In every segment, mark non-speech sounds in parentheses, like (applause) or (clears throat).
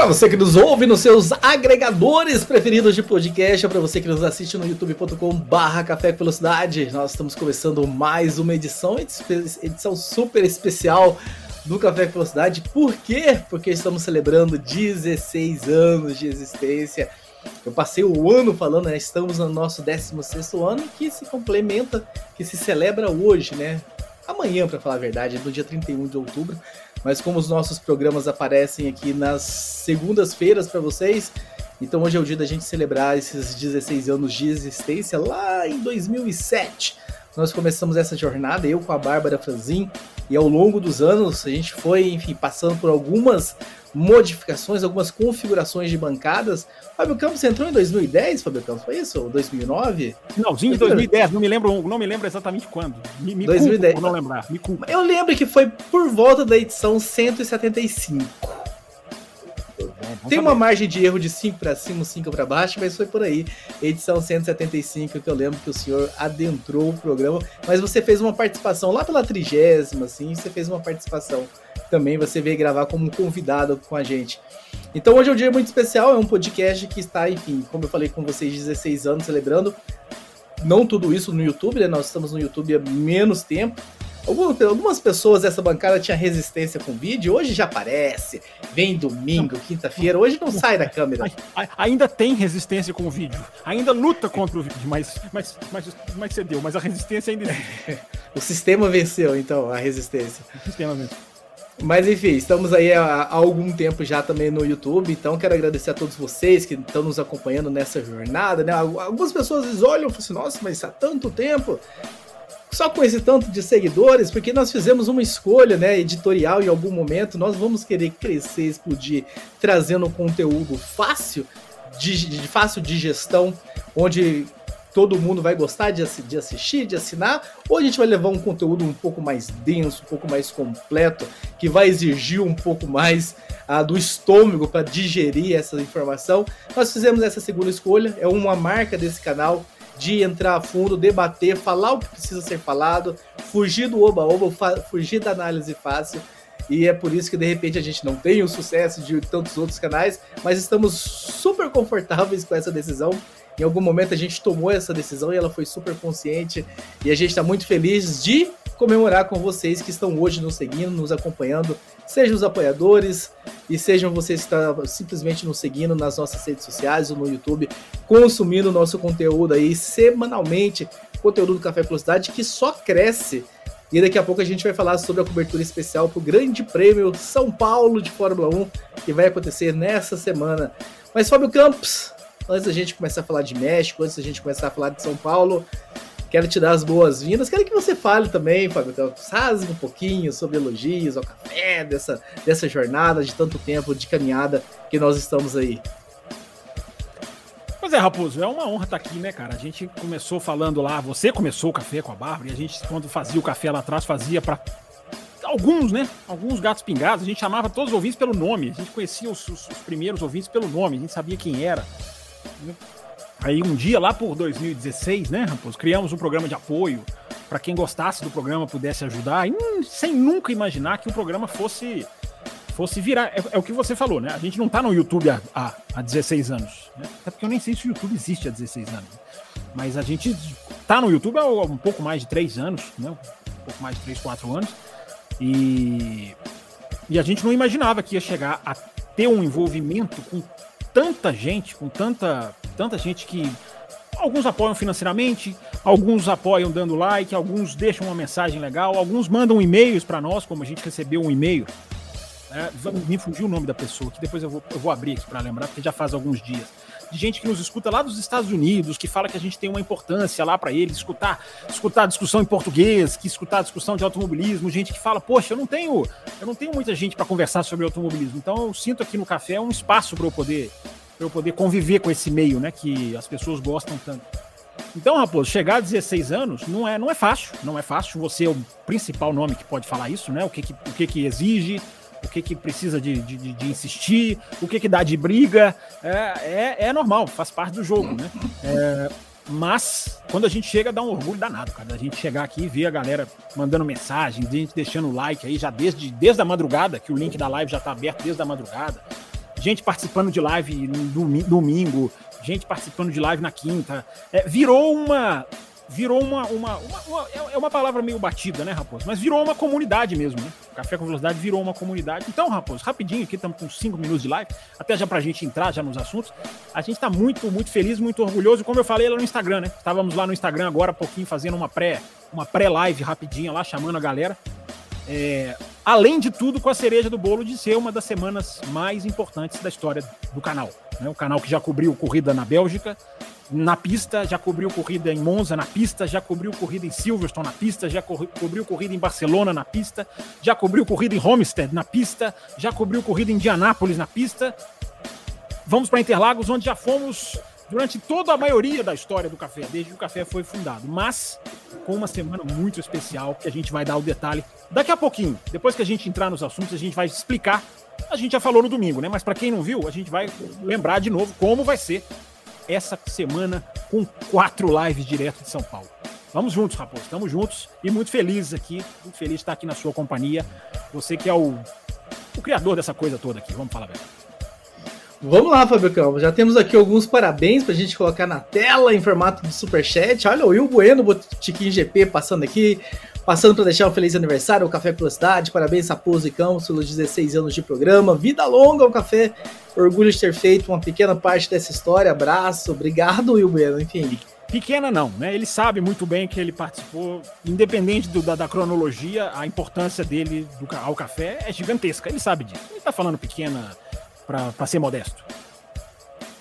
Para você que nos ouve nos seus agregadores preferidos de podcast, ou para você que nos assiste no youtube.com/barra Café Velocidade, nós estamos começando mais uma edição, edição super especial do Café com Velocidade. Por quê? Porque estamos celebrando 16 anos de existência. Eu passei o ano falando, né? Estamos no nosso 16 ano, que se complementa, que se celebra hoje, né? Amanhã, para falar a verdade, no dia 31 de outubro. Mas como os nossos programas aparecem aqui nas segundas-feiras para vocês, então hoje é o dia da gente celebrar esses 16 anos de existência lá em 2007. Nós começamos essa jornada, eu com a Bárbara Franzin, e ao longo dos anos a gente foi, enfim, passando por algumas modificações, algumas configurações de bancadas. Fábio Campos entrou em 2010, Fábio Campos, foi isso? Ou 2009? Finalzinho de 2010, não me lembro, não me lembro exatamente quando. Me, me 2010. Culpo, não lembrar, me culpo. Eu lembro que foi por volta da edição 175. Tem uma margem de erro de 5 para cima, 5 para baixo, mas foi por aí. Edição 175 que eu lembro que o senhor adentrou o programa, mas você fez uma participação lá pela trigésima, assim, você fez uma participação também, você veio gravar como convidado com a gente. Então hoje é um dia muito especial, é um podcast que está, enfim, como eu falei com vocês, 16 anos celebrando. Não tudo isso no YouTube, né? Nós estamos no YouTube há menos tempo, Algumas pessoas dessa bancada tinham resistência com vídeo, hoje já aparece, vem domingo, quinta-feira, hoje não sai da câmera. Ainda tem resistência com o vídeo, ainda luta contra o vídeo, mas, mas, mas, mas cedeu, mas a resistência ainda existe. (laughs) o sistema venceu, então, a resistência. O sistema venceu. Mas enfim, estamos aí há, algum tempo já também no YouTube, então quero agradecer a todos vocês que estão nos acompanhando nessa jornada, né? Algumas pessoas olham e falam assim, nossa, mas há tanto tempo só com esse tanto de seguidores, porque nós fizemos uma escolha, né, editorial em algum momento, nós vamos querer crescer, explodir, trazendo conteúdo fácil, de, de fácil digestão, onde todo mundo vai gostar de, de, assistir, de assinar, ou a gente vai levar um conteúdo um pouco mais denso, um pouco mais completo, que vai exigir um pouco mais ah, do estômago para digerir essa informação. Nós fizemos essa segunda escolha, é uma marca desse canal de entrar a fundo, debater, falar o que precisa ser falado, fugir do oba-oba, fugir da análise fácil. E é por isso que de repente a gente não tem o sucesso de tantos outros canais, mas estamos super confortáveis com essa decisão. Em algum momento a gente tomou essa decisão e ela foi super consciente. E a gente está muito feliz de comemorar com vocês que estão hoje nos seguindo, nos acompanhando, sejam os apoiadores e sejam vocês que estão simplesmente nos seguindo nas nossas redes sociais ou no YouTube, consumindo nosso conteúdo aí semanalmente, conteúdo do Café Velocidade que só cresce. E daqui a pouco a gente vai falar sobre a cobertura especial para o Grande Prêmio São Paulo de Fórmula 1, que vai acontecer nessa semana. Mas Fábio Campos, antes da gente começar a falar de México, antes da gente começar a falar de São Paulo, Quero te dar as boas-vindas. Quero que você fale também, Fábio, então, rasgue um pouquinho sobre elogios ao café, dessa, dessa jornada de tanto tempo de caminhada que nós estamos aí. Pois é, Raposo, é uma honra estar aqui, né, cara? A gente começou falando lá, você começou o café com a Bárbara, e a gente, quando fazia o café lá atrás, fazia para alguns, né? Alguns gatos pingados, a gente chamava todos os ouvintes pelo nome, a gente conhecia os, os, os primeiros ouvintes pelo nome, a gente sabia quem era. Aí um dia lá por 2016, né, Raposo, criamos um programa de apoio para quem gostasse do programa pudesse ajudar, hum, sem nunca imaginar que o programa fosse fosse virar. É, é, o que você falou, né? A gente não tá no YouTube há, há, há 16 anos. Né? Até porque eu nem sei se o YouTube existe há 16 anos. Mas a gente tá no YouTube há um pouco mais de 3 anos, né? Um pouco mais de 3, 4 anos. E, e a gente não imaginava que ia chegar a ter um envolvimento com tanta gente, com tanta tanta gente que alguns apoiam financeiramente, alguns apoiam dando like, alguns deixam uma mensagem legal, alguns mandam e-mails para nós, como a gente recebeu um e-mail. É, me fugiu o nome da pessoa, que depois eu vou, eu vou abrir aqui para lembrar, porque já faz alguns dias. De gente que nos escuta lá dos Estados Unidos, que fala que a gente tem uma importância lá para eles, escutar, escutar discussão em português, que escutar discussão de automobilismo, gente que fala, poxa, eu não tenho, eu não tenho muita gente para conversar sobre automobilismo, então eu sinto aqui no café um espaço para eu poder para eu poder conviver com esse meio, né? Que as pessoas gostam tanto. Então, Raposo, chegar a 16 anos não é, não é fácil, não é fácil. Você é o principal nome que pode falar isso, né? O que, que, o que, que exige, o que, que precisa de, de, de insistir, o que, que dá de briga. É, é, é normal, faz parte do jogo, né? É, mas quando a gente chega, dá um orgulho danado, cara. A gente chegar aqui e ver a galera mandando mensagem, gente deixando like aí já desde, desde a madrugada, que o link da live já tá aberto desde a madrugada. Gente participando de live no domingo, gente participando de live na quinta. É, virou uma, virou uma, uma, uma, uma, É uma palavra meio batida, né, Raposo? Mas virou uma comunidade mesmo, né? O Café com Velocidade virou uma comunidade. Então, Raposo, rapidinho aqui, estamos com 5 minutos de live, até já pra gente entrar já nos assuntos. A gente tá muito, muito feliz, muito orgulhoso. Como eu falei lá no Instagram, né? Estávamos lá no Instagram agora, há pouquinho, fazendo uma pré uma pré-live rapidinha lá, chamando a galera. É, além de tudo, com a cereja do bolo de ser uma das semanas mais importantes da história do canal. Né? O canal que já cobriu corrida na Bélgica, na pista, já cobriu corrida em Monza na pista, já cobriu corrida em Silverstone na pista, já cobriu corrida em Barcelona na pista, já cobriu corrida em Homestead na pista, já cobriu corrida em Indianápolis na pista. Vamos para Interlagos, onde já fomos durante toda a maioria da história do café, desde que o café foi fundado, mas com uma semana muito especial que a gente vai dar o detalhe daqui a pouquinho. Depois que a gente entrar nos assuntos, a gente vai explicar. A gente já falou no domingo, né? Mas para quem não viu, a gente vai lembrar de novo como vai ser essa semana com quatro lives direto de São Paulo. Vamos juntos, Raposo. Estamos juntos e muito felizes aqui. Muito feliz de estar aqui na sua companhia. Você que é o, o criador dessa coisa toda aqui. Vamos falar bem. Vamos lá, Fábio Campos. Já temos aqui alguns parabéns para a gente colocar na tela em formato de superchat. Olha o Will Bueno, Botiquim GP passando aqui. Passando para deixar um feliz aniversário ao Café pela Cidade. Parabéns, Raposo e Campos, pelos 16 anos de programa. Vida longa ao Café. Orgulho de ter feito uma pequena parte dessa história. Abraço. Obrigado, Will. Enfim. Pequena não, né? Ele sabe muito bem que ele participou, independente do, da, da, cronologia, a importância dele do, ao café é gigantesca. Ele sabe disso. Ele tá falando pequena para ser modesto.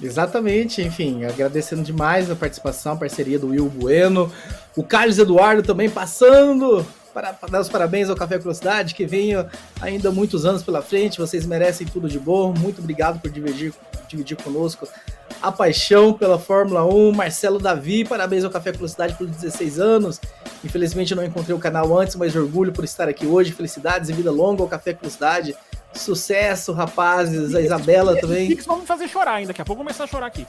Exatamente, enfim, agradecendo demais a participação, a parceria do Will Bueno, o Carlos Eduardo também passando para, dar os parabéns ao Café Velocidade, que vem ainda muitos anos pela frente, vocês merecem tudo de bom, muito obrigado por dividir, dividir conosco a paixão pela Fórmula 1, Marcelo Davi, parabéns ao Café Velocidade por 16 anos, infelizmente não encontrei o canal antes, mas orgulho por estar aqui hoje, felicidades e vida longa ao Café Velocidade, Sucesso, rapazes. A Isabela esse, também. Esse vamos fazer chorar ainda. Daqui a pouco começar a chorar aqui.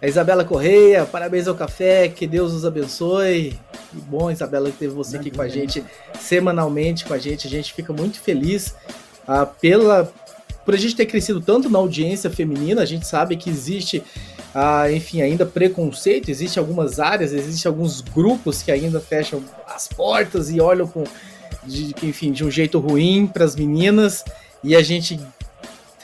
A Isabela Correia, parabéns ao café, que Deus os abençoe. Que bom, Isabela, que teve você aqui com a gente semanalmente com a gente. A gente fica muito feliz uh, pela por a gente ter crescido tanto na audiência feminina. A gente sabe que existe, uh, enfim, ainda preconceito, existe algumas áreas, existe alguns grupos que ainda fecham as portas e olham com de, enfim, de um jeito ruim para as meninas e a gente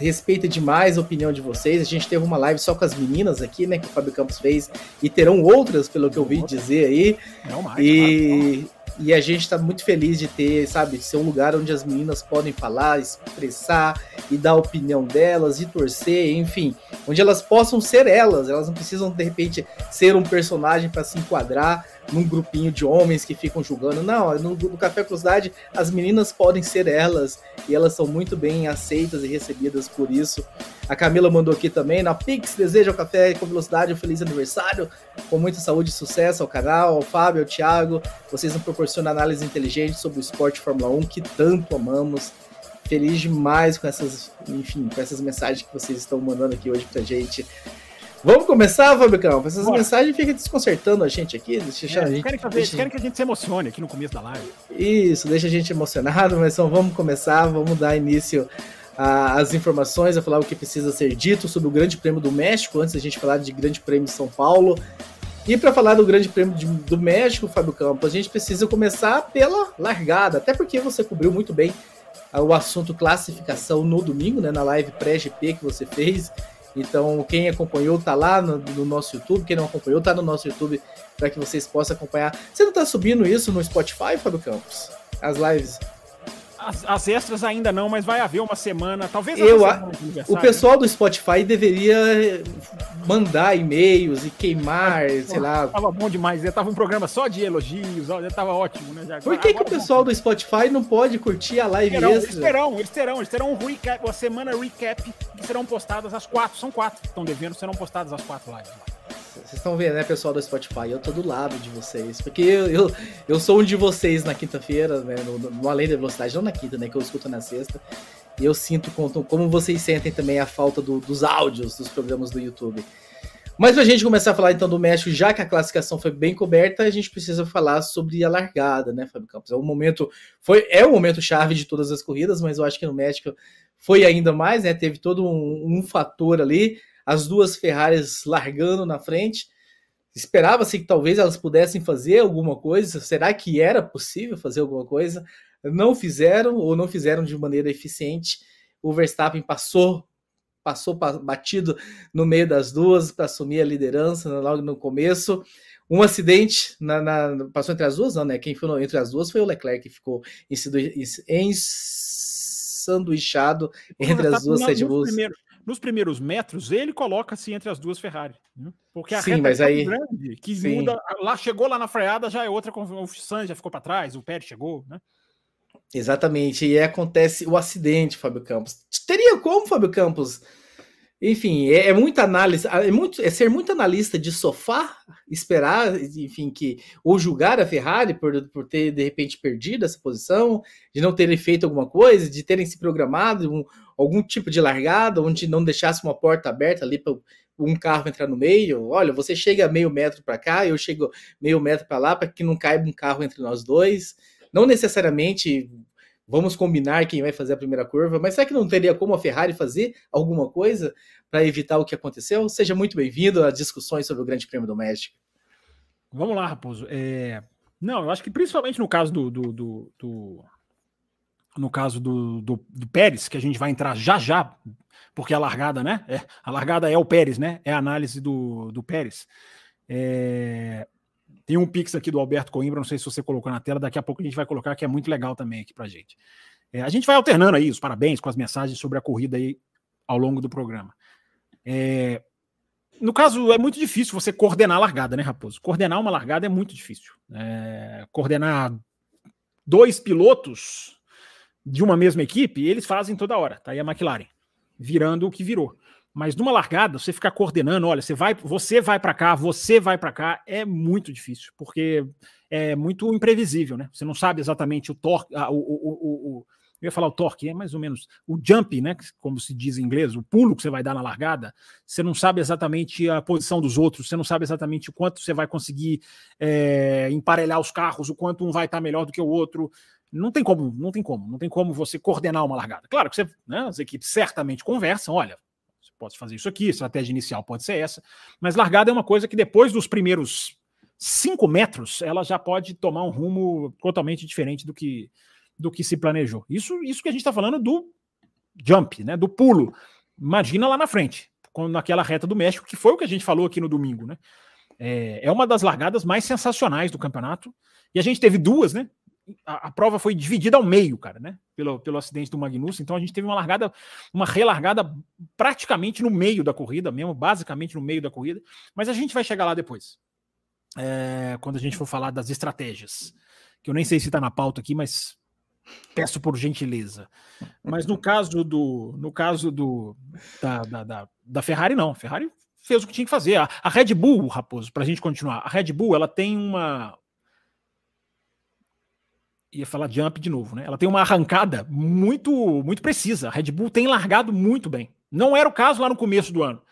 respeita demais a opinião de vocês. A gente teve uma live só com as meninas aqui, né, que o Fábio Campos fez, e terão outras, pelo que eu ouvi dizer aí. Não mais, e, e a gente está muito feliz de ter, sabe, ser um lugar onde as meninas podem falar, expressar e dar a opinião delas e torcer, enfim, onde elas possam ser elas. Elas não precisam de repente ser um personagem para se enquadrar num grupinho de homens que ficam julgando. Não, no, no Café Cruzidade as meninas podem ser elas e elas são muito bem aceitas e recebidas por isso. A Camila mandou aqui também, na Pix, deseja o Café com Velocidade um feliz aniversário, com muita saúde e sucesso ao canal, ao Fábio, ao Thiago. Vocês nos proporcionam análise inteligente sobre o esporte Fórmula 1 que tanto amamos. Feliz demais com essas, enfim, com essas mensagens que vocês estão mandando aqui hoje pra gente. Vamos começar, Fábio Campos? Essas Bora. mensagens ficam desconcertando a gente aqui. Deixa, é, a gente, querem, fazer, deixa... querem que a gente se emocione aqui no começo da live. Isso, deixa a gente emocionado, mas então vamos começar, vamos dar início às informações, a falar o que precisa ser dito sobre o Grande Prêmio do México, antes da gente falar de Grande Prêmio de São Paulo. E para falar do Grande Prêmio de, do México, Fábio Campos, a gente precisa começar pela largada, até porque você cobriu muito bem o assunto classificação no domingo, né, na live pré-GP que você fez. Então, quem acompanhou tá lá no, no, nosso YouTube, quem não acompanhou tá no nosso YouTube para que vocês possam acompanhar. Você não tá subindo isso no Spotify, Fábio Campos? As lives? As, as, extras ainda não, mas vai haver uma semana, talvez eu semana O pessoal do Spotify deveria mandar e-mails e queimar, mas, sei pô, lá. Tava bom demais, já tava um programa só de elogios, já tava ótimo, né? Já, Por que, que o pessoal do Spotify não pode curtir a live terão, extra? Eles terão, eles terão, eles terão um recap, uma semana recap que serão postadas as quatro, são quatro que estão devendo, serão postadas as quatro lives lá. Vocês estão vendo, né, pessoal do Spotify? Eu tô do lado de vocês. Porque eu, eu, eu sou um de vocês na quinta-feira, né? No, no, Além da Velocidade, não na quinta, né? Que eu escuto na sexta. E eu sinto como, como vocês sentem também a falta do, dos áudios dos programas do YouTube. Mas pra gente começar a falar então do México, já que a classificação foi bem coberta, a gente precisa falar sobre a largada, né, Fábio Campos? É um momento, foi, é o momento chave de todas as corridas, mas eu acho que no México foi ainda mais, né? Teve todo um, um fator ali, as duas Ferraris largando na frente. Esperava-se que talvez elas pudessem fazer alguma coisa. Será que era possível fazer alguma coisa? Não fizeram ou não fizeram de maneira eficiente. O Verstappen passou passou batido no meio das duas para assumir a liderança logo no começo. Um acidente na, na, passou entre as duas, não, né? Quem foi entre as duas foi o Leclerc, que ficou ensanduichado entre as duas Red Bulls. Nos primeiros metros, ele coloca-se entre as duas Ferrari. Né? Porque a Sim, reta mas é aí... grande, que Sim. muda. Lá chegou lá na freada, já é outra. O Sainz já ficou para trás, o Pérez chegou, né? Exatamente, e aí acontece o acidente, Fábio Campos. Teria como, Fábio Campos? Enfim, é, é muita análise, é, muito, é ser muito analista de sofá, esperar, enfim, que ou julgar a Ferrari por, por ter de repente perdido essa posição, de não terem feito alguma coisa, de terem se programado um, algum tipo de largada, onde não deixasse uma porta aberta ali para um carro entrar no meio. Olha, você chega meio metro para cá, eu chego meio metro para lá, para que não caiba um carro entre nós dois. Não necessariamente vamos combinar quem vai fazer a primeira curva, mas será que não teria como a Ferrari fazer alguma coisa para evitar o que aconteceu? Seja muito bem-vindo a discussões sobre o Grande Prêmio do México. Vamos lá, Raposo. É... Não, eu acho que principalmente no caso do, do, do, do... no caso do, do, do, Pérez, que a gente vai entrar já já, porque a largada, né? É, a largada é o Pérez, né? É a análise do, do Pérez. É... Tem um pix aqui do Alberto Coimbra, não sei se você colocou na tela, daqui a pouco a gente vai colocar, que é muito legal também aqui pra gente. É, a gente vai alternando aí os parabéns com as mensagens sobre a corrida aí ao longo do programa. É, no caso, é muito difícil você coordenar a largada, né, Raposo? Coordenar uma largada é muito difícil. É, coordenar dois pilotos de uma mesma equipe, eles fazem toda hora. Tá aí a McLaren, virando o que virou. Mas numa largada, você ficar coordenando, olha, você vai, você vai para cá, você vai para cá, é muito difícil, porque é muito imprevisível, né? Você não sabe exatamente o torque, o, o, o, eu ia falar o torque, é mais ou menos o jump, né? Como se diz em inglês, o pulo que você vai dar na largada. Você não sabe exatamente a posição dos outros, você não sabe exatamente o quanto você vai conseguir é, emparelhar os carros, o quanto um vai estar melhor do que o outro. Não tem como, não tem como, não tem como você coordenar uma largada. Claro que você, né, as equipes certamente conversam, olha, pode fazer isso aqui, estratégia inicial pode ser essa, mas largada é uma coisa que depois dos primeiros cinco metros, ela já pode tomar um rumo totalmente diferente do que, do que se planejou. Isso, isso que a gente está falando do jump, né, do pulo. Imagina lá na frente, naquela reta do México, que foi o que a gente falou aqui no domingo, né? É, é uma das largadas mais sensacionais do campeonato. E a gente teve duas, né? a, a, prova foi dividida ao meio, cara, né? Pelo, pelo acidente do Magnussen. Então a gente teve uma largada, uma relargada praticamente no meio da corrida, mesmo, basicamente no meio da corrida. Mas a gente vai chegar lá depois. É, quando a gente for falar das estratégias. Que eu nem sei se está na pauta aqui, mas peço por gentileza. Mas no caso do. No caso do. Da, da, da, da Ferrari, não. A Ferrari fez o que tinha que fazer. A, a Red Bull, Raposo, para a gente continuar, a Red Bull ela tem uma, ia falar jump de novo, né? Ela tem uma arrancada muito muito precisa. A Red Bull tem largado muito bem. Não era o caso lá no começo do ano.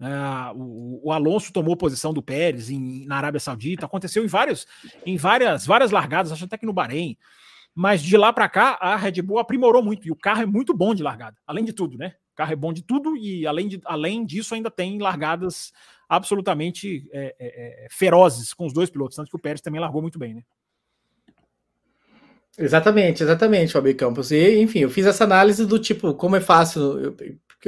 Uh, o, o, Alonso tomou posição do Pérez em, na Arábia Saudita. Aconteceu em vários, em várias, várias largadas, acho até que no Bahrein. Mas de lá para cá, a Red Bull aprimorou muito e o carro é muito bom de largada. Além de tudo, né? O carro é bom de tudo e além, de, além disso ainda tem largadas absolutamente é, é, é ferozes com os dois pilotos, tanto que o Pérez também largou muito bem, né? Exatamente, exatamente, Fabio Campos. E, enfim, eu fiz essa análise do tipo, como é fácil. Eu,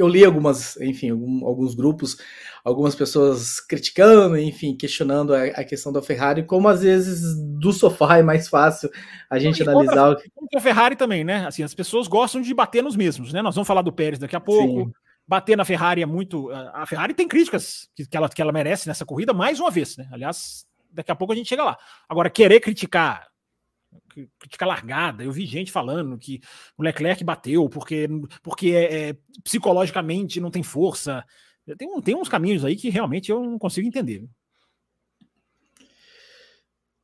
eu li algumas, enfim, algum, alguns grupos, algumas pessoas criticando, enfim, questionando a, a, questão da Ferrari, como às vezes do sofá é mais fácil a gente e analisar. Outra, o... A Ferrari também, né? Assim, as pessoas gostam de bater nos mesmos, né? Nós vamos falar do Pérez daqui a pouco. Sim. Bater na Ferrari é muito. A Ferrari tem críticas que, que, ela, que ela merece nessa corrida mais uma vez, né? Aliás, daqui a pouco a gente chega lá. Agora, querer criticar crítica largada. Eu vi gente falando que o Leclerc bateu porque, porque é, é, psicologicamente não tem força. Tem, tem uns caminhos aí que realmente eu não consigo entender.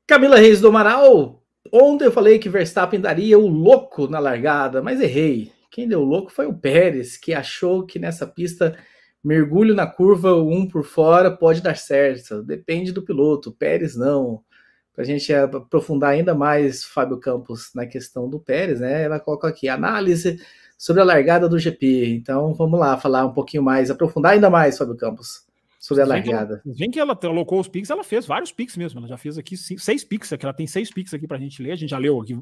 Camila Reis do Amaral. Ontem eu falei que Verstappen daria o louco na largada, mas errei. Quem deu louco foi o Pérez, que achou que nessa pista mergulho na curva um por fora pode dar certo. Depende do piloto. Pérez não. Para a gente aprofundar ainda mais Fábio Campos na questão do Pérez, né? Ela coloca aqui análise sobre a largada do GP. Então vamos lá falar um pouquinho mais, aprofundar ainda mais, Fábio Campos sobre a largada. Vem que ela colocou os pics, ela fez vários pics mesmo. Ela já fez aqui cinco, seis pics, aqui ela tem seis pics aqui para a gente ler. A gente já leu aqui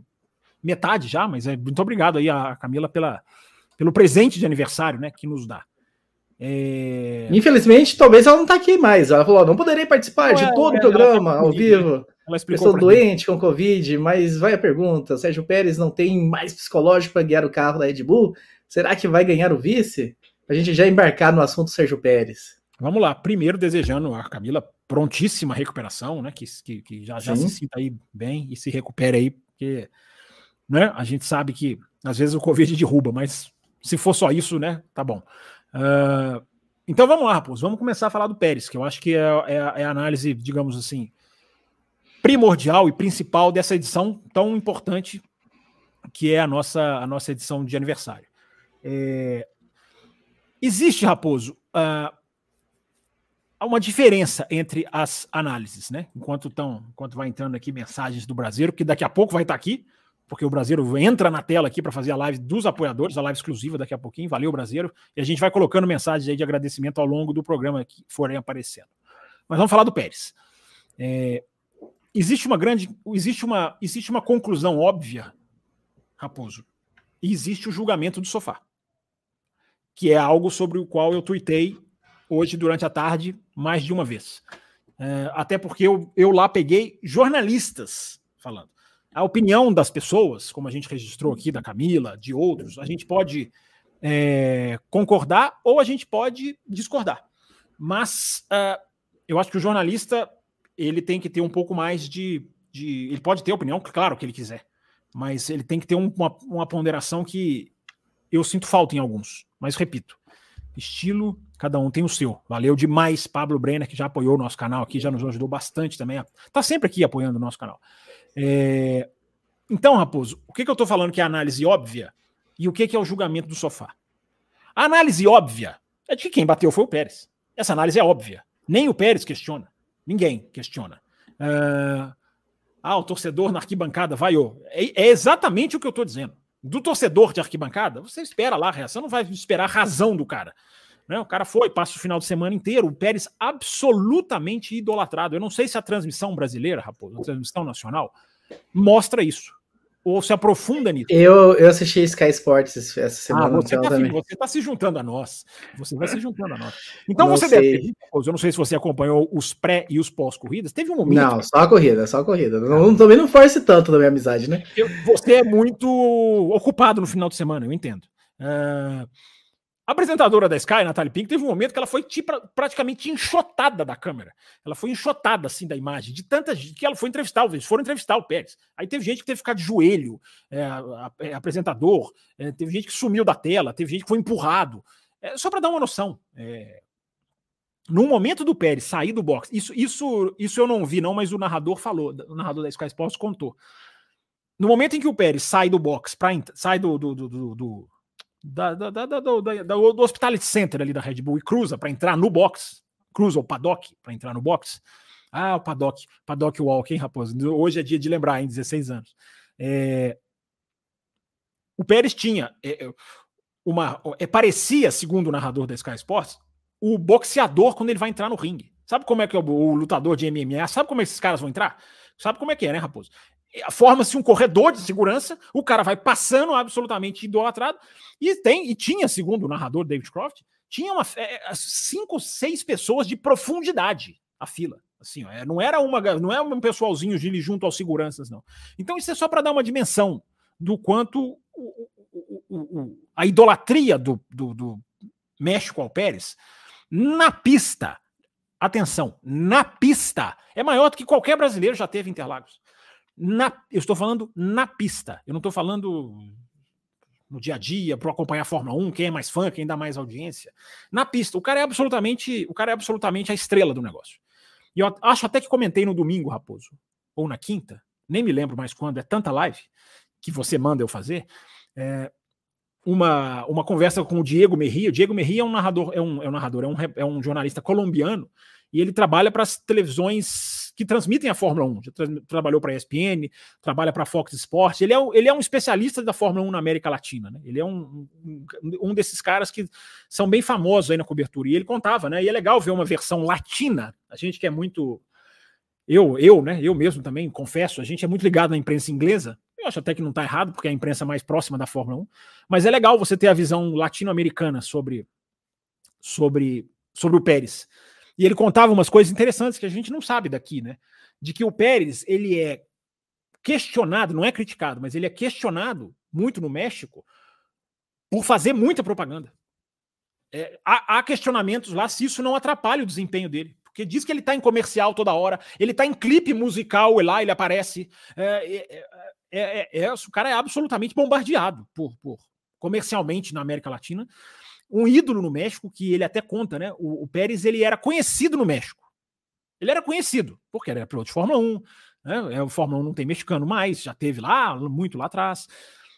metade já, mas é muito obrigado aí a Camila pela, pelo presente de aniversário, né, que nos dá. É... Infelizmente, talvez ela não tá aqui mais. Ela falou: não poderei participar de é, todo o programa ao vivo. Ela explicou Estou doente com Covid, mas vai a pergunta: Sérgio Pérez não tem mais psicológico para guiar o carro da Red Bull? Será que vai ganhar o vice? A gente já embarcar no assunto Sérgio Pérez. Vamos lá, primeiro desejando a Camila prontíssima recuperação, né? Que, que, que já, já se sinta aí bem e se recupere aí, porque né, a gente sabe que às vezes o Covid derruba, mas se for só isso, né? Tá bom. Uh, então vamos lá, Raposo, vamos começar a falar do Pérez, que eu acho que é, é, é a análise, digamos assim, primordial e principal dessa edição tão importante que é a nossa, a nossa edição de aniversário. É, existe, Raposo, uh, há uma diferença entre as análises, né? Enquanto estão, enquanto vai entrando aqui mensagens do Brasileiro, que daqui a pouco vai estar aqui, porque o Brasileiro entra na tela aqui para fazer a live dos apoiadores, a live exclusiva daqui a pouquinho. Valeu, Brasileiro. E a gente vai colocando mensagens aí de agradecimento ao longo do programa que forem aparecendo. Mas vamos falar do Pérez. É, existe uma grande, existe uma, existe uma conclusão óbvia, Raposo, e existe o julgamento do sofá, que é algo sobre o qual eu tuitei hoje durante a tarde mais de uma vez. É, até porque eu, eu lá peguei jornalistas falando. A opinião das pessoas, como a gente registrou aqui, da Camila, de outros, a gente pode é, concordar ou a gente pode discordar. Mas uh, eu acho que o jornalista ele tem que ter um pouco mais de, de. Ele pode ter opinião, claro que ele quiser, mas ele tem que ter um, uma, uma ponderação que eu sinto falta em alguns. Mas repito, estilo Cada um tem o seu. Valeu demais, Pablo Brenner, que já apoiou o nosso canal aqui, já nos ajudou bastante também. Tá sempre aqui apoiando o nosso canal. É... Então, Raposo, o que, que eu estou falando que é análise óbvia e o que, que é o julgamento do sofá? A análise óbvia é de que quem bateu foi o Pérez. Essa análise é óbvia. Nem o Pérez questiona. Ninguém questiona. Uh... Ah, o torcedor na arquibancada vaiou. É, é exatamente o que eu estou dizendo. Do torcedor de arquibancada, você espera lá a reação, não vai esperar a razão do cara. Né? O cara foi, passa o final de semana inteiro, o Pérez absolutamente idolatrado. Eu não sei se a transmissão brasileira, Raposo, a transmissão nacional, mostra isso. Ou se aprofunda nisso. Eu, eu assisti Sky Sports essa ah, semana. Ah, você, está tá se juntando a nós. Você vai se juntando a nós. Então não você sei. deve ter, eu não sei se você acompanhou os pré e os pós-corridas. Teve um momento. Não, só a corrida, só a corrida. Não, também não force tanto da minha amizade, né? Eu, você é muito ocupado no final de semana, eu entendo. Uh, a apresentadora da Sky, Natalie Pink, teve um momento que ela foi praticamente enxotada da câmera. Ela foi enxotada assim da imagem, de tanta gente que ela foi entrevistar, eles foram entrevistar o Pérez. Aí teve gente que teve que ficar de joelho, é, é, apresentador, é, teve gente que sumiu da tela, teve gente que foi empurrado. É, só para dar uma noção. É, no momento do Pérez sair do box, isso, isso, isso eu não vi, não, mas o narrador falou, o narrador da Sky Sports contou. No momento em que o Pérez sai do box, pra, sai do, do, do, do da, da, da, do, do Hospitality Center ali da Red Bull e cruza para entrar no box, cruza o paddock para entrar no box. Ah, o paddock, paddock walk, hein, raposa? Hoje é dia de lembrar, em 16 anos. É... O Pérez tinha é, é, uma. É, parecia, segundo o narrador da Sky Sports, o boxeador quando ele vai entrar no ringue. Sabe como é que é o, o lutador de MMA? Sabe como esses caras vão entrar? Sabe como é que é, né, Raposo? Forma-se um corredor de segurança, o cara vai passando absolutamente idolatrado, e tem, e tinha, segundo o narrador David Croft, tinha uma, é, cinco, seis pessoas de profundidade a fila. Assim, ó, é, não era uma, não é um pessoalzinho de junto aos seguranças, não. Então, isso é só para dar uma dimensão do quanto o, o, o, a idolatria do, do, do México ao Pérez na pista. Atenção, na pista é maior do que qualquer brasileiro já teve em Interlagos. Na, eu estou falando na pista. Eu não estou falando no dia a dia para acompanhar a Fórmula 1, quem é mais fã, quem dá mais audiência. Na pista, o cara é absolutamente, o cara é absolutamente a estrela do negócio. E eu acho até que comentei no domingo, Raposo. ou na quinta, nem me lembro mais quando, é tanta live que você manda eu fazer, é, uma, uma conversa com o Diego Merria. O Diego Merria é um narrador, é um, é um narrador, é um, é um jornalista colombiano e ele trabalha para as televisões que transmitem a Fórmula 1. Já tra trabalhou para a ESPN, trabalha para a Fox Sports. Ele é, ele é um especialista da Fórmula 1 na América Latina. Né? Ele é um, um, um, desses caras que são bem famosos aí na cobertura. E ele contava, né? E é legal ver uma versão latina. A gente que é muito. Eu, eu, né? Eu mesmo também, confesso, a gente é muito ligado na imprensa inglesa. Eu acho até que não está errado, porque é a imprensa mais próxima da Fórmula 1. Mas é legal você ter a visão latino-americana sobre, sobre, sobre o Pérez. E ele contava umas coisas interessantes que a gente não sabe daqui, né? De que o Pérez, ele é questionado, não é criticado, mas ele é questionado muito no México por fazer muita propaganda. É, há, há, questionamentos lá se isso não atrapalha o desempenho dele. Porque diz que ele está em comercial toda hora, ele está em clipe musical lá, ele aparece. É, é, é, é, é o cara é absolutamente bombardeado por, por comercialmente na América Latina um ídolo no México, que ele até conta, né? O, o, Pérez ele era conhecido no México. Ele era conhecido, porque era piloto de Fórmula 1. Né? É, o Fórmula 1 não tem mexicano mais, já teve lá, muito lá atrás,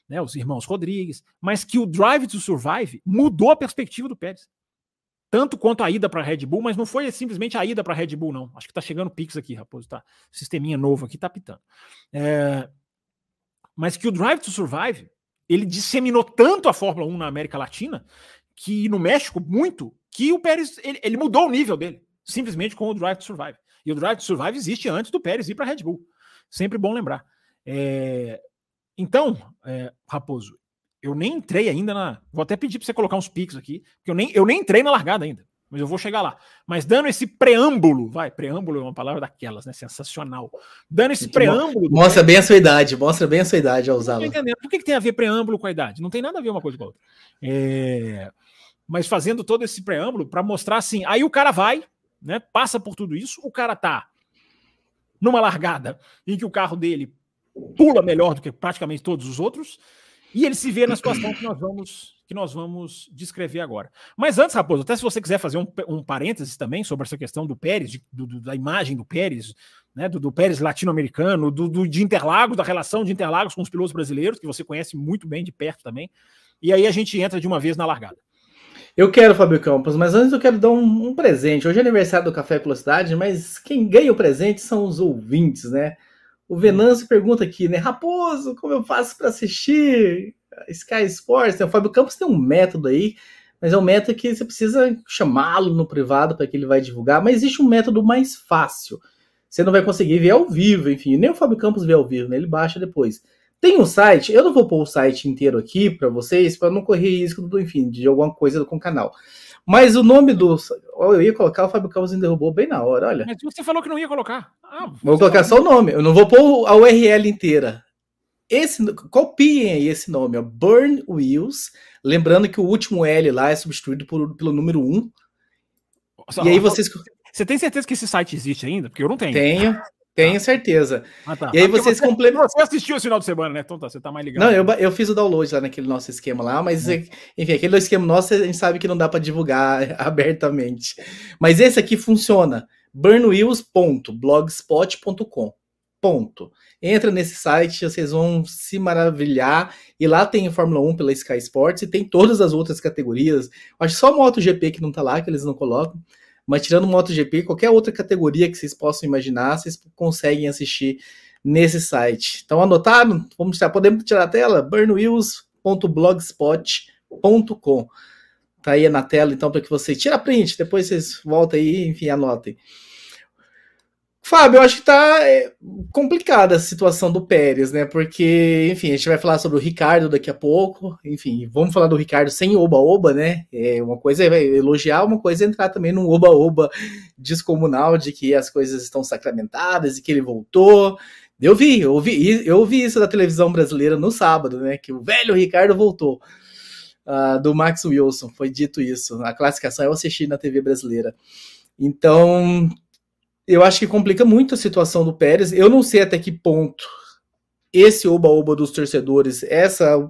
né? Os irmãos Rodrigues. Mas que o Drive to Survive mudou a perspectiva do Pérez. Tanto quanto a ida para a Red Bull, mas não foi simplesmente a ida para a Red Bull, não. Acho que tá chegando Pix aqui, Raposo. Tá. Sisteminha novo aqui tá pitando. É... Mas que o Drive to Survive ele disseminou tanto a Fórmula 1 na América Latina que no México, muito, que o Pérez ele, ele, mudou o nível dele, simplesmente com o Drive to Survive. E o Drive to Survive existe antes do Pérez ir para a Red Bull. Sempre bom lembrar. É... Então, é, Raposo, eu nem entrei ainda na. Vou até pedir para você colocar uns pics aqui, porque eu nem, eu nem entrei na largada ainda. Mas eu vou chegar lá. Mas dando esse preâmbulo, vai, preâmbulo é uma palavra daquelas, né? Sensacional. Dando esse preâmbulo. Mostra bem a sua idade, mostra bem a sua idade ao usá-la. Por que, que tem a ver preâmbulo com a idade? Não tem nada a ver uma coisa com a outra. É mas fazendo todo esse preâmbulo para mostrar assim. Aí o cara vai, né? Passa por tudo isso, o cara tá numa largada em que o carro dele pula melhor do que praticamente todos os outros, e ele se vê na situação que nós vamos que nós vamos descrever agora. Mas antes, Raposo, até se você quiser fazer um, um parênteses também sobre essa questão do Pérez, de, do, da imagem do Pérez, né, do, do Pérez latino-americano, do, do, de Interlagos, da relação de Interlagos com os pilotos brasileiros, que você conhece muito bem de perto também. E aí a gente entra de uma vez na largada. Eu quero, Fábio Campos, mas antes eu quero dar um, um, presente. Hoje é aniversário do Café Velocidade, mas quem ganha o presente são os ouvintes, né? O Venâncio pergunta aqui, né? Raposo, como eu faço para assistir Sky Sports? O Fábio Campos tem um método aí, mas é um método que você precisa chamá-lo no privado para que ele vai divulgar. Mas existe um método mais fácil. Você não vai conseguir ver ao vivo, enfim, nem o Fábio Campos vê ao vivo, né? Ele baixa depois. Tem um site, eu não vou pôr o site inteiro aqui para vocês, para não correr risco do, enfim, de alguma coisa com o canal. Mas o nome do. Eu ia colocar, o Fábio Carlos derrubou bem na hora, olha. Mas você falou que não ia colocar. Ah, vou colocar só o nome, eu não vou pôr a URL inteira. Esse, copiem aí esse nome, ó, Burn Wheels. Lembrando que o último L lá é substituído por, pelo número 1. Nossa, e aí vocês. Você tem certeza que esse site existe ainda? Porque eu não tenho. Tenho. Tenho tá. certeza. Ah, tá. E aí vocês complementam. Você assistiu esse final de semana, né? Então tá, você tá mais ligado. Não, eu, eu fiz o download lá naquele nosso esquema lá, mas é. enfim, aquele esquema nosso a gente sabe que não dá para divulgar (laughs) abertamente. Mas esse aqui funciona. burnwheels.blogspot.com. Ponto. Entra nesse site, vocês vão se maravilhar. E lá tem Fórmula 1 pela Sky Sports e tem todas as outras categorias. Acho só MotoGP que não tá lá, que eles não colocam. Mas tirando MotoGP, qualquer outra categoria que vocês possam imaginar, vocês conseguem assistir nesse site. Então anotaram? Vamos tirar, podemos tirar a tela? burnwheels.blogspot.com. Tá aí na tela, então, para que você tira print, depois vocês voltam aí, enfim, anotem. Fábio, eu acho que tá é, complicada a situação do Pérez, né? Porque, enfim, a gente vai falar sobre o Ricardo daqui a pouco. Enfim, vamos falar do Ricardo sem oba-oba, né? É uma coisa é elogiar, uma coisa é entrar também num oba-oba descomunal de que as coisas estão sacramentadas e que ele voltou. Eu vi, eu vi, eu vi isso da televisão brasileira no sábado, né? Que o velho Ricardo voltou. Uh, do Max Wilson, foi dito isso. A classificação eu assisti na TV brasileira. Então, eu acho que complica muito a situação do Pérez. Eu não sei até que ponto esse oba-oba dos torcedores, essa,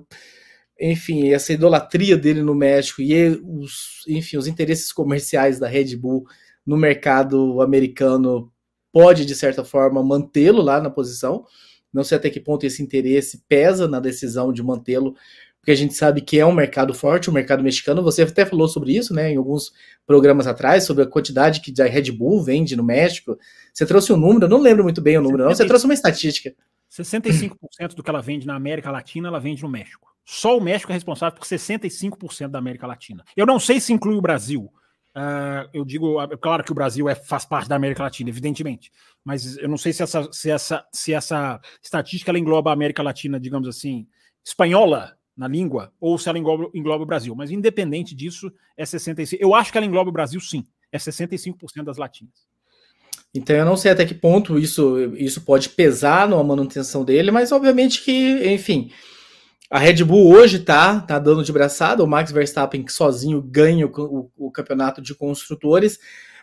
enfim, essa idolatria dele no México e os, enfim, os interesses comerciais da Red Bull no mercado americano pode, de certa forma, mantê-lo lá na posição. Não sei até que ponto esse interesse pesa na decisão de mantê-lo, porque a gente sabe que é um mercado forte, o mercado mexicano. Você até falou sobre isso, né, em alguns programas atrás, sobre a quantidade que a Red Bull vende no México. Você trouxe um número, eu não lembro muito bem o número, não. Você trouxe uma estatística. 65% do que ela vende na América Latina, ela vende no México. Só o México é responsável por 65% da América Latina. Eu não sei se inclui o Brasil. Uh, eu digo, é claro que o Brasil é, faz parte da América Latina, evidentemente, mas eu não sei se essa, se essa, se essa estatística ela engloba a América Latina, digamos assim, espanhola na língua, ou se ela engloba, engloba o Brasil. Mas independente disso, é 65%. Eu acho que ela engloba o Brasil, sim. É 65% das latinas. Então eu não sei até que ponto isso, isso pode pesar na manutenção dele, mas obviamente que, enfim, a Red Bull hoje tá, tá dando de braçada, o Max Verstappen sozinho ganha o, o, o, campeonato de construtores,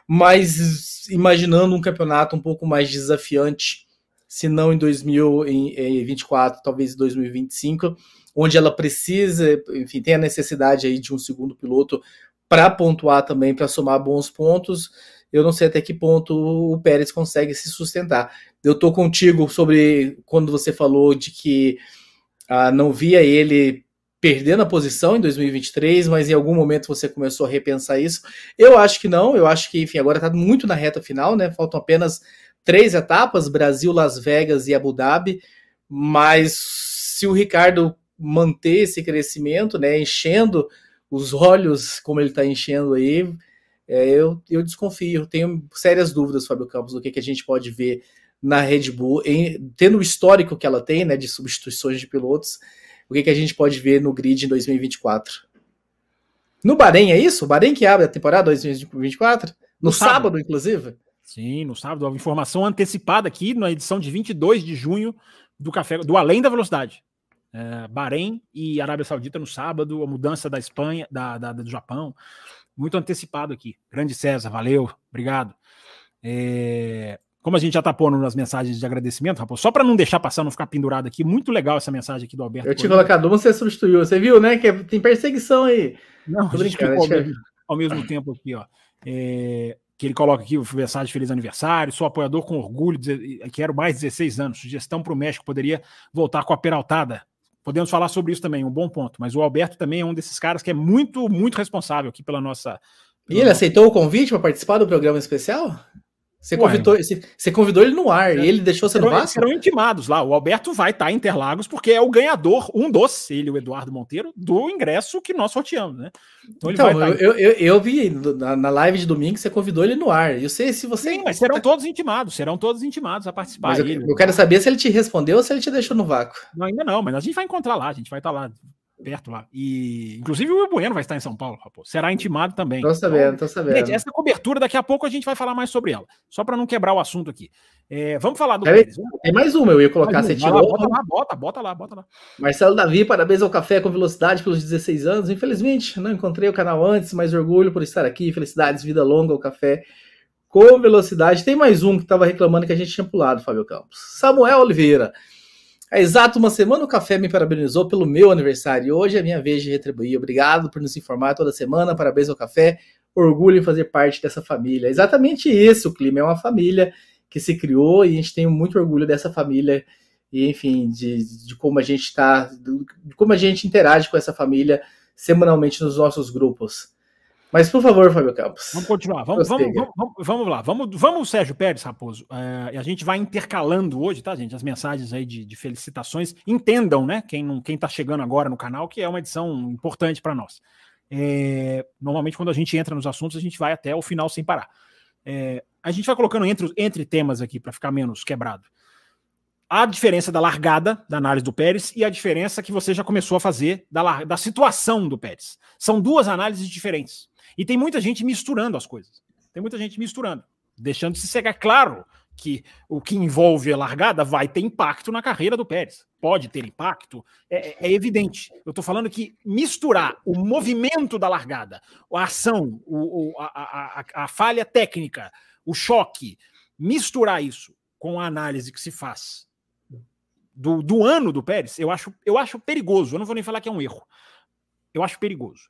mas imaginando um campeonato um pouco mais desafiante, se não em 2024, talvez em 2025, onde ela precisa, enfim, tem a necessidade aí de um segundo piloto para pontuar também, para somar bons pontos. Eu não sei até que ponto o Pérez consegue se sustentar. Eu tô contigo sobre quando você falou de que ah, não via ele perdendo a posição em 2023, mas em algum momento você começou a repensar isso. Eu acho que não, eu acho que, enfim, agora está muito na reta final, né? Faltam apenas três etapas: Brasil, Las Vegas e Abu Dhabi. Mas se o Ricardo manter esse crescimento, né, enchendo os olhos como ele está enchendo aí, é, eu, eu desconfio, tenho sérias dúvidas, Fábio Campos, do que, que a gente pode ver na Red Bull, em, tendo o histórico que ela tem, né, de substituições de pilotos, o que, que a gente pode ver no grid em 2024? No Bahrein, é isso? O Bahrein que abre a temporada 2024? No, no sábado, sábado, inclusive? Sim, no sábado. A informação antecipada aqui na edição de 22 de junho do Café do Além da Velocidade. É, Bahrein e Arábia Saudita no sábado, a mudança da Espanha, da, da do Japão. Muito antecipado aqui. Grande César, valeu, obrigado. É, como a gente já tá pondo nas mensagens de agradecimento, Raposo, só para não deixar passar, não ficar pendurado aqui, muito legal essa mensagem aqui do Alberto. Eu tinha colocado uma, você substituiu. Você viu, né? Que tem perseguição aí. Não, Tô brincando, ao, mesmo, ao mesmo tempo aqui, ó. É, que ele coloca aqui mensagem de feliz aniversário, sou apoiador com orgulho, quero mais 16 anos. Sugestão para o México poderia voltar com a peraltada. Podemos falar sobre isso também, um bom ponto. Mas o Alberto também é um desses caras que é muito, muito responsável aqui pela nossa. E ele aceitou o convite para participar do programa especial? Você convidou, você, você convidou ele no ar é. e ele deixou você no Vasco? Serão intimados lá. O Alberto vai estar em Interlagos porque é o ganhador, um dos, ele, o Eduardo Monteiro, do ingresso que nós sorteamos, né? Então, então eu, eu, eu, vi na, na, live de domingo que você convidou ele no ar. Eu sei se você. Sim, mas serão todos intimados, serão todos intimados a participar. Eu, eu quero saber se ele te respondeu ou se ele te deixou no vácuo. Não, ainda não, mas a gente vai encontrar lá, a gente vai estar lá perto lá. E inclusive o Bueno vai estar em São Paulo, rapaz. Será intimado também. Tô sabendo, então, tô sabendo. Gente, essa cobertura daqui a pouco a gente vai falar mais sobre ela. Só para não quebrar o assunto aqui. É, vamos falar do Pérez. Tem mais uma, eu ia colocar, você tirou. Bota lá, bota, bota lá, bota lá. Marcelo Davi, parabéns ao Café com Velocidade pelos 16 anos. Infelizmente, não encontrei o canal antes, mas orgulho por estar aqui. Felicidades, vida longa ao Café com Velocidade. Tem mais um que estava reclamando que a gente tinha pulado, Fábio Campos. Samuel Oliveira. Há exato uma semana o café me parabenizou pelo meu aniversário e hoje é minha vez de retribuir. Obrigado por nos informar toda semana. Parabéns ao café. Orgulho em fazer parte dessa família. exatamente isso, o clima é uma família que se criou e a gente tem muito orgulho dessa família e, enfim, de, de como a gente está, de como a gente interage com essa família semanalmente nos nossos grupos. Mas, por favor, Fábio Campos. Vamos continuar. Vamos, vamos, vamos, vamos, lá. Vamos, vamos, Sérgio Pérez, Raposo. É, a gente vai intercalando hoje, tá, gente? As mensagens aí de, de felicitações. Entendam, né? Quem não, quem está chegando agora no canal, que é uma edição importante para nós. É, normalmente, quando a gente entra nos assuntos, a gente vai até o final sem parar. É, a gente vai colocando entre, entre temas aqui para ficar menos quebrado. A diferença da largada da análise do Pérez e a diferença que você já começou a fazer da, da situação do Pérez. São duas análises diferentes. E tem muita gente misturando as coisas. Tem muita gente misturando, deixando de se chegar claro que o que envolve a largada vai ter impacto na carreira do Pérez. Pode ter impacto, é, é, é evidente. Eu estou falando que misturar o movimento da largada, a ação, o, o, a, a, a falha técnica, o choque, misturar isso com a análise que se faz do, do ano do Pérez, eu acho, eu acho perigoso. Eu não vou nem falar que é um erro. Eu acho perigoso.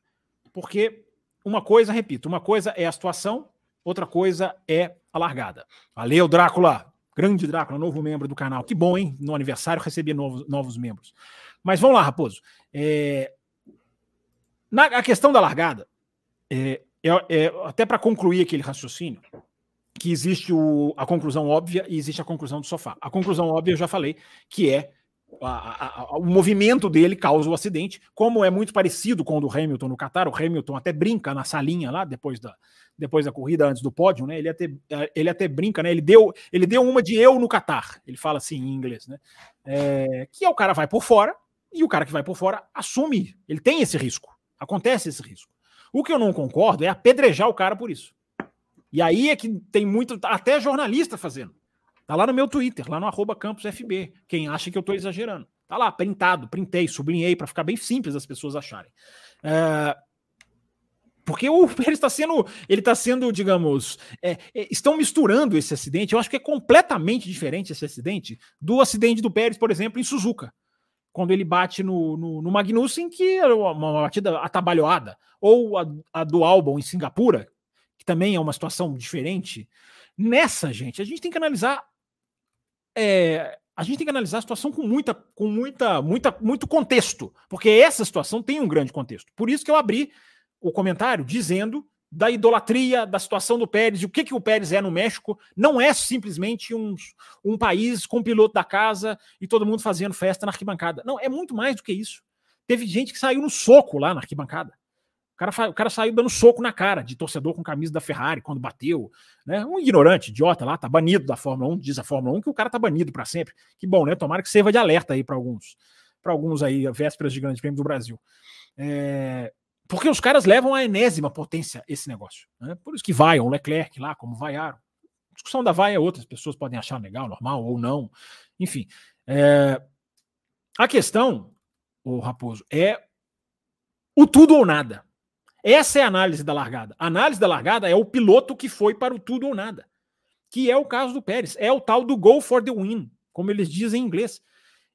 Porque uma coisa, repito, uma coisa é a situação outra coisa é a largada. Valeu, Drácula! Grande Drácula, novo membro do canal. Que bom, hein? No aniversário receber novos, novos membros. Mas vamos lá, Raposo. É... Na, a questão da largada, é, é, é até para concluir aquele raciocínio, que existe o, a conclusão óbvia e existe a conclusão do sofá. A conclusão óbvia eu já falei, que é a, a, a, o movimento dele causa o acidente, como é muito parecido com o do Hamilton no Qatar. O Hamilton até brinca na salinha lá, depois da, depois da corrida, antes do pódio, né? Ele até, ele até brinca, né? Ele deu, ele deu uma de eu no Qatar. Ele fala assim em inglês, né? É, que é o cara vai por fora e o cara que vai por fora assume. Ele tem esse risco. Acontece esse risco. O que eu não concordo é apedrejar o cara por isso. E aí é que tem muito, até jornalista fazendo. Tá lá no meu Twitter, lá no arroba campusfb. Quem acha que eu tô exagerando. Tá lá, printado, printei, sublinhei para ficar bem simples as pessoas acharem. É, porque o (laughs) Pérez está sendo, ele está sendo, digamos, é, é, estão misturando esse acidente. Eu acho que é completamente diferente esse acidente do acidente do Pérez, por exemplo, em Suzuka, quando ele bate no, no, no Magnussen, que é uma batida atabalhoada, ou a, a do Albon em Singapura, também é uma situação diferente. Nessa, gente, a gente tem que analisar é, a gente tem que analisar a situação com muita, com muita, muita, muito contexto, porque essa situação tem um grande contexto. Por isso que eu abri o comentário dizendo da idolatria, da situação do Pérez, e o que, que o Pérez é no México, não é simplesmente um, um país com piloto da casa e todo mundo fazendo festa na arquibancada. Não, é muito mais do que isso. Teve gente que saiu no soco lá na arquibancada. O cara, o cara saiu dando soco na cara de torcedor com camisa da Ferrari quando bateu. Né? Um ignorante, idiota lá, tá banido da Fórmula 1, diz a Fórmula 1 que o cara tá banido para sempre. Que bom, né? Tomara que sirva de alerta aí para alguns, para alguns aí, vésperas de Grande Prêmio do Brasil. É... Porque os caras levam a enésima potência esse negócio. Né? Por isso que vaiam o Leclerc lá, como vaiaram. A discussão da vaia, outras pessoas podem achar legal, normal ou não. Enfim. É... A questão, o Raposo, é o tudo ou nada. Essa é a análise da largada. A análise da largada é o piloto que foi para o tudo ou nada. Que é o caso do Pérez. É o tal do go for the win, como eles dizem em inglês.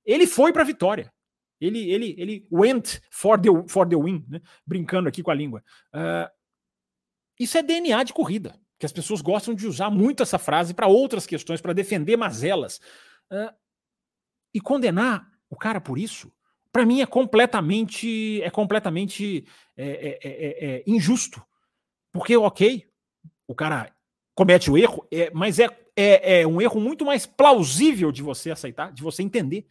Ele foi para a vitória. Ele, ele, ele went for the, for the win, né? brincando aqui com a língua. Uh, isso é DNA de corrida, que as pessoas gostam de usar muito essa frase para outras questões, para defender mazelas. Uh, e condenar o cara por isso para mim é completamente é completamente é é, é, é, é, injusto. Porque, ok, o cara comete o erro, mas é, é, um erro muito mais plausível de você aceitar, de você entender.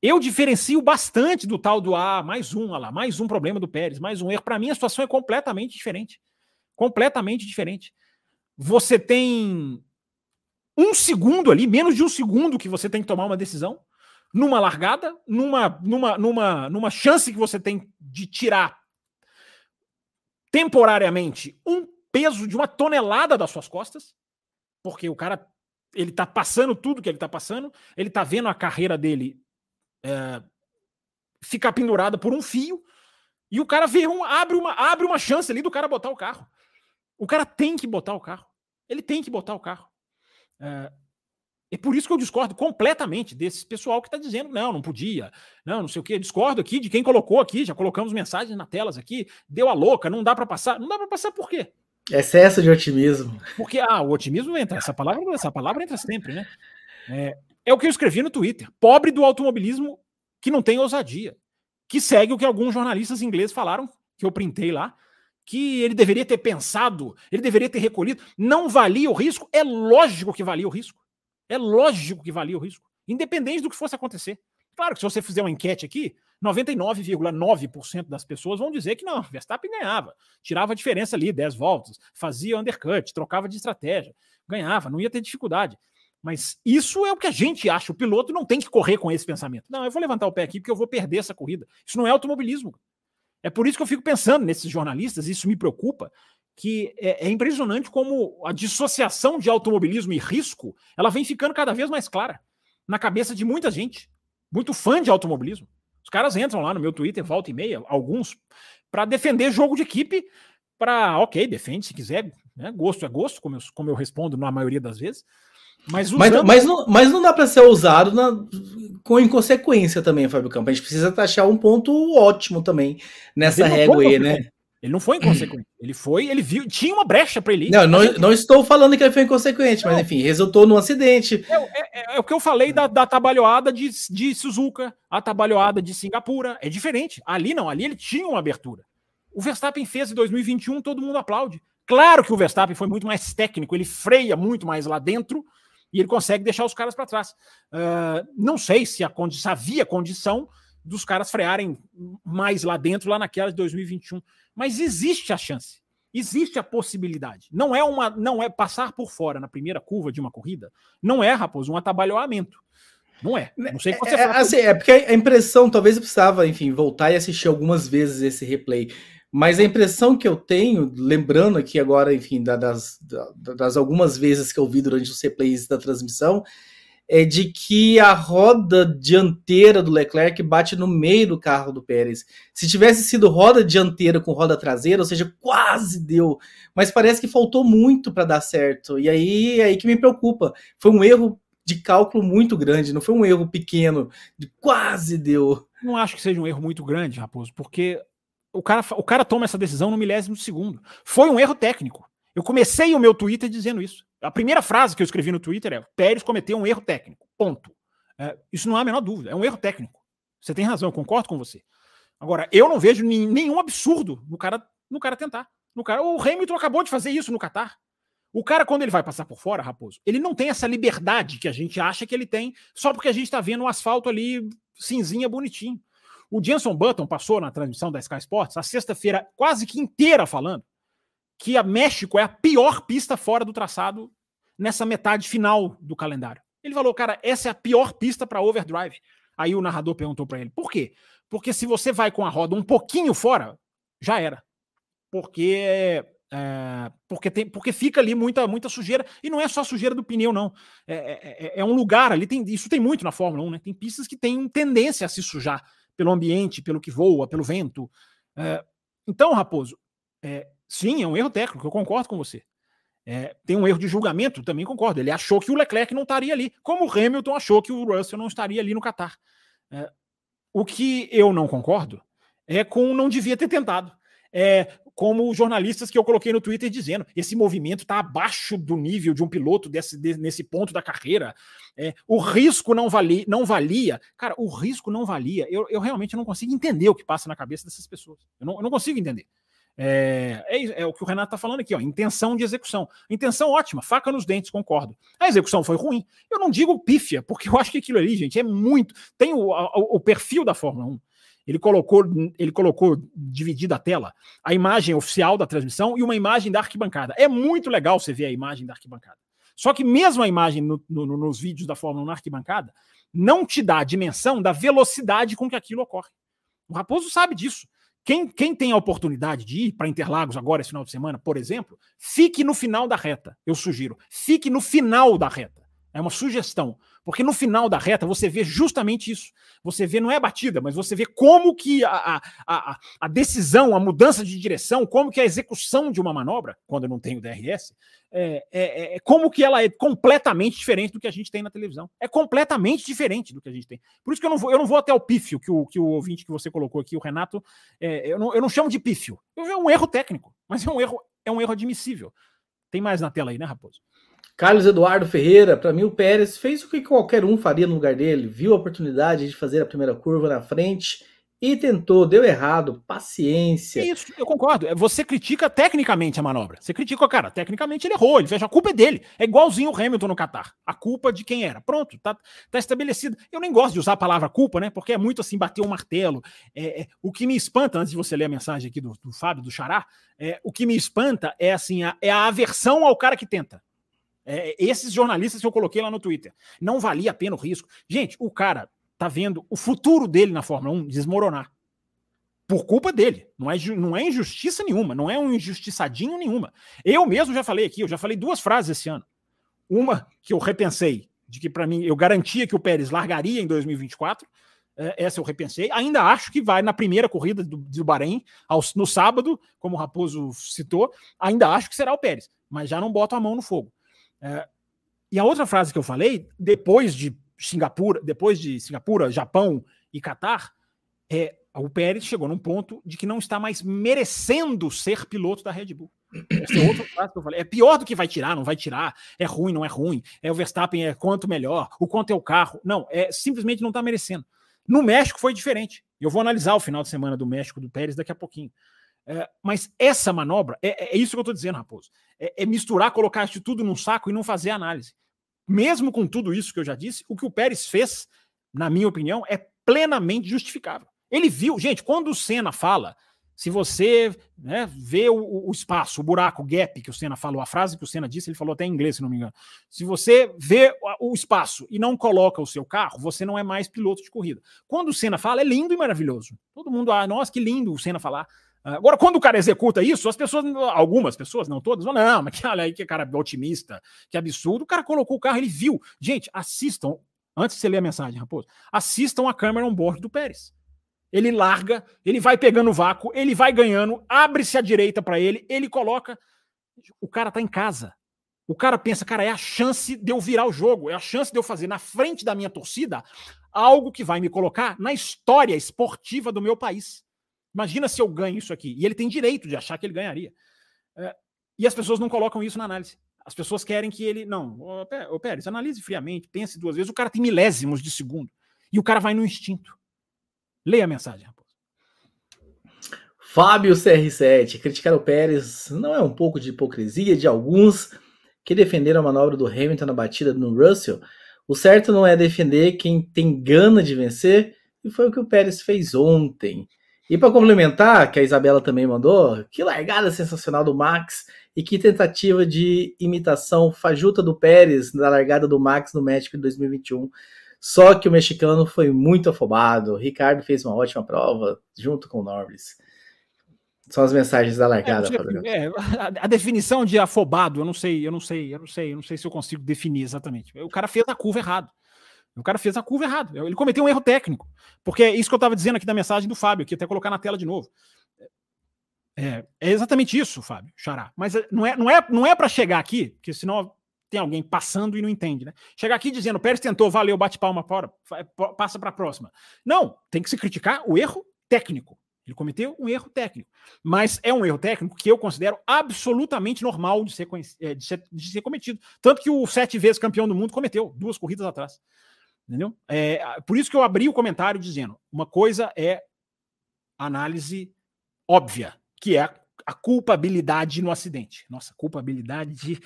Eu diferencio bastante do tal do ah, mais um, lá, mais um problema do Pérez, mais um erro. Para mim, a situação é completamente diferente. Completamente diferente. Você tem um segundo ali, menos de um segundo que você tem que tomar uma decisão numa largada, numa, numa, numa, numa chance que você tem de tirar temporariamente um peso de uma tonelada das suas costas, porque o cara ele tá passando tudo que ele tá passando, ele tá vendo a carreira dele é, ficar pendurada por um fio, e o cara vê um, abre, uma, abre uma chance ali do cara botar o carro. O cara tem que botar o carro. Ele tem que botar o carro. É, é por isso que eu discordo completamente desse pessoal que está dizendo, não, não podia, não, não sei o quê. Discordo aqui de quem colocou aqui, já colocamos mensagens na telas aqui, deu a louca, não dá para passar. Não dá para passar por quê? Excesso de otimismo. Porque, ah, o otimismo entra, essa palavra, essa palavra entra sempre, né? É, é o que eu escrevi no Twitter. Pobre do automobilismo que não tem ousadia. Que segue o que alguns jornalistas ingleses falaram, que eu printei lá, que ele deveria ter pensado, ele deveria ter recolhido. Não valia o risco? É lógico que valia o risco. É lógico que valia o risco, independente do que fosse acontecer. Claro que se você fizer uma enquete aqui, 99,9% das pessoas vão dizer que não, (laughs) Verstappen ganhava, tirava a diferença ali, 10 voltas, fazia undercut, trocava de estratégia, ganhava, não ia ter dificuldade. Mas isso é o que a gente acha. O piloto não tem que correr com esse pensamento. Não, eu vou levantar o pé aqui porque eu vou perder essa corrida. Isso não é automobilismo. É por isso que eu fico pensando nesses jornalistas, isso me preocupa, que é, é, impressionante como a dissociação de automobilismo e risco ela vem ficando cada vez mais clara na cabeça de muita gente, muito fã de automobilismo. Os caras entram lá no meu Twitter, volta e meia, alguns, para defender jogo de equipe, para, ok, defende se quiser, né? gosto é gosto, como eu, como eu respondo na maioria das vezes. Mas, usando... mas, mas, não, mas não dá para ser usado na, com inconsequência também, Fábio Campos. A gente precisa taxar um ponto ótimo também nessa régua aí, né? Ele não foi inconsequente. (clears throat) Ele foi, ele viu, tinha uma brecha para ele. Não, não, não, estou falando que ele foi inconsequente, não. mas enfim, resultou num acidente. É, é, é, é, o que eu falei da, da trabalhoada de, de Suzuka, a trabalhoada de Singapura. É diferente. Ali não, ali ele tinha uma abertura. O Verstappen fez em 2021, todo mundo aplaude. Claro que o Verstappen foi muito mais técnico, ele freia muito mais lá dentro e ele consegue deixar os caras para trás. Uh, não sei se, a condi havia condição dos caras frearem mais lá dentro, lá naquela de 2021. Mas existe a chance. Existe a possibilidade. Não é uma, não é passar por fora na primeira curva de uma corrida. Não é, Raposo, um atabalhoamento. Não é. Não sei o que você é, assim, é porque a impressão, talvez eu precisava, enfim, voltar e assistir algumas vezes esse replay. Mas a impressão que eu tenho, lembrando aqui agora, enfim, das, das algumas vezes que eu vi durante os replays da transmissão, é de que a roda dianteira do Leclerc bate no meio do carro do Pérez. Se tivesse sido roda dianteira com roda traseira, ou seja, quase deu, mas parece que faltou muito para dar certo. E aí é aí que me preocupa. Foi um erro de cálculo muito grande, não foi um erro pequeno, de quase deu. Não acho que seja um erro muito grande, Raposo, porque o cara, o cara toma essa decisão no milésimo segundo. Foi um erro técnico. Eu comecei o meu Twitter dizendo isso. A primeira frase que eu escrevi no Twitter é: Pérez cometeu um erro técnico. Ponto. É, isso não há a menor dúvida. É um erro técnico. Você tem razão, eu concordo com você. Agora, eu não vejo nenhum absurdo no cara, no cara tentar. No cara, o Hamilton acabou de fazer isso no Qatar. O cara, quando ele vai passar por fora, Raposo, ele não tem essa liberdade que a gente acha que ele tem, só porque a gente está vendo o asfalto ali cinzinha, bonitinho. O Jenson Button passou na transmissão da Sky Sports a sexta-feira quase que inteira falando que a México é a pior pista fora do traçado nessa metade final do calendário. Ele falou, cara, essa é a pior pista para overdrive. Aí o narrador perguntou para ele, por quê? Porque se você vai com a roda um pouquinho fora, já era. Porque é, porque, tem, porque fica ali muita, muita sujeira, e não é só sujeira do pneu, não. É, é, é, é um lugar ali, tem, isso tem muito na Fórmula 1, né? Tem pistas que têm tendência a se sujar pelo ambiente, pelo que voa, pelo vento. É, então, Raposo, é, Sim, é um erro técnico, eu concordo com você. É, tem um erro de julgamento, também concordo. Ele achou que o Leclerc não estaria ali, como o Hamilton achou que o Russell não estaria ali no Qatar. É, o que eu não concordo é com não devia ter tentado. É, como jornalistas que eu coloquei no Twitter dizendo, esse movimento está abaixo do nível de um piloto desse, de, nesse ponto da carreira. É, o risco não, vali, não valia. Cara, o risco não valia. Eu, eu realmente não consigo entender o que passa na cabeça dessas pessoas. Eu não, eu não consigo entender. É, é, é, o que o Renato está falando aqui, ó, intenção de execução. Intenção ótima, faca nos dentes, concordo. A execução foi ruim. Eu não digo pífia, porque eu acho que aquilo ali, gente, é muito. Tem o, o, perfil da Fórmula 1. Ele colocou, ele colocou dividida a tela, a imagem oficial da transmissão e uma imagem da arquibancada. É muito legal você ver a imagem da arquibancada. Só que mesmo a imagem no, no, nos vídeos da Fórmula 1 na arquibancada não te dá a dimensão da velocidade com que aquilo ocorre. O Raposo sabe disso. Quem, quem tem a oportunidade de ir para Interlagos agora, esse final de semana, por exemplo, fique no final da reta. Eu sugiro. Fique no final da reta. É uma sugestão. Porque no final da reta você vê justamente isso. Você vê, não é a batida, mas você vê como que a, a, a, a decisão, a mudança de direção, como que a execução de uma manobra, quando eu não tenho DRS, é, é, é, como que ela é completamente diferente do que a gente tem na televisão. É completamente diferente do que a gente tem. Por isso que eu não vou, eu não vou até o pífio que o, que o ouvinte que você colocou aqui, o Renato, é, eu, não, eu não chamo de pífio. Vejo um erro técnico, mas é um erro, é um erro admissível. Tem mais na tela aí, né, Raposo? Carlos Eduardo Ferreira, para mim o Pérez fez o que qualquer um faria no lugar dele, viu a oportunidade de fazer a primeira curva na frente e tentou, deu errado, paciência. É isso, eu concordo. É, você critica tecnicamente a manobra. Você critica, cara, tecnicamente ele errou, ele fez a culpa é dele. É igualzinho o Hamilton no Qatar. A culpa de quem era. Pronto, tá, tá estabelecido. Eu nem gosto de usar a palavra culpa, né? Porque é muito assim, bater o um martelo. É, é, o que me espanta, antes de você ler a mensagem aqui do, do Fábio, do Xará, é, o que me espanta é assim, a, é a aversão ao cara que tenta. É, esses jornalistas que eu coloquei lá no Twitter. Não valia a pena o risco. Gente, o cara tá vendo o futuro dele na Fórmula 1 desmoronar. Por culpa dele. Não é, não é injustiça nenhuma, não é um injustiçadinho nenhuma. Eu mesmo já falei aqui, eu já falei duas frases esse ano. Uma que eu repensei, de que para mim eu garantia que o Pérez largaria em 2024. É, essa eu repensei. Ainda acho que vai na primeira corrida do, do Bahrein, ao, no sábado, como o Raposo citou. Ainda acho que será o Pérez, mas já não boto a mão no fogo. É, e a outra frase que eu falei, depois de Singapura, depois de Singapura, Japão e Catar, é O Pérez chegou num ponto de que não está mais merecendo ser piloto da Red Bull. Esse é outro caso que eu falei. É pior do que vai tirar, não vai tirar. É ruim, não é ruim. É o Verstappen é quanto melhor, o quanto é o carro. Não, é simplesmente não está merecendo. No México foi diferente. Eu vou analisar o final de semana do México do Pérez daqui a pouquinho. É, mas essa manobra, é, é, isso que eu estou dizendo, Raposo. É, é, misturar, colocar isso tudo num saco e não fazer análise. Mesmo com tudo isso que eu já disse, o que o Pérez fez, na minha opinião, é plenamente justificável. Ele viu, gente, quando o Senna fala se você né, vê o, o, espaço, o buraco, o gap que o Senna falou, a frase que o Senna disse, ele falou até em inglês, se não me engano. Se você vê o espaço e não coloca o seu carro, você não é mais piloto de corrida. Quando o Senna fala, é lindo e maravilhoso. Todo mundo, ah, nossa, que lindo o Senna falar. Agora, quando o cara executa isso, as pessoas, algumas pessoas, não todas, vão, não, mas que, olha aí que cara otimista, que absurdo. O cara colocou o carro, ele viu. Gente, assistam, antes de você ler a mensagem, Raposo, assistam a câmera on board do Pérez ele larga, ele vai pegando o vácuo, ele vai ganhando, abre-se à direita para ele, ele coloca. O cara tá em casa. O cara pensa, cara, é a chance de eu virar o jogo, é a chance de eu fazer na frente da minha torcida algo que vai me colocar na história esportiva do meu país. Imagina se eu ganho isso aqui. E ele tem direito de achar que ele ganharia. É, e as pessoas não colocam isso na análise. As pessoas querem que ele. Não, ô Pérez, analise friamente, pense duas vezes. O cara tem milésimos de segundo. E o cara vai no instinto. Leia a mensagem, Raposo. Fábio CR7, criticar o Pérez não é um pouco de hipocrisia de alguns que defenderam a manobra do Hamilton na batida no Russell? O certo não é defender quem tem gana de vencer, e foi o que o Pérez fez ontem. E para complementar, que a Isabela também mandou, que largada sensacional do Max e que tentativa de imitação fajuta do Pérez na largada do Max no México de 2021. Só que o mexicano foi muito afobado. Ricardo fez uma ótima prova junto com o Norris. São as mensagens da largada, é, é, a, a, definição de afobado, eu não sei, eu não sei, eu não sei, eu não sei se eu consigo definir exatamente. O cara fez a curva errado. O cara fez a curva errado. Ele cometeu um erro técnico. Porque é isso que eu estava dizendo aqui na mensagem do Fábio, que até colocar na tela de novo. É, é exatamente isso, Fábio, Xará. Mas é, não é, não é, não é para chegar aqui, porque senão tem alguém passando e não entende, né? Chegar aqui dizendo, Pérez tentou, valeu, bate palma fora, passa para a próxima. Não, tem que se criticar o erro técnico. Ele cometeu um erro técnico. Mas é um erro técnico que eu considero absolutamente normal de ser, é, de ser, de ser cometido. Tanto que o sete vezes campeão do mundo cometeu, duas corridas atrás. Entendeu? É, por isso que eu abri o comentário dizendo: uma coisa é análise óbvia, que é a, culpabilidade no acidente. Nossa, culpabilidade de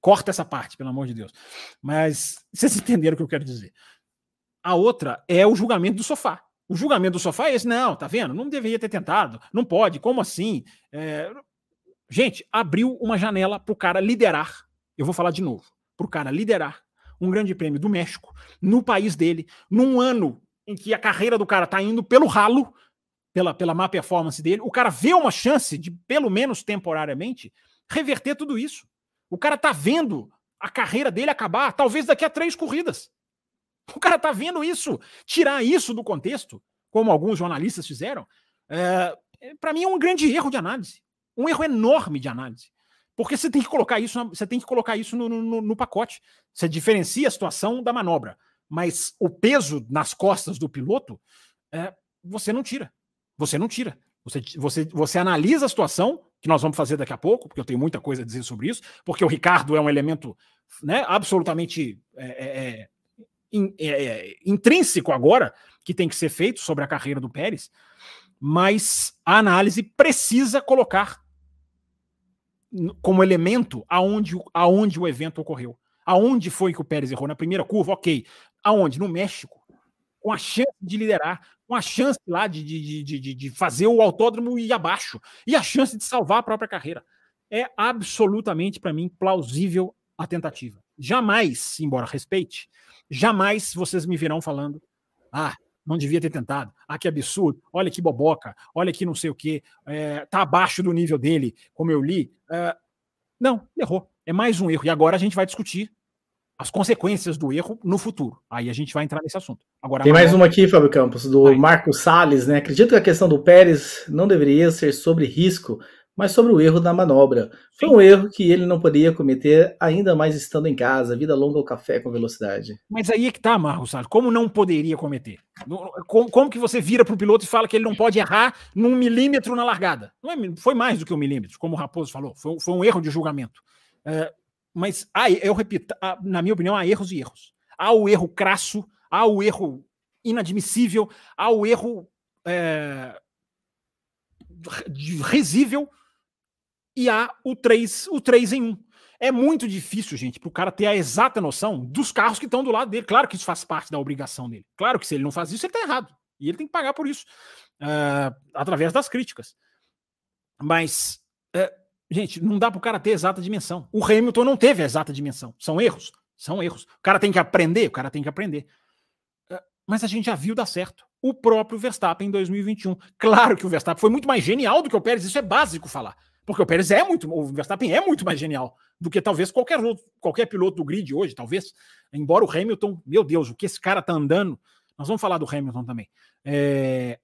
Corta essa parte, pelo amor de Deus. Mas vocês entenderam o que eu quero dizer. A outra é o julgamento do sofá. O julgamento do sofá é esse, não, tá vendo? Não deveria ter tentado, não pode, como assim? É... Gente, abriu uma janela para o cara liderar. Eu vou falar de novo. Para o cara liderar um grande prêmio do México, no país dele, num ano em que a carreira do cara tá indo pelo ralo, pela, pela má performance dele, o cara vê uma chance de, pelo menos temporariamente, reverter tudo isso. O cara tá vendo a carreira dele acabar, talvez daqui a três corridas. O cara tá vendo isso. Tirar isso do contexto, como alguns jornalistas fizeram, é, para mim é um grande erro de análise. Um erro enorme de análise. Porque você tem que colocar isso, você tem que colocar isso no, no, no pacote. Você diferencia a situação da manobra. Mas o peso nas costas do piloto, é, você não tira. Você não tira. Você, você, você analisa a situação, que nós vamos fazer daqui a pouco, porque eu tenho muita coisa a dizer sobre isso, porque o Ricardo é um elemento né, absolutamente é, é, é in, é, é, intrínseco agora, que tem que ser feito sobre a carreira do Pérez, mas a análise precisa colocar como elemento aonde, aonde o evento ocorreu. Aonde foi que o Pérez errou? Na primeira curva, ok. Aonde? No México. Com a chance de liderar, com a chance lá de, de, de, de, fazer o autódromo ir abaixo e a chance de salvar a própria carreira. É absolutamente, para mim, plausível a tentativa. Jamais, embora respeite, jamais vocês me virão falando: ah, não devia ter tentado, ah, que absurdo, olha que boboca, olha que não sei o que, é, tá abaixo do nível dele, como eu li. É, não, errou. É mais um erro. E agora a gente vai discutir as consequências do erro no futuro. Aí a gente vai entrar nesse assunto. Agora, Tem mais uma aqui, Fábio Campos, do Marco Salles, né? Acredito que a questão do Pérez não deveria ser sobre risco, mas sobre o erro da manobra. Foi um erro que ele não poderia cometer, ainda mais estando em casa, vida longa ao café com velocidade. Mas aí é que tá, Marcos, como não poderia cometer? Como, como que você vira para o piloto e fala que ele não pode errar num milímetro na largada? Não é, foi mais do que um milímetro, como o Raposo falou, foi, foi um erro de julgamento. É, mas, ah, eu repito, na minha opinião, há erros e erros. Há o erro crasso, há o erro inadmissível, há o erro é, risível, e há o 3, o 3 em 1. É muito difícil, gente, para o cara ter a exata noção dos carros que estão do lado dele. Claro que isso faz parte da obrigação dele. Claro que se ele não faz isso, ele está errado. E ele tem que pagar por isso, uh, através das críticas. Mas, uh, gente, não dá para o cara ter exata dimensão. O Hamilton não teve a exata dimensão. São erros? São erros. O cara tem que aprender? O cara tem que aprender. Uh, mas a gente já viu dar certo. O próprio Verstappen em 2021. Claro que o Verstappen foi muito mais genial do que o Pérez, isso é básico falar. Porque o Pérez é muito, o Verstappen é muito mais genial do que talvez qualquer outro, qualquer piloto do grid hoje, talvez. Embora o Hamilton, meu Deus, o que esse cara tá andando. Nós vamos falar do Hamilton também. É,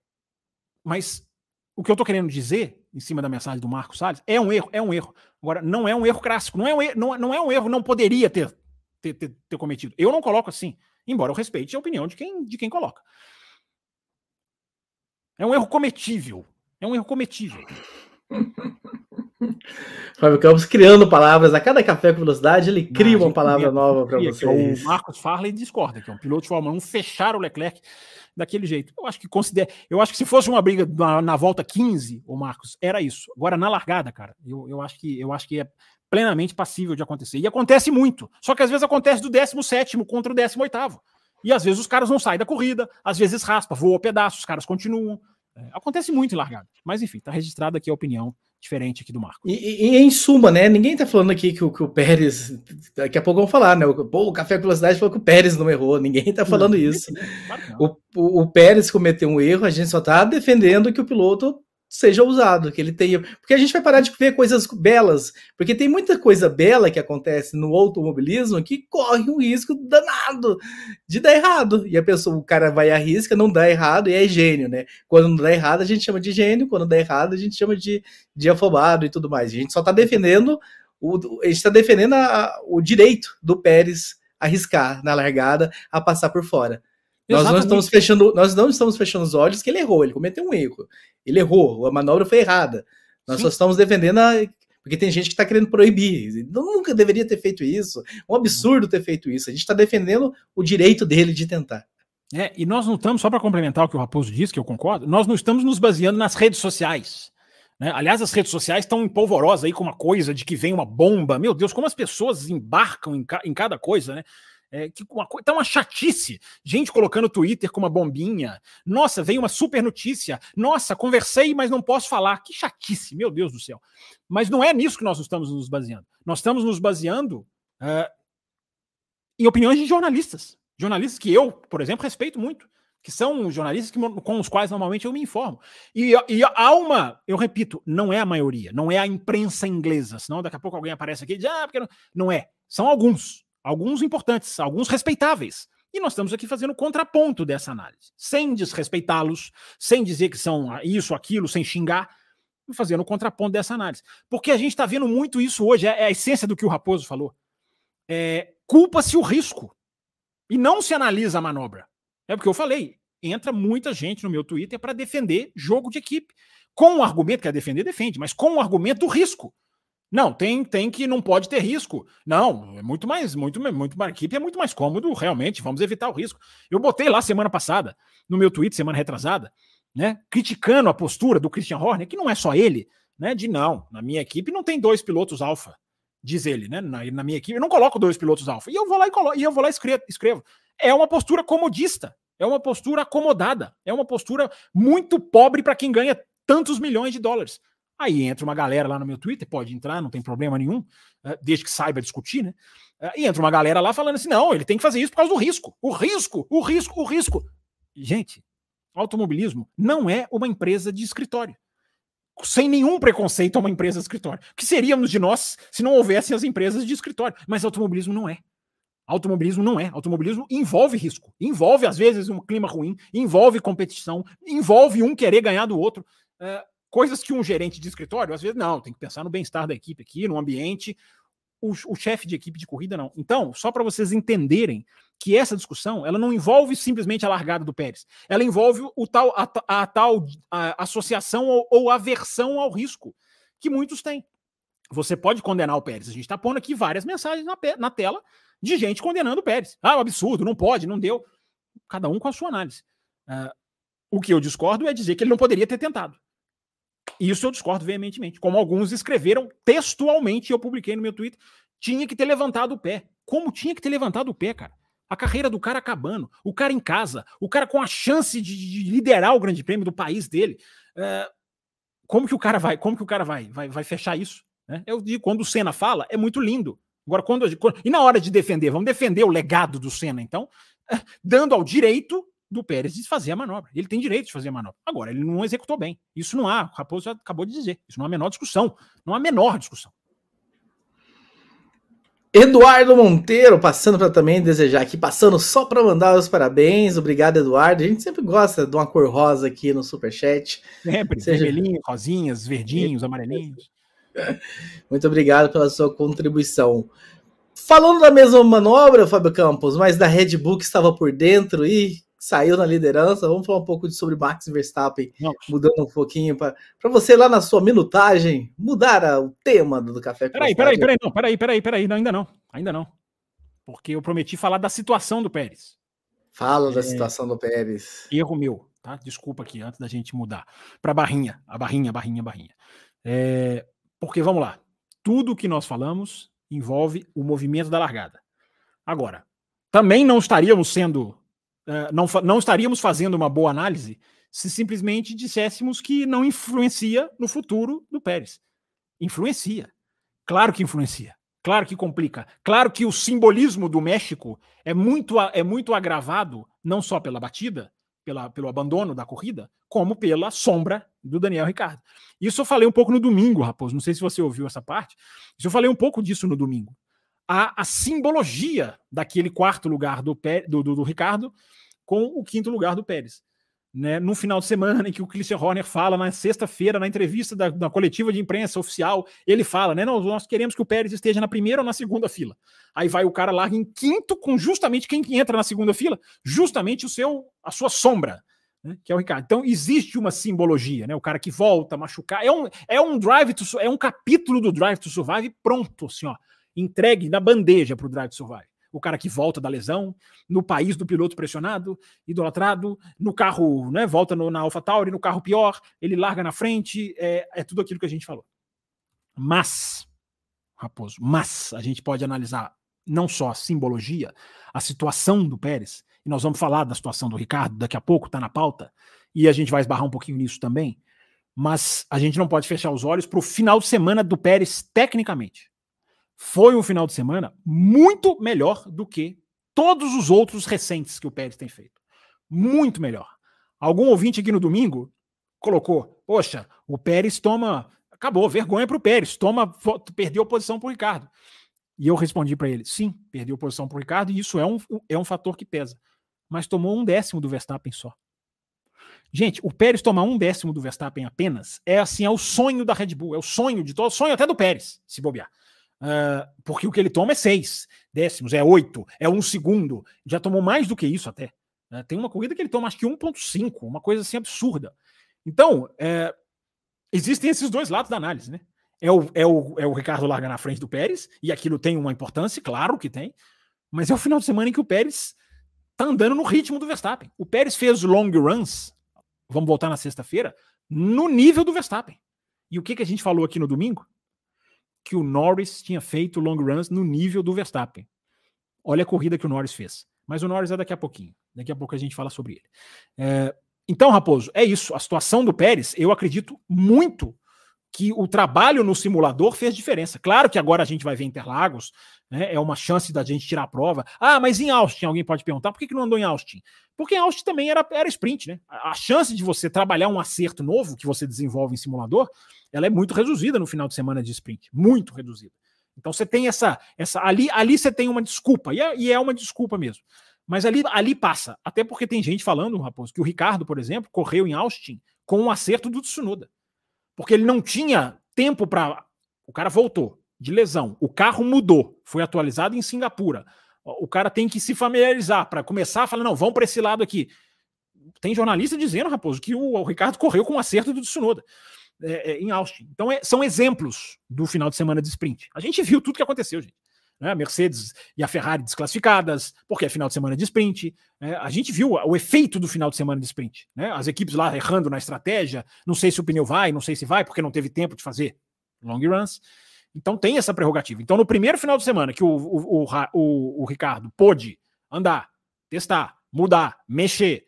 mas o que eu tô querendo dizer, em cima da mensagem do Marco Salles, é um erro, é um erro. Agora, não é um erro clássico, não é um erro, não, não é um erro, não poderia ter, ter, ter, ter cometido. Eu não coloco assim, embora eu respeite a opinião de quem, de quem coloca. É um erro cometível. É um erro cometível. (laughs) Fábio Campos criando palavras. A cada café com velocidade, ele cria uma palavra nova para vocês. O Marcos Farley discorda, que é um piloto de Fórmula 1, fechar o Leclerc daquele jeito. Eu acho que considera. Eu acho que se fosse uma briga na, na, volta 15, o Marcos, era isso. Agora, na largada, cara, eu, eu, acho que, eu acho que é plenamente passível de acontecer. E acontece muito. Só que às vezes acontece do 17 contra o 18. E às vezes os caras não saem da corrida, às vezes raspa, voa pedaços, os caras continuam. É, acontece muito em largada. Mas enfim, tá registrada aqui a opinião diferente aqui do Marco. E, e, em suma, né? Ninguém tá falando aqui que o, que o Pérez. Daqui a pouco vão falar, né? O, pô, o Café com Velocidade falou que o Pérez não errou. Ninguém tá falando não, isso. Claro o, o, o Pérez cometeu um erro, a gente só tá defendendo que o piloto seja usado, que ele tenha. Porque a gente vai parar de ver coisas belas, porque tem muita coisa bela que acontece no automobilismo que corre um risco danado de dar errado. E a pessoa, o cara vai arrisca, não dá errado e é gênio, né? Quando não dá errado, a gente chama de gênio, quando dá errado, a gente chama de, de afobado e tudo mais. A gente só tá defendendo o, a gente está defendendo a, o direito do Pérez arriscar na largada a passar por fora. Nós não estamos fechando, nós não estamos fechando os olhos que ele errou, ele cometeu um erro. Ele errou, a manobra foi errada. Nós Sim. só estamos defendendo a, porque tem gente que está querendo proibir. Nunca deveria ter feito isso. É um absurdo ter feito isso. A gente está defendendo o direito dele de tentar. É, e nós não estamos, só para complementar o que o Raposo disse, que eu concordo, nós não estamos nos baseando nas redes sociais. Né? Aliás, as redes sociais estão empolvorosas aí com uma coisa de que vem uma bomba. Meu Deus, como as pessoas embarcam em, ca em cada coisa, né? É, que uma, tá uma chatice. Gente colocando Twitter com uma bombinha. Nossa, veio uma super notícia. Nossa, conversei, mas não posso falar. Que chatice, meu Deus do céu. Mas não é nisso que nós estamos nos baseando. Nós estamos nos baseando uh, em opiniões de jornalistas. Jornalistas que eu, por exemplo, respeito muito. Que são jornalistas que, com os quais normalmente eu me informo. E, e há uma, eu repito, não é a maioria, não é a imprensa inglesa, senão daqui a pouco alguém aparece aqui e diz, ah, porque não. não é. São alguns alguns importantes, alguns respeitáveis. E nós estamos aqui fazendo contraponto dessa análise, sem desrespeitá-los, sem dizer que são isso, aquilo, sem xingar, fazendo o contraponto dessa análise. Porque a gente está vendo muito isso hoje, é, é a essência do que o Raposo falou. É, Culpa-se o risco e não se analisa a manobra. É porque eu falei, entra muita gente no meu Twitter para defender jogo de equipe. Com o argumento, que é defender, defende, mas com o argumento do risco. Não, tem, tem que não pode ter risco. Não, é muito mais, muito, muito a equipe é muito mais cômodo, realmente. Vamos evitar o risco. Eu botei lá semana passada, no meu tweet, semana retrasada, né, criticando a postura do Christian Horner, que não é só ele, né, de não, na minha equipe não tem dois pilotos alfa, diz ele, né, na, na minha equipe eu não coloco dois pilotos alfa. E eu vou lá e, colo, e eu vou lá e escrevo, escrevo. É uma postura comodista, é uma postura acomodada, é uma postura muito pobre para quem ganha tantos milhões de dólares. Aí entra uma galera lá no meu Twitter, pode entrar, não tem problema nenhum, eh, desde que saiba discutir, né? Eh, e entra uma galera lá falando assim: não, ele tem que fazer isso por causa do risco. O risco, o risco, o risco. Gente, automobilismo não é uma empresa de escritório. Sem nenhum preconceito, é uma empresa de escritório. O que seríamos de nós se não houvessem as empresas de escritório? Mas automobilismo não é. Automobilismo não é. Automobilismo envolve risco. Envolve, às vezes, um clima ruim, envolve competição, envolve um querer ganhar do outro. Uh, Coisas que um gerente de escritório, às vezes, não, tem que pensar no bem-estar da equipe aqui, no ambiente. O, o chefe de equipe de corrida, não. Então, só para vocês entenderem que essa discussão ela não envolve simplesmente a largada do Pérez, ela envolve o tal, a, a, tal a, associação ou, ou aversão ao risco que muitos têm. Você pode condenar o Pérez. A gente está pondo aqui várias mensagens na, na tela de gente condenando o Pérez. Ah, um absurdo, não pode, não deu. Cada um com a sua análise. Uh, o que eu discordo é dizer que ele não poderia ter tentado. Isso eu discordo veementemente. Como alguns escreveram textualmente, eu publiquei no meu Twitter, tinha que ter levantado o pé. Como tinha que ter levantado o pé, cara? A carreira do cara acabando, o cara em casa, o cara com a chance de, de liderar o grande prêmio do país dele. Uh, como que o cara vai? Como que o cara vai? Vai, vai fechar isso? Né? Eu digo, quando o Senna fala, é muito lindo. Agora, quando, quando, E na hora de defender, vamos defender o legado do Senna, então, (laughs) dando ao direito do Pérez de fazer a manobra. Ele tem direito de fazer a manobra. Agora, ele não executou bem. Isso não há, o Raposo acabou de dizer. Isso não há a menor discussão. Não há a menor discussão. Eduardo Monteiro, passando para também desejar aqui, passando só para mandar os parabéns. Obrigado, Eduardo. A gente sempre gosta de uma cor rosa aqui no Superchat. Sempre, Seja... vermelhinho, rosinhas, verdinhos, amarelinhos. (laughs) Muito obrigado pela sua contribuição. Falando da mesma manobra, Fábio Campos, mas da Red Bull que estava por dentro e saiu na liderança, vamos falar um pouco sobre Max Verstappen, mudando um pouquinho para você lá na sua minutagem mudar o tema do café. Peraí, peraí, peraí, não, peraí, peraí, peraí, não, ainda não, ainda não, porque eu prometi falar da situação do Pérez. Fala é... da situação do Pérez. Erro meu, tá? Desculpa aqui antes da gente mudar para barrinha, a barrinha, barrinha, barrinha. É... Porque vamos lá, tudo que nós falamos envolve o movimento da largada. Agora, também não estaríamos sendo, uh, não, não estaríamos fazendo uma boa análise se simplesmente disséssemos que não influencia no futuro do Pérez. Influencia. Claro que influencia. Claro que complica. Claro que o simbolismo do México é muito, é muito agravado, não só pela batida, pela, pelo abandono da corrida, como pela sombra do Daniel Ricardo. Isso eu falei um pouco no domingo, Raposo. Não sei se você ouviu essa parte. Isso eu falei um pouco disso no domingo. A, a simbologia daquele quarto lugar do, do, do, do Ricardo com o quinto lugar do Pérez né, no final de semana em que o Christian Horner fala na sexta-feira, na entrevista da, da, coletiva de imprensa oficial, ele fala, né, não, nós queremos que o Pérez esteja na primeira ou na segunda fila. Aí vai o cara larga em quinto com justamente quem que entra na segunda fila, justamente o seu a sua sombra, né, que é o Ricardo. Então existe uma simbologia, né, o cara que volta machucar, é um é um drive to, é um capítulo do Drive to Survive pronto, assim, ó, entregue na bandeja para o Drive to Survive o cara que volta da lesão, no país do piloto pressionado, idolatrado, no carro, né, volta no, na AlphaTauri, no carro pior, ele larga na frente, é, é tudo aquilo que a gente falou. Mas, Raposo, mas a gente pode analisar não só a simbologia, a situação do Pérez, e nós vamos falar da situação do Ricardo daqui a pouco, está na pauta, e a gente vai esbarrar um pouquinho nisso também, mas a gente não pode fechar os olhos para o final de semana do Pérez tecnicamente foi um final de semana muito melhor do que todos os outros recentes que o Pérez tem feito. Muito melhor. Algum ouvinte aqui no domingo colocou: Poxa, o Pérez toma. Acabou, vergonha para o Pérez, toma, perdeu posição para o Ricardo. E eu respondi para ele: sim, perdeu posição para o Ricardo, e isso é um, é um fator que pesa. Mas tomou um décimo do Verstappen só. Gente, o Pérez tomar um décimo do Verstappen apenas é assim, é o sonho da Red Bull, é o sonho de todo, sonho até do Pérez, se bobear. Uh, porque o que ele toma é seis décimos, é oito, é um segundo. Já tomou mais do que isso até. Uh, tem uma corrida que ele toma acho que 1,5, uma coisa assim absurda. Então, é, existem esses dois lados da análise, né? É o, é, o, é o Ricardo larga na frente do Pérez, e aquilo tem uma importância, claro que tem, mas é o final de semana em que o Pérez tá andando no ritmo do Verstappen. O Pérez fez long runs, vamos voltar na sexta-feira, no nível do Verstappen. E o que, que a gente falou aqui no domingo? Que o Norris tinha feito long runs no nível do Verstappen. Olha a corrida que o Norris fez. Mas o Norris é daqui a pouquinho. Daqui a pouco a gente fala sobre ele. É, então, Raposo, é isso. A situação do Pérez, eu acredito muito que o trabalho no simulador fez diferença. Claro que agora a gente vai ver Interlagos, né, é uma chance da gente tirar a prova. Ah, mas em Austin, alguém pode perguntar, por que, que não andou em Austin? Porque em Austin também era, era sprint, né? A, chance de você trabalhar um acerto novo que você desenvolve em simulador, ela é muito reduzida no final de semana de sprint, muito reduzida. Então você tem essa, essa ali, ali você tem uma desculpa, e é, e é uma desculpa mesmo. Mas ali, ali passa, até porque tem gente falando, Raposo, que o Ricardo, por exemplo, correu em Austin com um acerto do Tsunoda. Porque ele não tinha tempo para. O cara voltou de lesão, o carro mudou, foi atualizado em Singapura. O cara tem que se familiarizar para começar a falar: não, vamos para esse lado aqui. Tem jornalista dizendo, Raposo, que o, Ricardo correu com o acerto do Tsunoda é, é, em Austin. Então, é, são exemplos do final de semana de sprint. A gente viu tudo que aconteceu, gente. Né? A Mercedes e a Ferrari desclassificadas, porque é final de semana de sprint. Né? A gente viu o efeito do final de semana de sprint. Né? As equipes lá errando na estratégia, não sei se o pneu vai, não sei se vai, porque não teve tempo de fazer long runs. Então tem essa prerrogativa. Então, no primeiro final de semana que o, o, o, o, o Ricardo pôde andar, testar, mudar, mexer,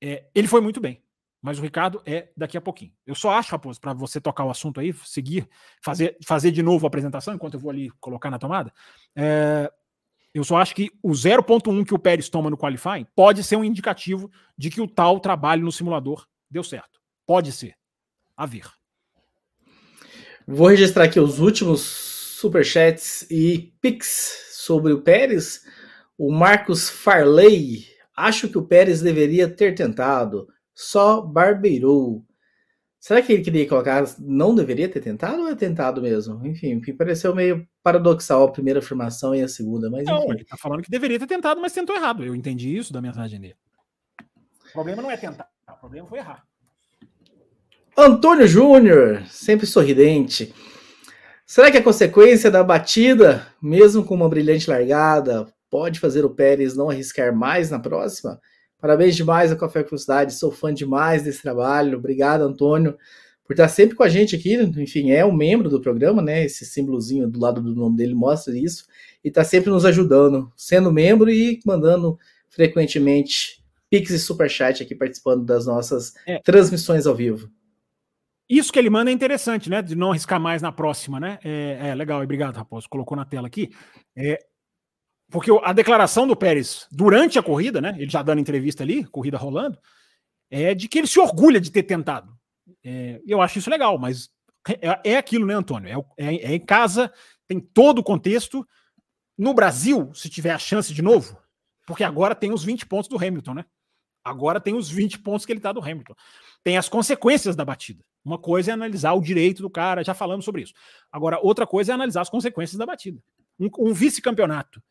é, ele foi muito bem. Mas o Ricardo é daqui a pouquinho. Eu só acho, Raposo, para você tocar o assunto aí, seguir, fazer, fazer de novo a apresentação, enquanto eu vou ali colocar na tomada. É, eu só acho que o 0.1 que o Pérez toma no qualifying pode ser um indicativo de que o tal trabalho no simulador deu certo. Pode ser. A ver. Vou registrar aqui os últimos superchats e pics sobre o Pérez. O Marcos Farley. Acho que o Pérez deveria ter tentado só barbeirou. Será que ele queria colocar não deveria ter tentado ou é tentado mesmo? Enfim, me pareceu meio paradoxal a primeira afirmação e a segunda, mas não, enfim. ele tá falando que deveria ter tentado, mas tentou errado. Eu entendi isso da mensagem dele. O problema não é tentar, o problema foi errar. Antônio Júnior, sempre sorridente. Será que a consequência da batida, mesmo com uma brilhante largada, pode fazer o Pérez não arriscar mais na próxima? Parabéns demais a Café com Cidade, sou fã demais desse trabalho. Obrigado, Antônio, por estar sempre com a gente aqui. Enfim, é um membro do programa, né? Esse símbolozinho do lado do nome dele mostra isso. E está sempre nos ajudando, sendo membro e mandando frequentemente Pix e Superchat aqui participando das nossas é. transmissões ao vivo. Isso que ele manda é interessante, né? De não arriscar mais na próxima, né? É, é legal, obrigado, Raposo. Colocou na tela aqui. É, porque a declaração do Pérez durante a corrida, né? Ele já dando entrevista ali, corrida rolando, é de que ele se orgulha de ter tentado. É, eu acho isso legal, mas é, é aquilo, né, Antônio? É, é, é, em casa, tem todo o contexto. No Brasil, se tiver a chance de novo, porque agora tem os 20 pontos do Hamilton, né? Agora tem os 20 pontos que ele tá do Hamilton. Tem as consequências da batida. Uma coisa é analisar o direito do cara, já falamos sobre isso. Agora, outra coisa é analisar as consequências da batida. Um, um vice-campeonato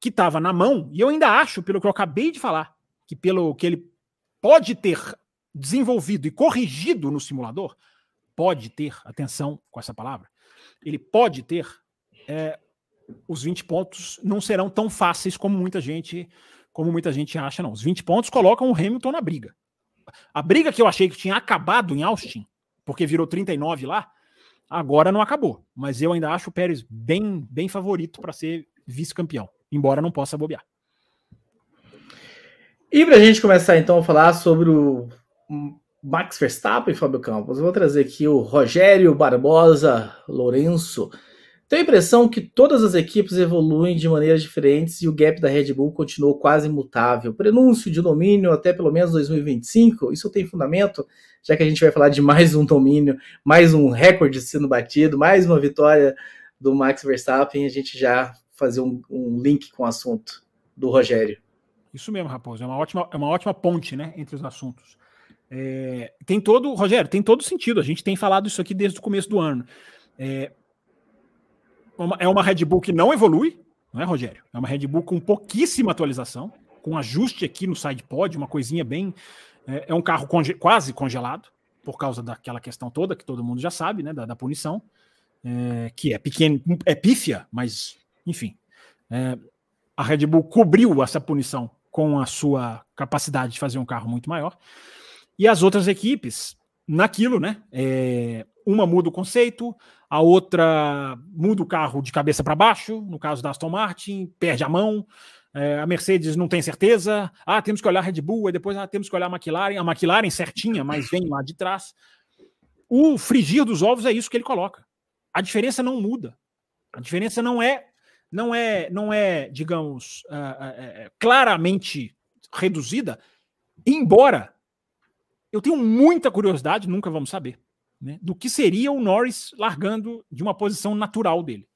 que estava na mão, e eu ainda acho, pelo que eu acabei de falar, que pelo que ele pode ter desenvolvido e corrigido no simulador, pode ter, atenção com essa palavra, ele pode ter, é, os 20 pontos não serão tão fáceis como muita gente como muita gente acha, não. Os 20 pontos colocam o Hamilton na briga. A briga que eu achei que tinha acabado em Austin, porque virou 39 lá, agora não acabou. Mas eu ainda acho o Pérez bem, bem favorito para ser vice-campeão embora não possa bobear. E para a gente começar então a falar sobre o Max Verstappen, Fábio Campos, eu vou trazer aqui o Rogério Barbosa Lourenço. Tenho a impressão que todas as equipes evoluem de maneiras diferentes e o gap da Red Bull continuou quase imutável. Prenúncio de domínio até pelo menos 2025, isso tem fundamento, já que a gente vai falar de mais um domínio, mais um recorde sendo batido, mais uma vitória do Max Verstappen, a gente já fazer um, um link com o assunto do Rogério. Isso mesmo, Raposo. É uma ótima, é uma ótima ponte né, entre os assuntos. É, tem todo, Rogério, tem todo sentido. A gente tem falado isso aqui desde o começo do ano. É uma, é uma Red Bull que não evolui, não é, Rogério? É uma Red Bull com pouquíssima atualização, com ajuste aqui no side pod, uma coisinha bem. É, é um carro conge, quase congelado, por causa daquela questão toda que todo mundo já sabe, né? Da, da punição, é, que é pequeno, é pífia, mas enfim, é, a Red Bull cobriu essa punição com a sua capacidade de fazer um carro muito maior. E as outras equipes, naquilo, né? É, uma muda o conceito, a outra muda o carro de cabeça para baixo, no caso da Aston Martin, perde a mão. É, a Mercedes não tem certeza. Ah, temos que olhar a Red Bull, e depois ah, temos que olhar a McLaren. A McLaren certinha, mas vem lá de trás. O frigir dos ovos é isso que ele coloca. A diferença não muda. A diferença não é não é, não é digamos, uh, uh, claramente reduzida, embora eu tenho muita curiosidade, nunca vamos saber, né, do que seria o Norris largando de uma posição natural dele.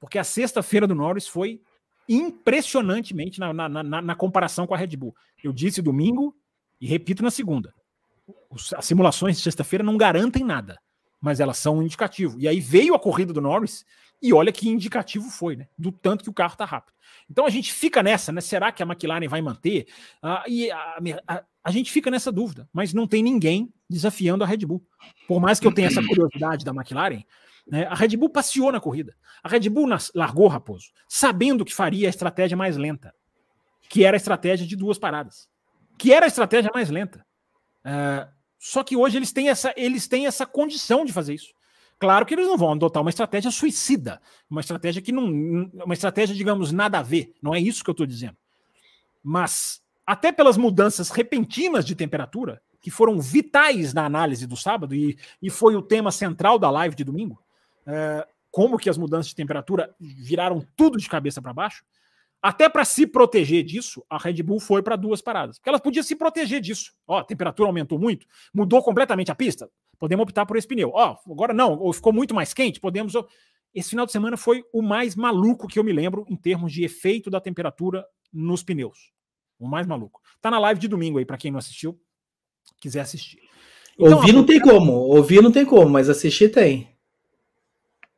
Porque a sexta-feira do Norris foi impressionantemente na, na, na, na, comparação com a Red Bull. Eu disse domingo e repito na segunda. As simulações de sexta-feira não garantem nada. Mas elas são um indicativo. E aí veio a corrida do Norris e olha que indicativo foi, né? Do tanto que o carro tá rápido. Então a gente fica nessa, né? Será que a McLaren vai manter? Ah, e a, a, a, gente fica nessa dúvida, mas não tem ninguém desafiando a Red Bull. Por mais que eu tenha essa (clears throat) curiosidade da McLaren, né, a Red Bull passeou na corrida. A Red Bull nas, largou Raposo, sabendo que faria a estratégia mais lenta, que era a estratégia de duas paradas, que era a estratégia mais lenta. Uh, só que hoje eles têm, essa, eles têm essa condição de fazer isso. Claro que eles não vão adotar uma estratégia suicida, uma estratégia que não. Uma estratégia, digamos, nada a ver. Não é isso que eu estou dizendo. Mas, até pelas mudanças repentinas de temperatura, que foram vitais na análise do sábado, e, e foi o tema central da live de domingo, é, como que as mudanças de temperatura viraram tudo de cabeça para baixo, até para se proteger disso, a Red Bull foi para duas paradas. Porque ela podia se proteger disso. Ó, a temperatura aumentou muito, mudou completamente a pista. Podemos optar por esse pneu. Ó, agora não, ou ficou muito mais quente, podemos. Esse final de semana foi o mais maluco que eu me lembro em termos de efeito da temperatura nos pneus. O mais maluco. Tá na live de domingo aí, para quem não assistiu, quiser assistir. Então, Ouvir não tem como, ouvir não tem como, mas assistir tem.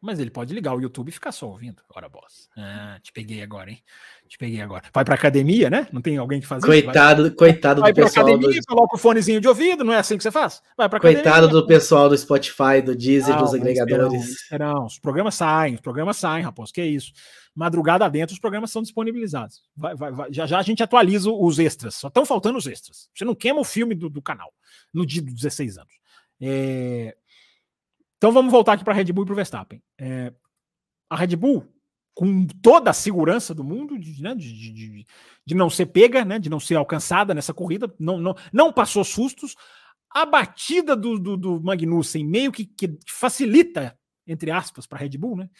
Mas ele pode ligar o YouTube e ficar só ouvindo. Ora, boss. Ah, te peguei agora, hein? Te peguei agora. Vai pra academia, né? Não tem alguém que faz coitado, isso? Vai, coitado vai do pessoal. Academia, do... Coloca o fonezinho de ouvido, não é assim que você faz? Vai pra academia. Coitado do pessoal do Spotify, do Deezer, não, dos agregadores. Não, os programas saem, os programas saem, rapaz. Que é isso. Madrugada dentro, os programas são disponibilizados. Vai, vai, vai. Já já a gente atualiza os extras. Só estão faltando os extras. Você não queima o filme do, do canal no dia dos 16 anos. É... Então vamos voltar aqui para a Red Bull e para o Verstappen. É, a Red Bull, com toda a segurança do mundo, de, né, de, de, de, não ser pega, né, de não ser alcançada nessa corrida, não, não, não passou sustos. A batida do, do, do Magnussen meio que, que facilita, entre aspas, para a Red Bull, né?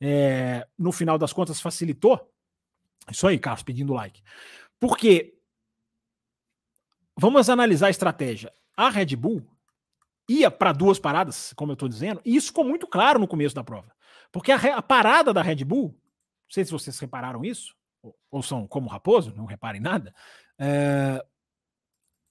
É, no final das contas, facilitou. Isso aí, Carlos, pedindo like. Porque vamos analisar a estratégia. A Red Bull ia para duas paradas, como eu estou dizendo, e isso ficou muito claro no começo da prova. Porque a, a, parada da Red Bull, não sei se vocês repararam isso, ou, ou são como Raposo, não reparem nada, é,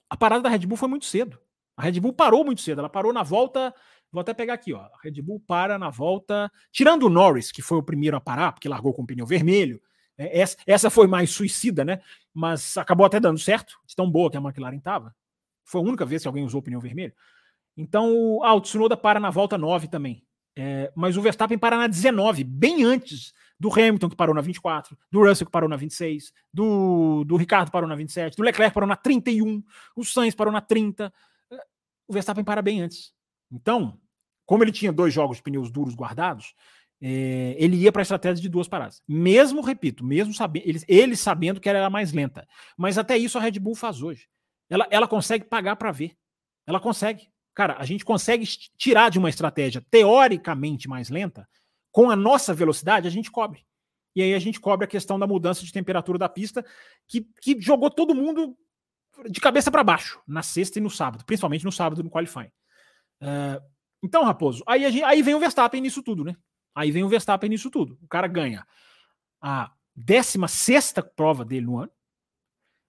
a parada da Red Bull foi muito cedo. A Red Bull parou muito cedo, ela parou na volta. Vou até pegar aqui, ó. A Red Bull para na volta. Tirando o Norris, que foi o primeiro a parar, porque largou com o pneu vermelho. É, essa, essa foi mais suicida, né? Mas acabou até dando certo, de tão boa que a McLaren estava. Foi a única vez que alguém usou o pneu vermelho. Então, ah, o Tsunoda para na volta 9 também. É, mas o Verstappen para na 19, bem antes do Hamilton, que parou na 24, do Russell, que parou na 26, do, do Ricardo parou na 27, do Leclerc parou na 31, o Sainz parou na 30. É, o Verstappen para bem antes. Então, como ele tinha dois jogos de pneus duros guardados, é, ele ia para a estratégia de duas paradas. Mesmo, repito, mesmo sabendo, ele, ele, sabendo que ela era mais lenta. Mas até isso a Red Bull faz hoje. Ela, ela consegue pagar para ver. Ela consegue. Cara, a gente consegue tirar de uma estratégia teoricamente mais lenta, com a nossa velocidade, a gente cobre. E aí a gente cobre a questão da mudança de temperatura da pista, que, que jogou todo mundo de cabeça para baixo, na sexta e no sábado, principalmente no sábado no qualifying. Uh, então, Raposo, aí, gente, aí vem o Verstappen nisso tudo, né? Aí vem o Verstappen nisso tudo. O cara ganha a 16 prova dele no ano,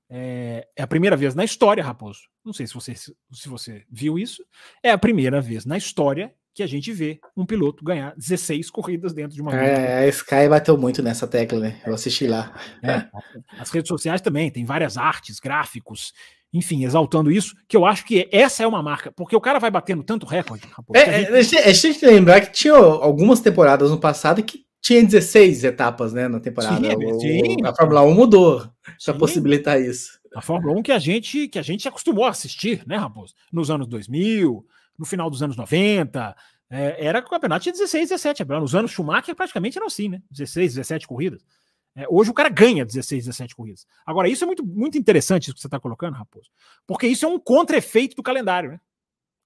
é, é, a primeira vez na história, Raposo. Não sei se você, se você viu isso. É a primeira vez na história que a gente vê um piloto ganhar 16 corridas dentro de uma É, a Sky bateu muito nessa tecla, né? Eu assisti lá. É, (laughs) as redes sociais também, tem várias artes, gráficos, enfim, exaltando isso, que eu acho que essa é uma marca, porque o cara vai batendo tanto recorde. Raposo, é, gente... é, é, é, lembrar que tinha algumas temporadas no passado que tinha 16 etapas, né, na temporada. Sim, sim. a Fórmula 1 mudou para possibilitar isso. A Fórmula 1 que a gente que a gente acostumou a assistir, né, Raposo? Nos anos 2000, no final dos anos 90, é, era que o campeonato tinha 16, 17. Nos anos Schumacher praticamente era assim, né? 16, 17 corridas. É, hoje o cara ganha 16, 17 corridas. Agora, isso é muito, muito interessante isso que você está colocando, Raposo, porque isso é um contra-efeito do calendário, né?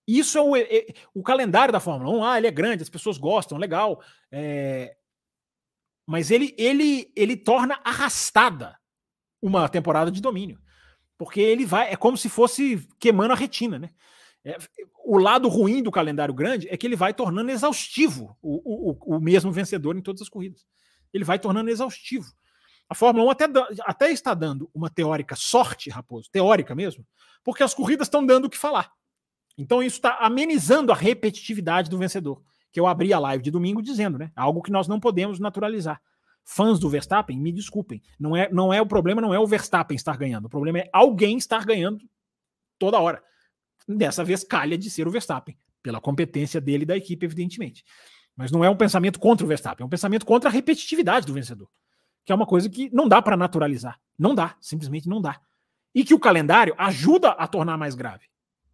Isso é o, é, o calendário da Fórmula 1. Ah, ele é grande, as pessoas gostam, legal. É, mas ele, ele, ele torna arrastada uma temporada de domínio. Porque ele vai, é como se fosse queimando a retina, né? É, o lado ruim do calendário grande é que ele vai tornando exaustivo o, o, o mesmo vencedor em todas as corridas. Ele vai tornando exaustivo. A Fórmula 1 até, até está dando uma teórica sorte, Raposo, teórica mesmo, porque as corridas estão dando o que falar. Então isso está amenizando a repetitividade do vencedor. Que eu abri a live de domingo dizendo, né? Algo que nós não podemos naturalizar. Fãs do Verstappen, me desculpem. Não é, não é o problema, não é o Verstappen estar ganhando. O problema é alguém estar ganhando toda hora. Dessa vez calha de ser o Verstappen, pela competência dele e da equipe, evidentemente. Mas não é um pensamento contra o Verstappen, é um pensamento contra a repetitividade do vencedor. Que é uma coisa que não dá para naturalizar. Não dá, simplesmente não dá. E que o calendário ajuda a tornar mais grave.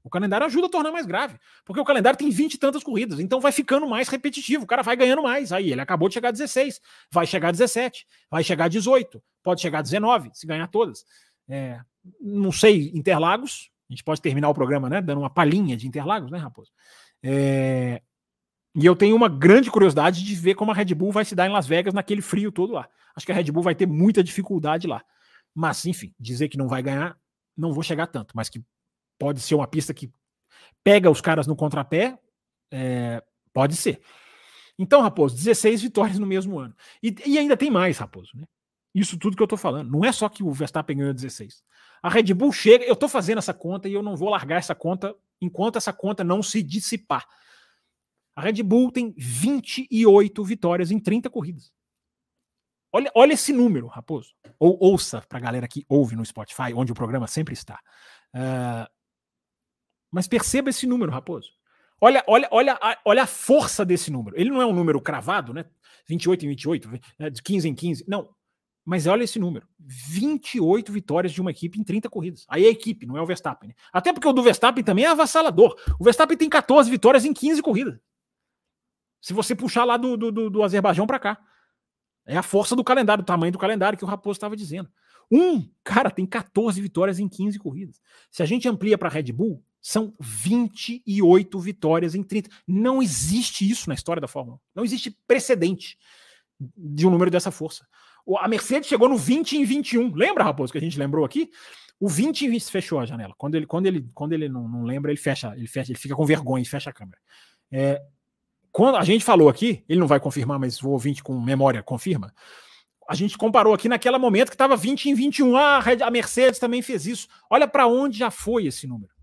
O calendário ajuda a tornar mais grave. Porque o calendário tem 20 e tantas corridas. Então vai ficando mais repetitivo. O cara vai ganhando mais. Aí ele acabou de chegar a 16. Vai chegar a 17. Vai chegar a 18. Pode chegar a 19, se ganhar todas. É, não sei, Interlagos. A gente pode terminar o programa, né? Dando uma palhinha de Interlagos, né, Raposo? É, e eu tenho uma grande curiosidade de ver como a Red Bull vai se dar em Las Vegas naquele frio todo lá. Acho que a Red Bull vai ter muita dificuldade lá. Mas, enfim, dizer que não vai ganhar, não vou chegar tanto, mas que pode ser uma pista que pega os caras no contrapé, é, pode ser. Então, Raposo, 16 vitórias no mesmo ano. E, e, ainda tem mais, Raposo, né? Isso tudo que eu tô falando. Não é só que o Verstappen ganhou 16. A Red Bull chega, eu tô fazendo essa conta e eu não vou largar essa conta enquanto essa conta não se dissipar. A Red Bull tem 28 vitórias em 30 corridas. Olha, olha esse número, Raposo. Ou ouça para a galera que ouve no Spotify, onde o programa sempre está. Uh, mas perceba esse número, Raposo. Olha, olha, olha, a, olha a força desse número. Ele não é um número cravado, né? 28 em 28, né? de 15 em 15. Não. Mas olha esse número: 28 vitórias de uma equipe em 30 corridas. Aí é a equipe, não é o Verstappen. Né? Até porque o do Verstappen também é avassalador. O Verstappen tem 14 vitórias em 15 corridas. Se você puxar lá do, do, do Azerbaijão para cá. É a força do calendário, o tamanho do calendário que o Raposo estava dizendo. Um cara tem 14 vitórias em 15 corridas. Se a gente amplia para Red Bull, são 28 vitórias em 30. Não existe isso na história da Fórmula 1. Não existe precedente de um número dessa força. A Mercedes chegou no 20 em 21. Lembra, Raposo, que a gente lembrou aqui? O 20 em 20 fechou a janela. Quando ele, quando ele, quando ele não, não lembra, ele fecha, ele fecha, ele fica com vergonha e fecha a câmera. É, quando a gente falou aqui, ele não vai confirmar, mas o ouvinte com memória confirma. A gente comparou aqui naquele momento que estava 20 em 21. Ah, a Mercedes também fez isso. Olha para onde já foi esse número.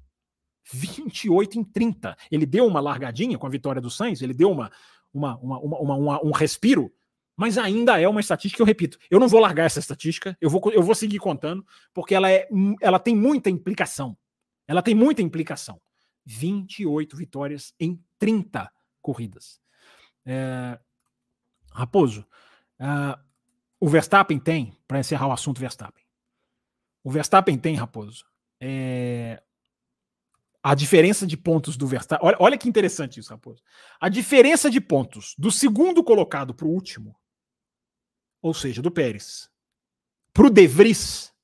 28 em 30. Ele deu uma largadinha com a vitória do Sainz, ele deu uma, uma, uma, uma, um respiro, mas ainda é uma estatística, eu repito, eu não vou largar essa estatística, eu vou, eu vou seguir contando, porque ela, é, ela tem muita implicação. Ela tem muita implicação. 28 vitórias em 30 corridas. É... Raposo, uh, o Verstappen tem, para encerrar o assunto Verstappen, o Verstappen tem, Raposo, é... a diferença de pontos do Verstappen. Olha, olha que interessante isso, Raposo. A diferença de pontos do segundo colocado para o último, ou seja, do Pérez, para o De Vries,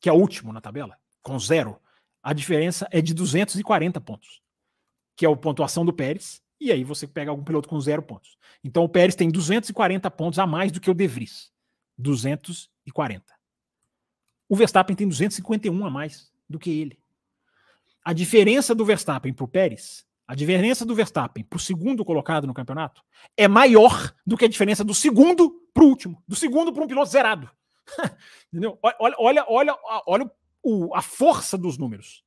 que é o último na tabela, com zero, a diferença é de 240 pontos, que é a pontuação do Pérez e aí você pega algum piloto com zero pontos. Então o Pérez tem 240 pontos a mais do que o De Vries. 240. O Verstappen tem 251 a mais do que ele. A diferença do Verstappen para o Pérez, a diferença do Verstappen para o segundo colocado no campeonato, é maior do que a diferença do segundo para o último. Do segundo para um piloto zerado. (laughs) Entendeu? Olha, olha, olha, olha o, a força dos números.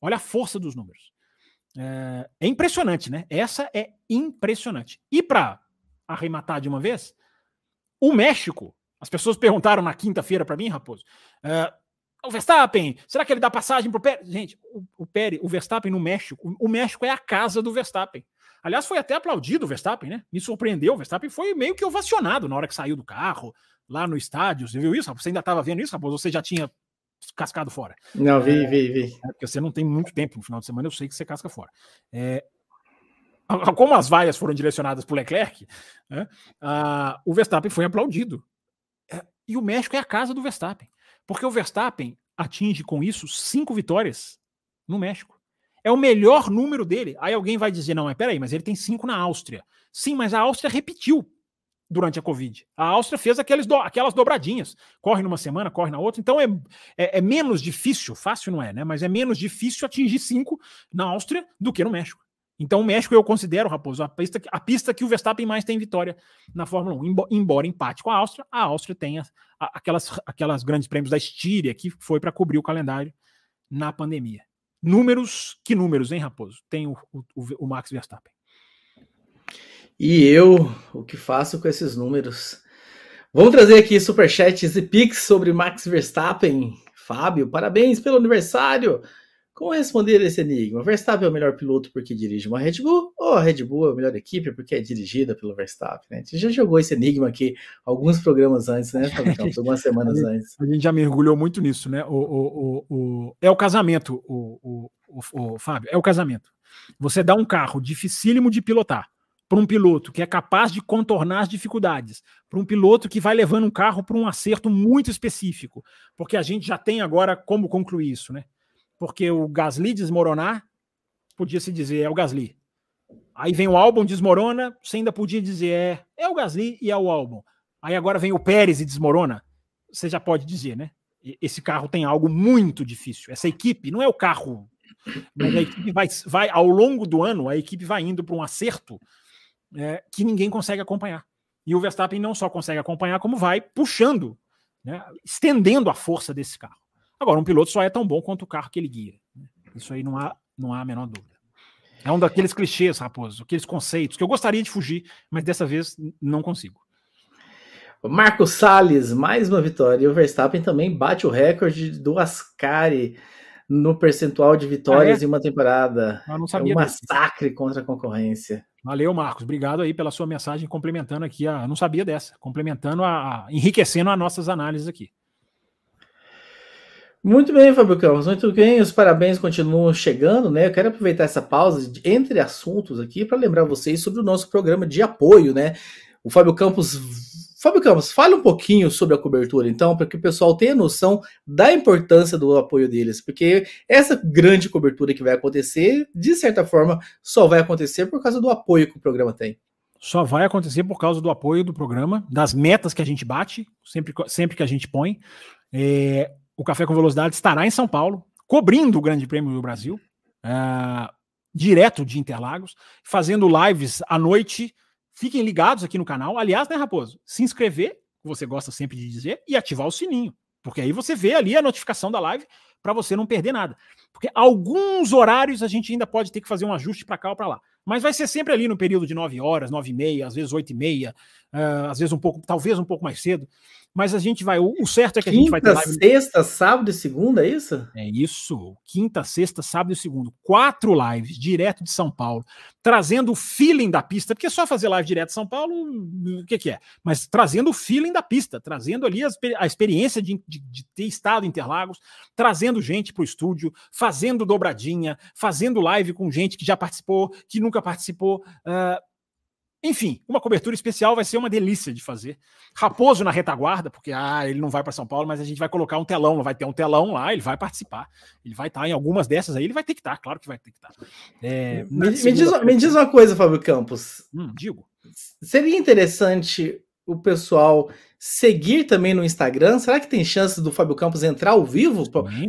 Olha a força dos números. É, é impressionante, né? Essa é impressionante. E para arrematar de uma vez, o México, as pessoas perguntaram na quinta-feira para mim, Raposo, é, o Verstappen, será que ele dá passagem pro Pérez? Gente, o, o Pérez, o Verstappen no México, o, México é a casa do Verstappen. Aliás, foi até aplaudido o Verstappen, né? Me surpreendeu. O Verstappen foi meio que ovacionado na hora que saiu do carro, lá no estádio. Você viu isso? Você ainda estava vendo isso, Raposo? Você já tinha cascado fora. Não, vi, é, vi, vi. É porque você não tem muito tempo no final de semana, eu sei que você casca fora. É, como as vaias foram direcionadas para o Leclerc, né, a, o Verstappen foi aplaudido. É, e o México é a casa do Verstappen. Porque o Verstappen atinge com isso cinco vitórias no México. É o melhor número dele. Aí alguém vai dizer: não, mas peraí, mas ele tem cinco na Áustria. Sim, mas a Áustria repetiu durante a Covid. A Áustria fez aqueles do, aquelas dobradinhas. Corre numa semana, corre na outra. Então é, é, é, menos difícil, fácil não é, né? Mas é menos difícil atingir cinco na Áustria do que no México. Então o México eu considero, Raposo, a pista, a pista que o Verstappen mais tem vitória na Fórmula 1. Embora empate com a Áustria, a Áustria tenha aquelas, aquelas grandes prêmios da Estíria que foi para cobrir o calendário na pandemia. números, que números, hein, Raposo? Tem o, o, o Max Verstappen. E eu, o que faço com esses números? Vamos trazer aqui superchats e pics sobre Max Verstappen. Fábio, parabéns pelo aniversário. Como responder esse enigma? Verstappen é o melhor piloto porque dirige uma Red Bull? Ou a Red Bull é a melhor equipe porque é dirigida pelo Verstappen? Né? A gente já jogou esse enigma aqui alguns programas antes, né? Algumas semanas (laughs) a antes. A gente já mergulhou muito nisso, né? O, o, o, o é o casamento, o, o, o, Fábio, é o casamento. Você dá um carro dificílimo de pilotar para um piloto que é capaz de contornar as dificuldades, para um piloto que vai levando um carro para um acerto muito específico, porque a gente já tem agora como concluir isso, né? Porque o Gasly desmoronar, podia se dizer é o Gasly. Aí vem o álbum, desmorona, você ainda podia dizer é, é o Gasly e é o álbum. Aí agora vem o Pérez e desmorona, você já pode dizer, né? Esse carro tem algo muito difícil. Essa equipe não é o carro, mas a equipe vai, vai ao longo do ano, a equipe vai indo para um acerto é, que ninguém consegue acompanhar. E o Verstappen não só consegue acompanhar, como vai puxando, né, estendendo a força desse carro. Agora, um piloto só é tão bom quanto o carro que ele guia. Né? Isso aí não há, não há a menor dúvida. É um daqueles clichês, Raposo, aqueles conceitos que eu gostaria de fugir, mas dessa vez não consigo. Marco Salles, mais uma vitória. E o Verstappen também bate o recorde do Ascari no percentual de vitórias ah, é? em uma temporada. Eu não sabia é um massacre desse. contra a concorrência. Valeu, Marcos. Obrigado aí pela sua mensagem, complementando aqui a. Eu não sabia dessa, complementando a, a enriquecendo as nossas análises aqui. Muito bem, Fábio Campos, muito bem. Os parabéns continuam chegando, né? Eu quero aproveitar essa pausa entre assuntos aqui para lembrar vocês sobre o nosso programa de apoio, né? O Fábio Campos. Fábio Campos, fala um pouquinho sobre a cobertura, então, para que o pessoal tenha noção da importância do apoio deles, porque essa grande cobertura que vai acontecer, de certa forma, só vai acontecer por causa do apoio que o programa tem só vai acontecer por causa do apoio do programa, das metas que a gente bate, sempre, sempre que a gente põe. É, o Café com Velocidade estará em São Paulo, cobrindo o Grande Prêmio do Brasil, uh, direto de Interlagos, fazendo lives à noite. Fiquem ligados aqui no canal. Aliás, né, Raposo? Se inscrever, você gosta sempre de dizer, e ativar o sininho. Porque aí você vê ali a notificação da live para você não perder nada. Porque alguns horários a gente ainda pode ter que fazer um ajuste para cá ou para lá. Mas vai ser sempre ali no período de 9 horas, 9 e meia, às vezes 8 e meia, uh, às vezes um pouco, talvez um pouco mais cedo mas a gente vai. O, certo é que Quinta, a gente vai ter live. Sexta, sábado e segunda, é isso? É isso. Quinta, sexta, sábado e segundo. Quatro lives direto de São Paulo, trazendo o feeling da pista, porque só fazer live direto de São Paulo, o que, que é? Mas trazendo o feeling da pista, trazendo ali a, a experiência de, de, de, ter estado em Interlagos, trazendo gente para o estúdio, fazendo dobradinha, fazendo live com gente que já participou, que nunca participou. Uh, enfim, uma cobertura especial vai ser uma delícia de fazer. Raposo na retaguarda, porque ah, ele não vai para São Paulo, mas a gente vai colocar um telão, vai ter um telão lá, ele vai participar. Ele vai estar tá em algumas dessas aí, ele vai ter que estar, tá, claro que vai ter que estar. Tá. É, me, me, diz, me, diz, uma coisa, Fábio Campos. Hum, digo. Seria interessante o pessoal seguir também no Instagram? Será que tem chance do Fábio Campos entrar ao vivo,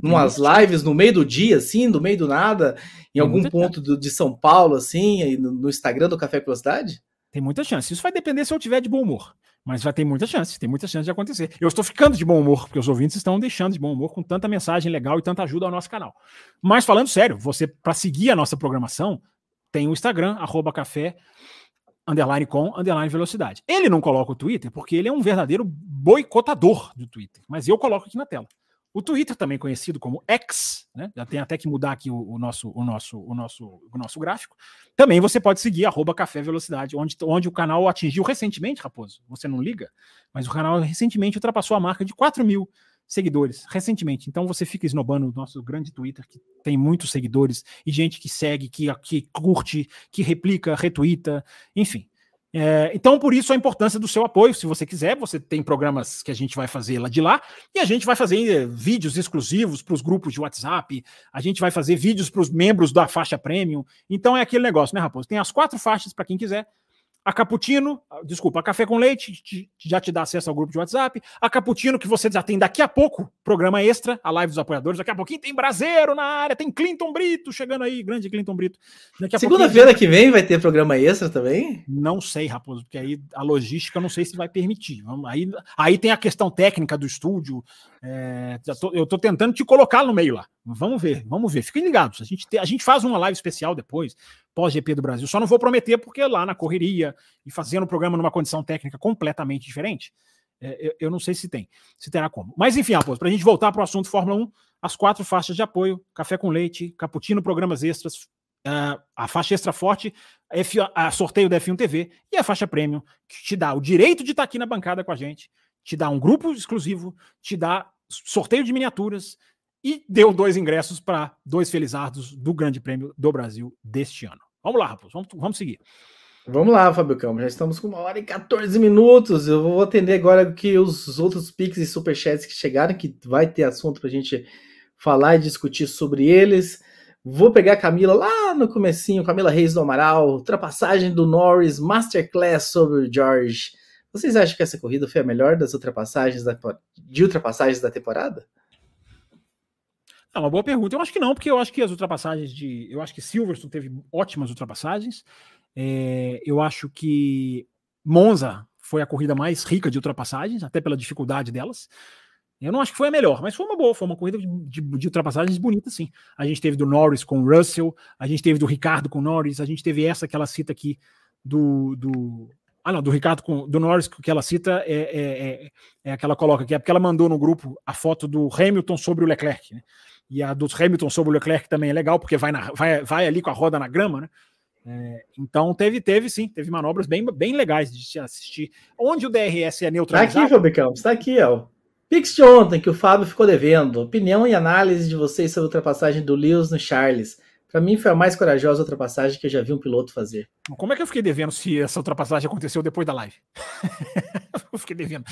em umas lives no meio do dia, assim, no meio do nada, em algum ponto do, de São Paulo, assim, no, no Instagram do Café Velocidade? Tem muita chance. Isso vai depender se eu tiver de bom humor. Mas vai ter muita chance, tem muita chance de acontecer. Eu estou ficando de bom humor, porque os ouvintes estão deixando de bom humor com tanta mensagem legal e tanta ajuda ao nosso canal. Mas falando sério, você, para seguir a nossa programação, tem o Instagram, arroba café, underline com, underline velocidade. Ele não coloca o Twitter porque ele é um verdadeiro boicotador do Twitter. Mas eu coloco aqui na tela. O Twitter, também conhecido como X, né? já tem até que mudar aqui o, o, nosso, o, nosso, o, nosso, o nosso gráfico. Também você pode seguir arroba Café Velocidade, onde, onde o canal atingiu recentemente, Raposo. Você não liga, mas o canal recentemente ultrapassou a marca de 4 mil seguidores, recentemente. Então você fica esnobando o nosso grande Twitter, que tem muitos seguidores e gente que segue, que, que curte, que replica, retuita, enfim. É, então, por isso a importância do seu apoio. Se você quiser, você tem programas que a gente vai fazer lá de lá, e a gente vai fazer eh, vídeos exclusivos para os grupos de WhatsApp, a gente vai fazer vídeos para os membros da faixa premium. Então é aquele negócio, né, Raposo? Tem as quatro faixas para quem quiser. A Cappuccino, desculpa, a Café com Leite já te dá acesso ao grupo de WhatsApp. A Cappuccino, que você já tem daqui a pouco, programa extra, a live dos apoiadores. Daqui a pouquinho tem Braseiro na área, tem Clinton Brito chegando aí, grande Clinton Brito. Segunda-feira que vem vai ter programa extra também? Não sei, Raposo, porque aí a logística eu não sei se vai permitir. Aí, aí tem a questão técnica do estúdio. É, tô, eu tô tentando te colocar no meio lá. Vamos ver, vamos ver. Fiquem ligados. A gente, te, a gente faz uma live especial depois pós-GP do Brasil. Só não vou prometer porque lá na correria e fazendo o programa numa condição técnica completamente diferente, é, eu, eu, não sei se tem, se terá como. Mas enfim, Aposto, para a gente voltar para o assunto Fórmula 1, as quatro faixas de apoio, café com leite, cappuccino, programas extras, uh, a faixa extra forte, F, a sorteio da F1 TV e a faixa premium, que te dá o direito de estar tá aqui na bancada com a gente, te dá um grupo exclusivo, te dá sorteio de miniaturas, e deu dois ingressos para dois felizardos do Grande Prêmio do Brasil deste ano. Vamos lá, Raposo, vamos, vamos seguir. Vamos lá, Fábio Campos. Já estamos com uma hora e 14 minutos. Eu vou atender agora que os outros pics e superchats que chegaram, que vai ter assunto para a gente falar e discutir sobre eles. Vou pegar a Camila lá no comecinho, Camila Reis do Amaral, ultrapassagem do Norris, Masterclass sobre o George. Vocês acham que essa corrida foi a melhor das ultrapassagens da, de ultrapassagens da temporada? É uma boa pergunta. Eu acho que não, porque eu acho que as ultrapassagens de. Eu acho que Silverstone teve ótimas ultrapassagens. É, eu acho que Monza foi a corrida mais rica de ultrapassagens, até pela dificuldade delas. Eu não acho que foi a melhor, mas foi uma boa, foi uma corrida de, de, de, ultrapassagens bonita, sim. A gente teve do Norris com o Russell, a gente teve do Ricardo com o Norris, a gente teve essa que ela cita aqui do. do ah, não, do Ricardo com do Norris que ela cita é, é, é, é aquela coloca aqui, é porque ela mandou no grupo a foto do Hamilton sobre o Leclerc, né? E a do Hamilton sobre o Leclerc também é legal, porque vai, na, vai, vai ali com a roda na grama, né? É, então teve, teve sim, teve manobras bem, bem legais de se assistir. Onde o DRS é neutralizado. Tá aqui, Fabicão, está aqui, ó. Pix de ontem que o Fábio ficou devendo. Opinião e análise de vocês sobre a ultrapassagem do Lewis no Charles. Para mim foi a mais corajosa ultrapassagem que eu já vi um piloto fazer. Como é que eu fiquei devendo se essa ultrapassagem aconteceu depois da live? (laughs) eu fiquei devendo.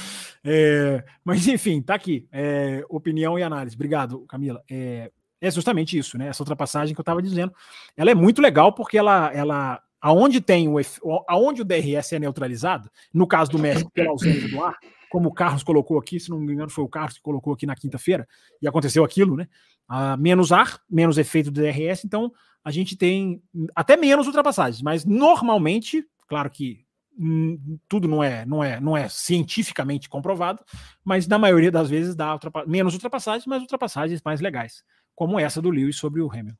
É, mas enfim, tá aqui. É, opinião e análise. Obrigado, Camila. É, é, justamente isso, né? Essa ultrapassagem que eu estava dizendo. Ela é muito legal porque ela, ela aonde tem o aonde o DRS é neutralizado, no caso do México pela ausência do ar, como o Carlos colocou aqui, se não me engano foi o Carlos que colocou aqui na quinta-feira e aconteceu aquilo, né? uh, menos ar, menos efeito do DRS, então a gente tem até menos ultrapassagens, mas normalmente, claro que tudo não é, não é, não é cientificamente comprovado, mas na maioria das vezes dá ultrapa menos ultrapassagens, mas ultrapassagens mais legais, como essa do Lewis sobre o Hamilton.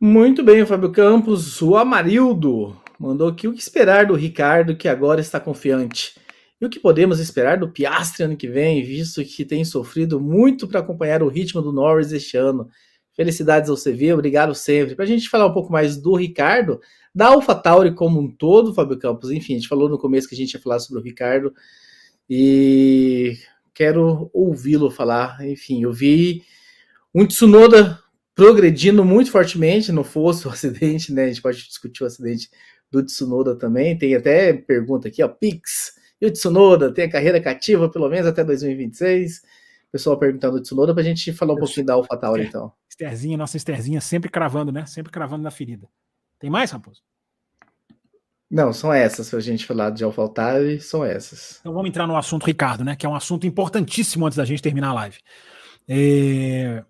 Muito bem, Fábio Campos. O Amarildo mandou aqui o que esperar do Ricardo, que agora está confiante. E o que podemos esperar do Piastri ano que vem, visto que tem sofrido muito para acompanhar o ritmo do Norris este ano? Felicidades ao CV, obrigado sempre. Para a gente falar um pouco mais do Ricardo, da AlphaTauri como um todo, Fábio Campos, enfim, a gente falou no começo que a gente ia falar sobre o Ricardo e quero ouvi-lo falar. Enfim, eu vi um Tsunoda progredindo muito fortemente, não fosse (laughs) o acidente, né? A gente pode discutir o acidente do Tsunoda também. Tem até pergunta aqui, ó, Pix. E o Tsunoda tem a carreira cativa pelo menos até 2026? Pessoal perguntando do Tsunoda para a gente falar um Eu pouquinho da AlphaTauri, então. Esterzinha, nossa Esterzinha sempre cravando, né? Sempre cravando na ferida. Tem mais, Raposo? Não, são essas. Se a gente falar de AlphaTauri, são essas. Então vamos entrar no assunto Ricardo, né? Que é um assunto importantíssimo antes da gente terminar a live. É...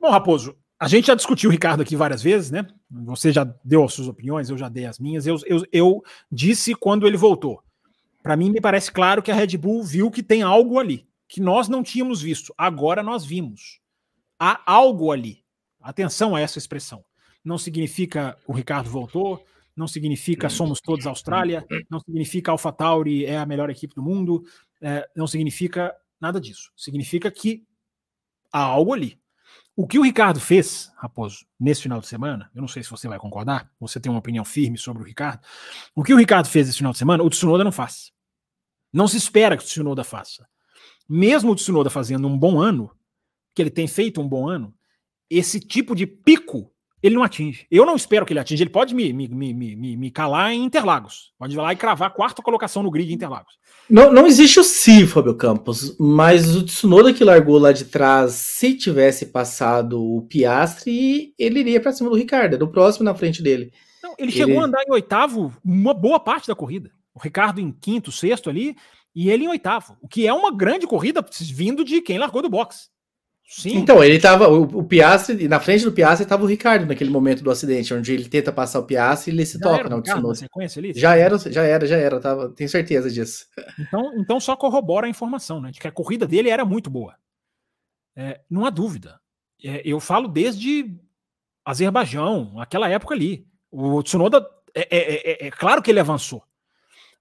Bom, Raposo, a gente já discutiu o Ricardo aqui várias vezes, né? Você já deu as suas opiniões, eu já dei as minhas. Eu, eu, eu disse quando ele voltou. Para mim, me parece claro que a Red Bull viu que tem algo ali, que nós não tínhamos visto. Agora nós vimos. Há algo ali. Atenção a essa expressão. Não significa o Ricardo voltou, não significa somos todos Austrália, não significa AlphaTauri é a melhor equipe do mundo, é, não significa nada disso. Significa que há algo ali. O que o Ricardo fez, Raposo, nesse final de semana, eu não sei se você vai concordar, você tem uma opinião firme sobre o Ricardo. O que o Ricardo fez esse final de semana, o Tsunoda não faz. Não se espera que o Tsunoda faça. Mesmo o Tsunoda fazendo um bom ano, que ele tem feito um bom ano, esse tipo de pico ele não atinge. Eu não espero que ele atinja. Ele pode me, me, me, me, me calar em Interlagos. Pode ir lá e cravar a quarta colocação no grid de Interlagos. Não, não existe o si, Fábio Campos, mas o Tsunoda que largou lá de trás, se tivesse passado o Piastre, ele iria para cima do Ricardo, do próximo na frente dele. Não, ele, ele chegou a andar em oitavo uma boa parte da corrida. O Ricardo em quinto, sexto ali, e ele em oitavo. O que é uma grande corrida vindo de quem largou do boxe. Sim. Então, ele tava. O, o Piastri, na frente do Piastri estava o Ricardo naquele momento do acidente, onde ele tenta passar o Piastri e ele se já toca sequência ali? Já era, já era, já era, tava, tenho certeza disso. Então, então só corrobora a informação, né? De que a corrida dele era muito boa. É, não há dúvida. É, eu falo desde Azerbaijão, aquela época ali. O Tsunoda, é, é, é, é, claro que ele avançou.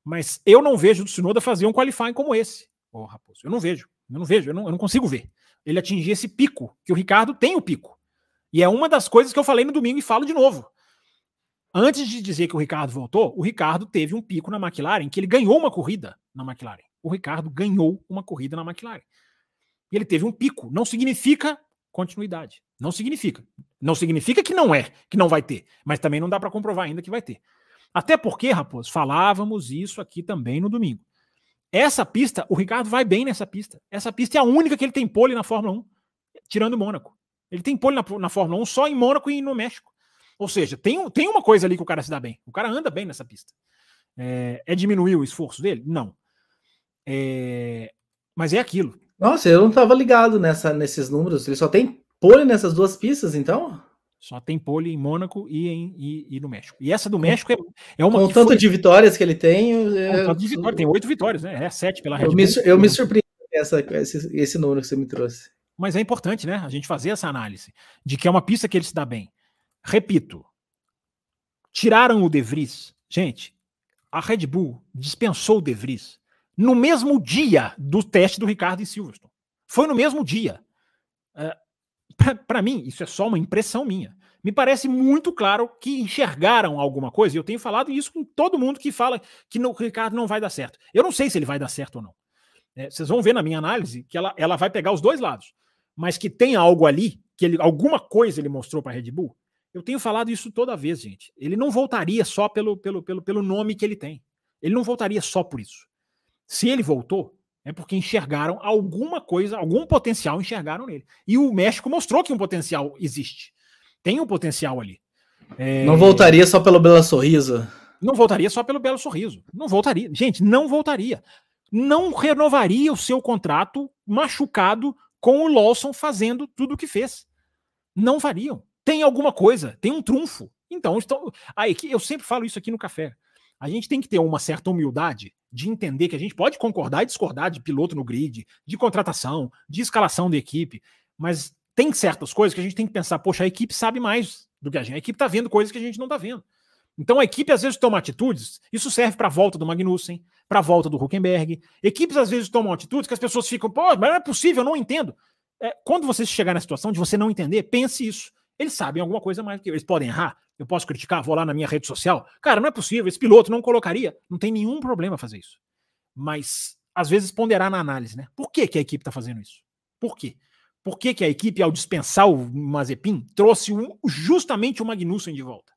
Mas eu não vejo o Tsunoda fazer um qualifying como esse. Oh, Raposo, eu não vejo. Eu não vejo, eu não, eu não consigo ver ele atingir esse pico, que o Ricardo tem o pico. E é uma das coisas que eu falei no domingo e falo de novo. Antes de dizer que o Ricardo voltou, o Ricardo teve um pico na McLaren, que ele ganhou uma corrida na McLaren. O Ricardo ganhou uma corrida na McLaren. E ele teve um pico. Não significa continuidade. Não significa. Não significa que não é, que não vai ter. Mas também não dá para comprovar ainda que vai ter. Até porque, Raposo, falávamos isso aqui também no domingo. Essa pista, o Ricardo vai bem nessa pista. Essa pista é a única que ele tem pole na Fórmula 1, tirando Mônaco. Ele tem pole na, na Fórmula 1 só em Mônaco e no México. Ou seja, tem, tem uma coisa ali que o cara se dá bem. O cara anda bem nessa pista. É, é diminuir o esforço dele? Não. É, mas é aquilo. Nossa, eu não estava ligado nessa, nesses números. Ele só tem pole nessas duas pistas, então? Só tem pole em Mônaco e, em, e, e, no México. E essa do México é, é uma. Com tanto foi... de vitórias que ele tem. É... tanto de vitórias, tem oito vitórias, né? É sete pela Red Bull. Eu me, eu me surpreendi essa, esse, esse número que você me trouxe. Mas é importante, né? A gente fazer essa análise de que é uma pista que ele se dá bem. Repito, tiraram o De Vries. Gente, a Red Bull dispensou o De Vries no mesmo dia do teste do Ricardo em Silverstone. Foi no mesmo dia. É, para mim, isso é só uma impressão minha. Me parece muito claro que enxergaram alguma coisa, e eu tenho falado isso com todo mundo que fala que o Ricardo não vai dar certo. Eu não sei se ele vai dar certo ou não. É, vocês vão ver na minha análise que ela, ela vai pegar os dois lados, mas que tem algo ali, que ele, alguma coisa ele mostrou para a Red Bull. Eu tenho falado isso toda vez, gente. Ele não voltaria só pelo, pelo, pelo, pelo nome que ele tem. Ele não voltaria só por isso. Se ele voltou, é porque enxergaram alguma coisa, algum potencial enxergaram nele. E o México mostrou que um potencial existe. Tem um potencial ali. É... Não voltaria só pelo belo sorriso? Não voltaria só pelo belo sorriso. Não voltaria. Gente, não voltaria. Não renovaria o seu contrato machucado com o Lawson fazendo tudo o que fez. Não fariam. Tem alguma coisa, tem um trunfo. Então, aí, eu sempre falo isso aqui no café. A gente tem que ter uma certa humildade de entender que a gente pode concordar e discordar de piloto no grid, de contratação, de escalação da equipe, mas tem certas coisas que a gente tem que pensar, poxa, a equipe sabe mais do que a gente, a equipe está vendo coisas que a gente não está vendo. Então a equipe às vezes toma atitudes, isso serve para a volta do Magnussen, para a volta do Huckenberg. Equipes às vezes tomam atitudes que as pessoas ficam, pô, mas não é possível, eu não entendo. É, quando você chegar na situação de você não entender, pense isso. Eles sabem alguma coisa mais do que eles podem errar. Eu posso criticar, vou lá na minha rede social. Cara, não é possível, esse piloto não colocaria. Não tem nenhum problema fazer isso. Mas, às vezes, ponderar na análise, né? Por que, que a equipe está fazendo isso? Por quê? Por que, que a equipe, ao dispensar o Mazepin, trouxe justamente o Magnussen de volta?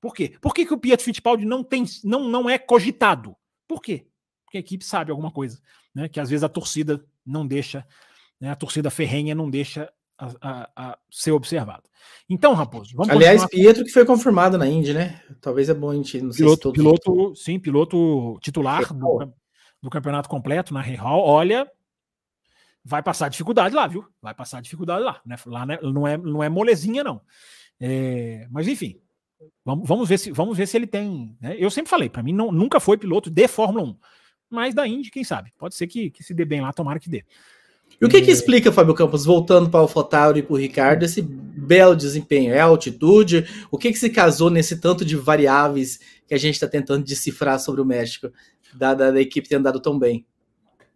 Por quê? Por que, que o Pietro Fittipaldi não, tem, não, não é cogitado? Por quê? Porque a equipe sabe alguma coisa, né? Que às vezes a torcida não deixa, né? a torcida ferrenha não deixa a, a, a, ser observado. Então, Raposo, vamos Aliás, continuar... Pietro que foi confirmado na Indy, né? Talvez é bom a gente não piloto, se piloto, sim, piloto titular do, do, campeonato completo na Hall. Olha, vai passar dificuldade lá, viu? Vai passar dificuldade lá, né? Lá né? não é não é molezinha não. É, mas enfim, vamos, vamos ver se vamos ver se ele tem. Né? Eu sempre falei, para mim não, nunca foi piloto de Fórmula 1, mas da Indy, quem sabe? Pode ser que, que se dê bem lá, tomara que dê. E o que, que explica, Fábio Campos, voltando para o Fotauro e para o Ricardo, esse belo desempenho? É a altitude? O que, que se casou nesse tanto de variáveis que a gente está tentando decifrar sobre o México, da, da, da, equipe ter andado tão bem?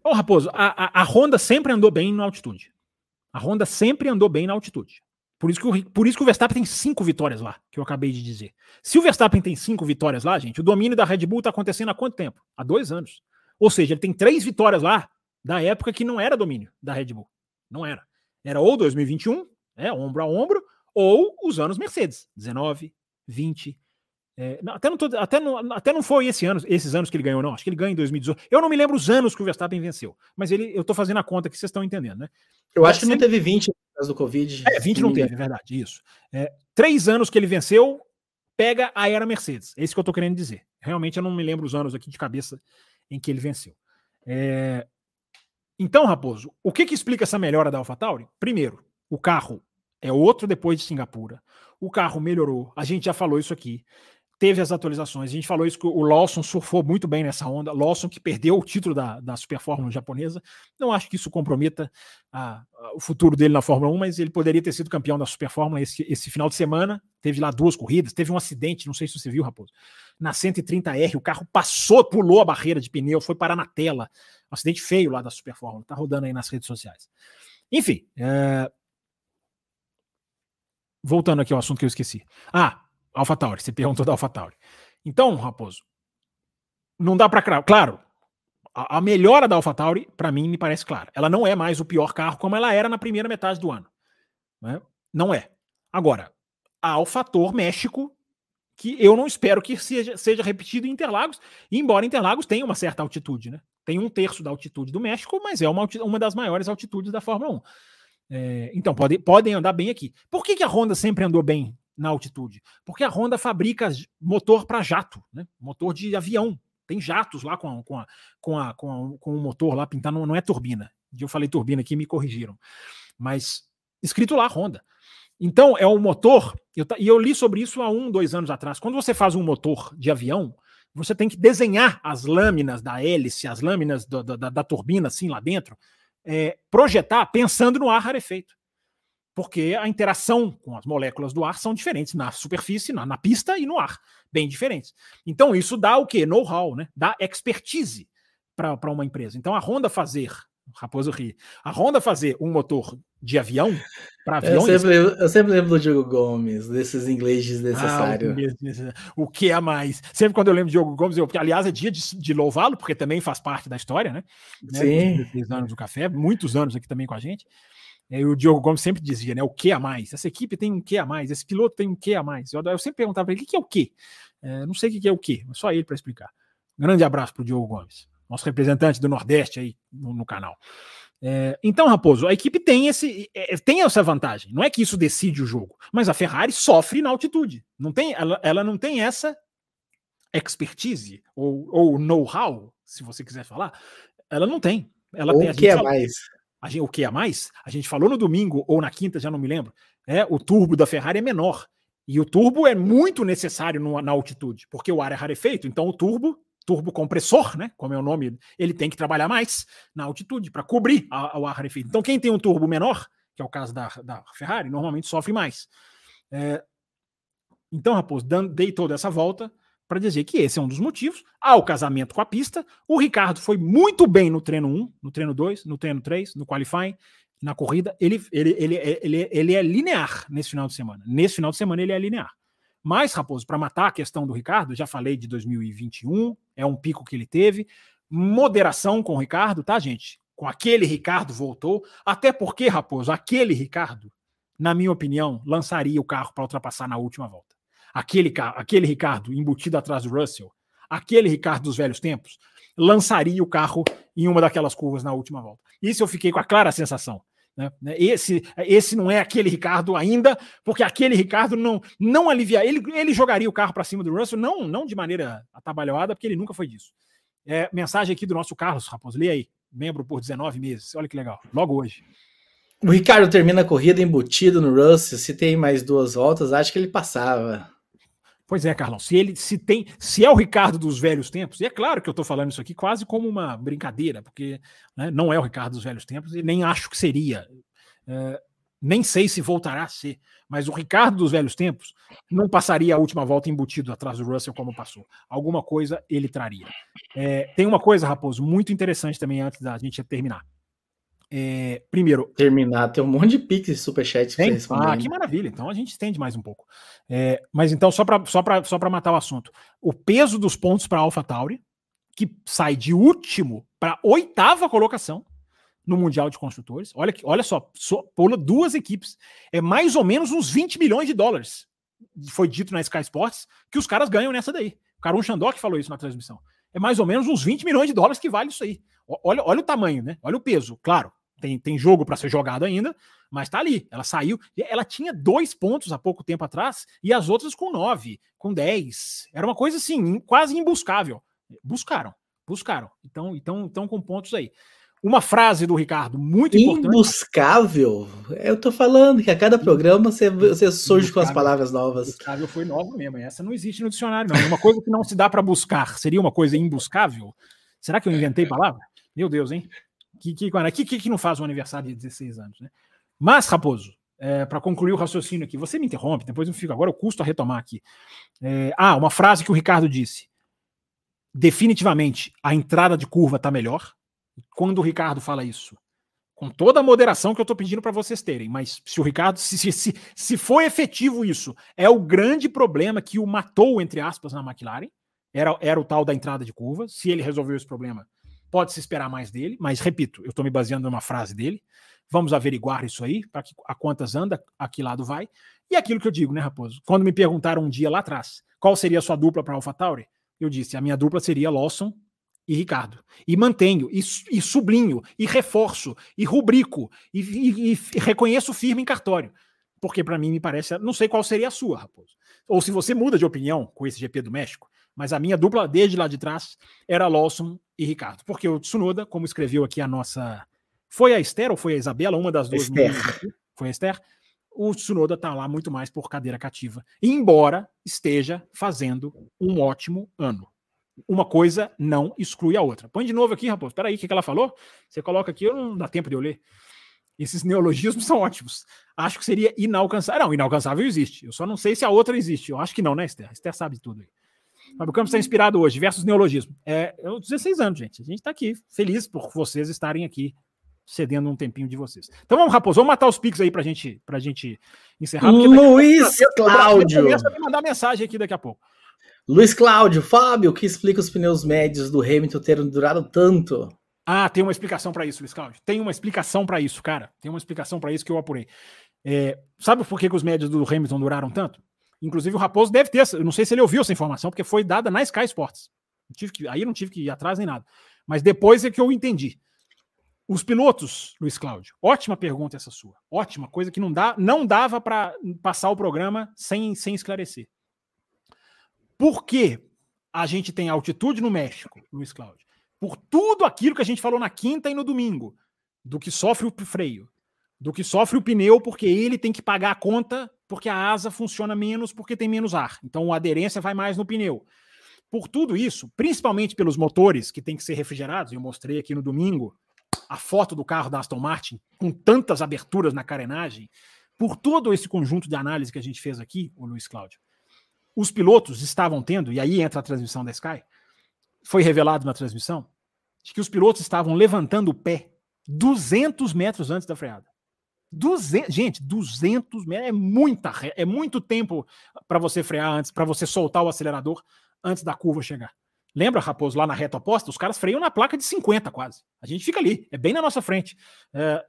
Ô, Raposo, a, a, a, Honda sempre andou bem na altitude. A Honda sempre andou bem na altitude. Por isso, que o, por isso que o Verstappen tem cinco vitórias lá, que eu acabei de dizer. Se o Verstappen tem cinco vitórias lá, gente, o domínio da Red Bull está acontecendo há quanto tempo? Há dois anos. Ou seja, ele tem três vitórias lá da época que não era domínio da Red Bull. Não era. Era ou 2021, é, ombro a ombro, ou os anos Mercedes, 19, 20. É, até, não tô, até, não, até não foi esse ano, esses anos que ele ganhou, não. Acho que ele ganha em 2018. Eu não me lembro os anos que o Verstappen venceu, mas ele, eu tô fazendo a conta que vocês estão entendendo, né? Eu acho que não teve 20 por causa do Covid. É, 20 não teve, é verdade, isso. É, três anos que ele venceu, pega a era Mercedes. É isso que eu tô querendo dizer. Realmente eu não me lembro os anos aqui de cabeça em que ele venceu. É... Então, Raposo, o que, que explica essa melhora da AlphaTauri? Primeiro, o carro é outro depois de Singapura. O carro melhorou. A gente já falou isso aqui teve as atualizações. A gente falou isso que o Lawson surfou muito bem nessa onda. Lawson que perdeu o título da, da Super Fórmula japonesa. Não acho que isso comprometa a, a, o futuro dele na Fórmula 1, mas ele poderia ter sido campeão da Super Fórmula esse, esse final de semana. Teve lá duas corridas, teve um acidente, não sei se você viu, Raposo. Na 130R, o carro passou, pulou a barreira de pneu, foi parar na tela. Um acidente feio lá da Super Fórmula. Tá rodando aí nas redes sociais. Enfim, é... voltando aqui ao assunto que eu esqueci. Ah, AlphaTauri, você perguntou da AlphaTauri. Então, Raposo, não dá para cravar. Claro, a, melhora da AlphaTauri, para mim, me parece clara. Ela não é mais o pior carro como ela era na primeira metade do ano. Né? Não é. Agora, há o fator México, que eu não espero que seja, seja repetido em Interlagos, embora Interlagos tenha uma certa altitude, né? Tem um terço da altitude do México, mas é uma, uma das maiores altitudes da Fórmula 1. É, então, pode, podem andar bem aqui. Por que, que a Honda sempre andou bem na altitude? Porque a Honda fabrica motor para jato, né? motor de avião. Tem jatos lá com, a, com, a, com, a, com, a, com o motor lá pintado, não, não é turbina. Eu falei turbina aqui me corrigiram. Mas escrito lá Honda. Então, é o motor, eu, e eu li sobre isso há um, dois anos atrás. Quando você faz um motor de avião, você tem que desenhar as lâminas da hélice, as lâminas do, da, da, turbina, assim, lá dentro, é, projetar pensando no ar rarefeito porque a interação com as moléculas do ar são diferentes na superfície, na, na pista e no ar, bem diferentes. Então isso dá o que? Know-how, né? Dá expertise para uma empresa. Então a Honda fazer, Raposo Ri, a Honda fazer um motor de avião para aviões. Eu sempre, eu sempre, lembro do Diogo Gomes, desses ingleses necessários. Ah, o, que é mais? Sempre quando eu lembro de Diogo Gomes, eu, aliás, é dia de, de louvá-lo, porque também faz parte da história, né? Sim. Né? anos do café, muitos anos aqui também com a gente. E o Diogo Gomes sempre dizia, né? O que a mais? Essa equipe tem um que a mais, esse piloto tem um que a mais. Eu, eu sempre perguntava para ele o que é o que? É, não sei o que é o que, só ele para explicar. grande abraço para o Diogo Gomes, nosso representante do Nordeste aí no, no canal. É, então, Raposo, a equipe tem, esse, é, tem essa vantagem. Não é que isso decide o jogo, mas a Ferrari sofre na altitude. Não tem, ela, ela não tem essa expertise ou, ou know-how, se você quiser falar. Ela não tem. Ela ou tem. O que é mais? a gente, o que a mais? A gente falou no domingo ou na quinta, já não me lembro. É, o turbo da Ferrari é menor. E o turbo é muito necessário no, na altitude, porque o ar é rarefeito. Então o turbo, turbo compressor, né, como é o nome, ele tem que trabalhar mais na altitude para cobrir o ar rarefeito. Então quem tem um turbo menor, que é o caso da, da Ferrari, normalmente sofre mais. É, então, Raposo, dei toda essa volta para dizer que esse é um dos motivos. Há o casamento com a pista. O Ricardo foi muito bem no treino 1, no treino 2, no treino 3, no qualifying, na corrida. Ele, ele, ele, ele, ele é linear nesse final de semana. Nesse final de semana ele é linear. Mas, Raposo, para matar a questão do Ricardo, já falei de 2021, é um pico que ele teve. Moderação com o Ricardo, tá, gente? Com aquele Ricardo voltou. Até porque, Raposo, aquele Ricardo, na minha opinião, lançaria o carro para ultrapassar na última volta aquele, aquele Ricardo embutido atrás do Russell, aquele Ricardo dos velhos tempos, lançaria o carro em uma daquelas curvas na última volta. Isso eu fiquei com a clara sensação. Né? Esse, esse não é aquele Ricardo ainda, porque aquele Ricardo não, não alivia. Ele, ele jogaria o carro para cima do Russell, não, não de maneira atabalhoada, porque ele nunca foi disso. É, mensagem aqui do nosso Carlos Raposo, lê aí. Membro por 19 meses. Olha que legal. Logo hoje. O Ricardo termina a corrida embutido no Russell. Se tem mais duas voltas, acho que ele passava. Pois é, Carlão. Se ele se tem, se é o Ricardo dos velhos tempos, e é claro que eu estou falando isso aqui quase como uma brincadeira, porque né, não é o Ricardo dos velhos tempos e nem acho que seria. É, nem sei se voltará a ser, mas o Ricardo dos velhos tempos não passaria a última volta embutido atrás do Russell como passou. Alguma coisa ele traria. É, tem uma coisa, Raposo, muito interessante também antes da gente terminar. É, primeiro. Terminar, tem um monte de pix e superchat pra Ah, que maravilha. Então a gente estende mais um pouco. É, mas então, só para só só matar o assunto: o peso dos pontos para AlphaTauri, que sai de último para oitava colocação no Mundial de Construtores. Olha, olha só, só pula duas equipes. É mais ou menos uns 20 milhões de dólares. Foi dito na Sky Sports que os caras ganham nessa daí. O Karun Shandok falou isso na transmissão. É mais ou menos uns 20 milhões de dólares que vale isso aí. Olha, olha o tamanho, né? Olha o peso. Claro, tem, tem jogo para ser jogado ainda, mas tá ali. Ela saiu. Ela tinha dois pontos há pouco tempo atrás e as outras com nove, com dez. Era uma coisa assim, quase imbuscável. Buscaram, buscaram. Então, então, então com pontos aí. Uma frase do Ricardo muito importante. Imbuscável? Eu tô falando que a cada programa você, você surge com as palavras novas. Imbuscável foi nova mesmo. Essa não existe no dicionário, não. Uma coisa que não se dá para buscar seria uma coisa imbuscável? Será que eu inventei palavra? Meu Deus, hein? Que, que, que, que, não faz um aniversário de 16 anos, né? Mas, Raposo, é, para concluir o raciocínio aqui, você me interrompe, depois eu fico. Agora eu custo a retomar aqui. É, ah, uma frase que o Ricardo disse. Definitivamente, a entrada de curva está melhor quando o Ricardo fala isso, com toda a moderação que eu estou pedindo para vocês terem, mas se o Ricardo, se, se, se, for efetivo isso, é o grande problema que o matou, entre aspas, na McLaren, era, era o tal da entrada de curva. Se ele resolveu esse problema, pode-se esperar mais dele, mas repito, eu estou me baseando numa frase dele. Vamos averiguar isso aí, para que a quantas anda, a que lado vai. E aquilo que eu digo, né, Raposo? Quando me perguntaram um dia lá atrás qual seria a sua dupla para AlphaTauri, eu disse: a minha dupla seria Lawson e Ricardo. E mantenho, e, e sublinho, e reforço, e rubrico, e, e, e reconheço firme em cartório. Porque para mim me parece, não sei qual seria a sua, Raposo. Ou se você muda de opinião com esse GP do México, mas a minha dupla desde lá de trás era Lawson e Ricardo. Porque o Tsunoda, como escreveu aqui a nossa. Foi a Esther ou foi a Isabela? Uma das duas. Esther. Foi a Esther. O Tsunoda está lá muito mais por cadeira cativa, embora esteja fazendo um ótimo ano uma coisa não exclui a outra. Põe de novo aqui, Raposo. Espera aí, o que, que ela falou? Você coloca aqui, eu não dá tempo de eu ler. Esses neologismos (laughs) são ótimos. Acho que seria inalcançável. Não, inalcançável existe. Eu só não sei se a outra existe. Eu acho que não, né, Esther? Esther sabe tudo aí. Fábio Campos está inspirado hoje, diversos neologismos. É, eu 16 anos, gente. A gente está aqui, feliz por vocês estarem aqui, cedendo um tempinho de vocês. Então vamos, Raposo, vamos matar os pics aí pra gente, pra gente encerrar. Luiz Cláudio. Começa a me mandar mensagem aqui daqui a pouco. Luiz Cláudio, Fábio, que explica os pneus médios do Hamilton terem durado tanto? Ah, tem uma explicação para isso, Luiz Cláudio. Tem uma explicação para isso, cara. Tem uma explicação para isso que eu apurei. É, sabe por que, que os médios do Hamilton duraram tanto? Inclusive o Raposo deve ter, eu não sei se ele ouviu essa informação, porque foi dada na Sky Sports. tive que, aí não tive que ir atrás nem nada. Mas depois é que eu entendi. Os pilotos, Luiz Cláudio, ótima pergunta essa sua. Ótima, coisa que não, dá, não dava para passar o programa sem, sem esclarecer. Por que a gente tem altitude no México, Luiz Cláudio? Por tudo aquilo que a gente falou na quinta e no domingo, do que sofre o freio, do que sofre o pneu, porque ele tem que pagar a conta, porque a asa funciona menos, porque tem menos ar. Então a aderência vai mais no pneu. Por tudo isso, principalmente pelos motores que têm que ser refrigerados, eu mostrei aqui no domingo a foto do carro da Aston Martin com tantas aberturas na carenagem, por todo esse conjunto de análise que a gente fez aqui, o Luiz Cláudio, os pilotos estavam tendo, e aí entra a transmissão da Sky, foi revelado na transmissão, de que os pilotos estavam levantando o pé 200 metros antes da freada. 200, gente, 200 metros é muita, é muito tempo para você frear antes, para você soltar o acelerador antes da curva chegar. Lembra, Raposo, lá na reta oposta? Os caras freiam na placa de 50 quase. A gente fica ali, é bem na nossa frente. É,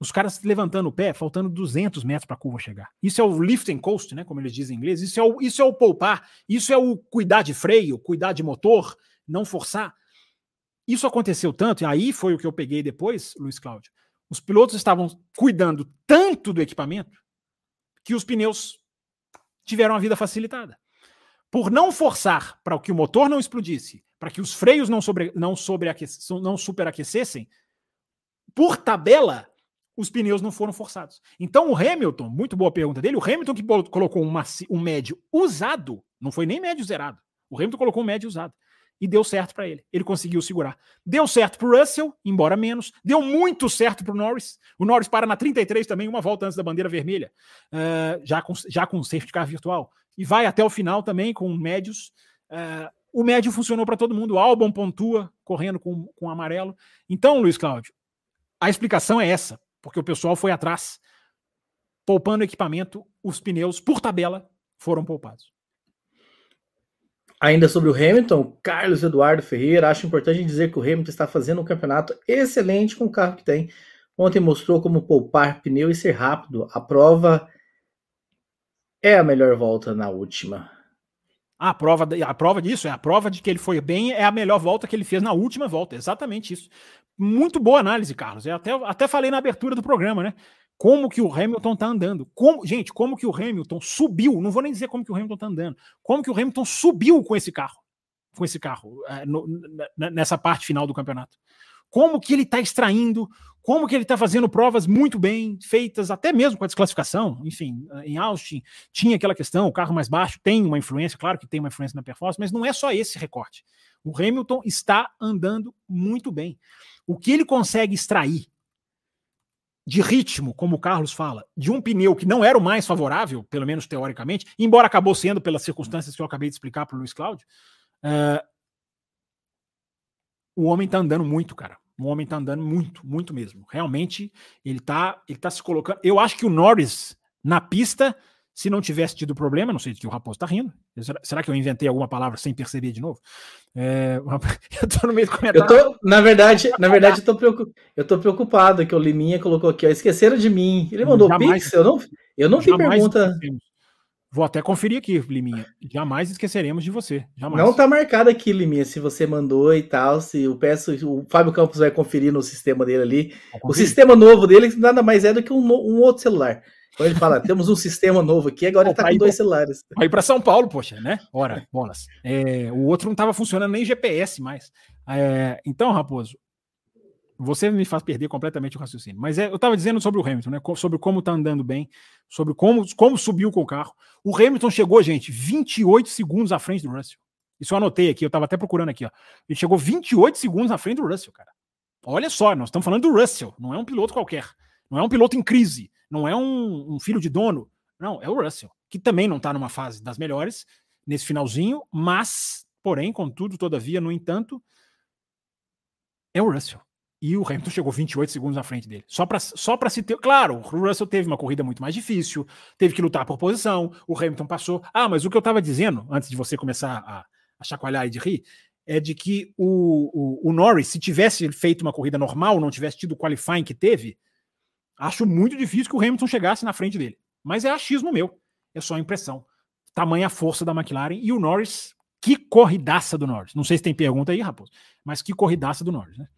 os caras levantando o pé, faltando 200 metros para a curva chegar. Isso é o lift and coast, né, como eles dizem em inglês. Isso é, o, isso é o poupar. Isso é o cuidar de freio, cuidar de motor, não forçar. Isso aconteceu tanto, e aí foi o que eu peguei depois, Luiz Cláudio. Os pilotos estavam cuidando tanto do equipamento que os pneus tiveram a vida facilitada. Por não forçar para que o motor não explodisse, para que os freios não, sobre, não, não superaquecessem, por tabela, os pneus não foram forçados. Então o Hamilton, muito boa pergunta dele, o Hamilton que colocou uma, um médio usado, não foi nem médio zerado. O Hamilton colocou um médio usado. E deu certo para ele. Ele conseguiu segurar. Deu certo para o Russell, embora menos. Deu muito certo para o Norris. O Norris para na 33 também, uma volta antes da bandeira vermelha, uh, já, com, já com safety car virtual. E vai até o final também com médios. Uh, o médio funcionou para todo mundo. O Albon pontua, correndo com, com amarelo. Então, Luiz Cláudio, a explicação é essa porque o pessoal foi atrás, poupando equipamento, os pneus, por tabela, foram poupados. Ainda sobre o Hamilton, Carlos Eduardo Ferreira, acho importante dizer que o Hamilton está fazendo um campeonato excelente com o carro que tem. Ontem mostrou como poupar pneu e ser rápido. A prova é a melhor volta na última. A prova, a prova disso, é a prova de que ele foi bem, é a melhor volta que ele fez na última volta. Exatamente isso. Muito boa análise, Carlos. Eu até, até falei na abertura do programa, né? Como que o Hamilton tá andando. Como, gente, como que o Hamilton subiu, não vou nem dizer como que o Hamilton tá andando, como que o Hamilton subiu com esse carro, com esse carro, é, no, nessa parte final do campeonato. Como que ele tá extraindo, como que ele está fazendo provas muito bem feitas, até mesmo com a desclassificação. Enfim, em Austin tinha aquela questão, o carro mais baixo tem uma influência, claro que tem uma influência na performance, mas não é só esse recorte. O Hamilton está andando muito bem. O que ele consegue extrair de ritmo, como o Carlos fala, de um pneu que não era o mais favorável, pelo menos teoricamente, embora acabou sendo pelas circunstâncias que eu acabei de explicar para o Luiz Cláudio, uh, o homem está andando muito, cara. O homem tá andando muito, muito mesmo. Realmente, ele tá, ele tá se colocando. Eu acho que o Norris na pista, se não tivesse tido problema, não sei de que o Raposo tá rindo. Será, será que eu inventei alguma palavra sem perceber de novo? É, (laughs) eu tô no meio do comentário. Eu tô, na verdade, na verdade, eu tô, preocupado, eu tô preocupado que o Liminha colocou aqui, ó, esqueceram de mim. Ele mandou jamais, pix, eu não, eu não vi pergunta. Esquecemos. Vou até conferir aqui, Liminha. Jamais esqueceremos de você. Jamais. Não tá marcado aqui, Liminha, se você mandou e tal. Se eu peço, o Fábio Campos vai conferir no sistema dele ali. O sistema novo dele nada mais é do que um, um outro celular. Então ele fala: temos um sistema novo aqui, agora ele tá com dois celulares. Vai para São Paulo, poxa, né? Ora, bolas. É, o outro não tava funcionando nem GPS mais. É, então, Raposo, você me faz perder completamente o raciocínio. Mas é, eu estava dizendo sobre o Hamilton, né? Sobre como está andando bem, sobre como, como subiu com o carro. O Hamilton chegou, gente, 28 segundos à frente do Russell. Isso eu anotei aqui, eu estava até procurando aqui, ó. Ele chegou 28 segundos à frente do Russell, cara. Olha só, nós estamos falando do Russell, não é um piloto qualquer. Não é um piloto em crise, não é um, um filho de dono. Não, é o Russell, que também não está numa fase das melhores nesse finalzinho, mas, porém, contudo, todavia, no entanto, é o Russell e o Hamilton chegou 28 segundos à frente dele. Só para só se ter. Claro, o Russell teve uma corrida muito mais difícil, teve que lutar por posição, o Hamilton passou. Ah, mas o que eu estava dizendo, antes de você começar a, a chacoalhar e de rir, é de que o, o, o, Norris, se tivesse feito uma corrida normal, não tivesse tido o qualifying que teve, acho muito difícil que o Hamilton chegasse na frente dele. Mas é achismo meu, é só impressão. Tamanha força da McLaren e o Norris, que corridaça do Norris. Não sei se tem pergunta aí, Raposo, mas que corridaça do Norris, né?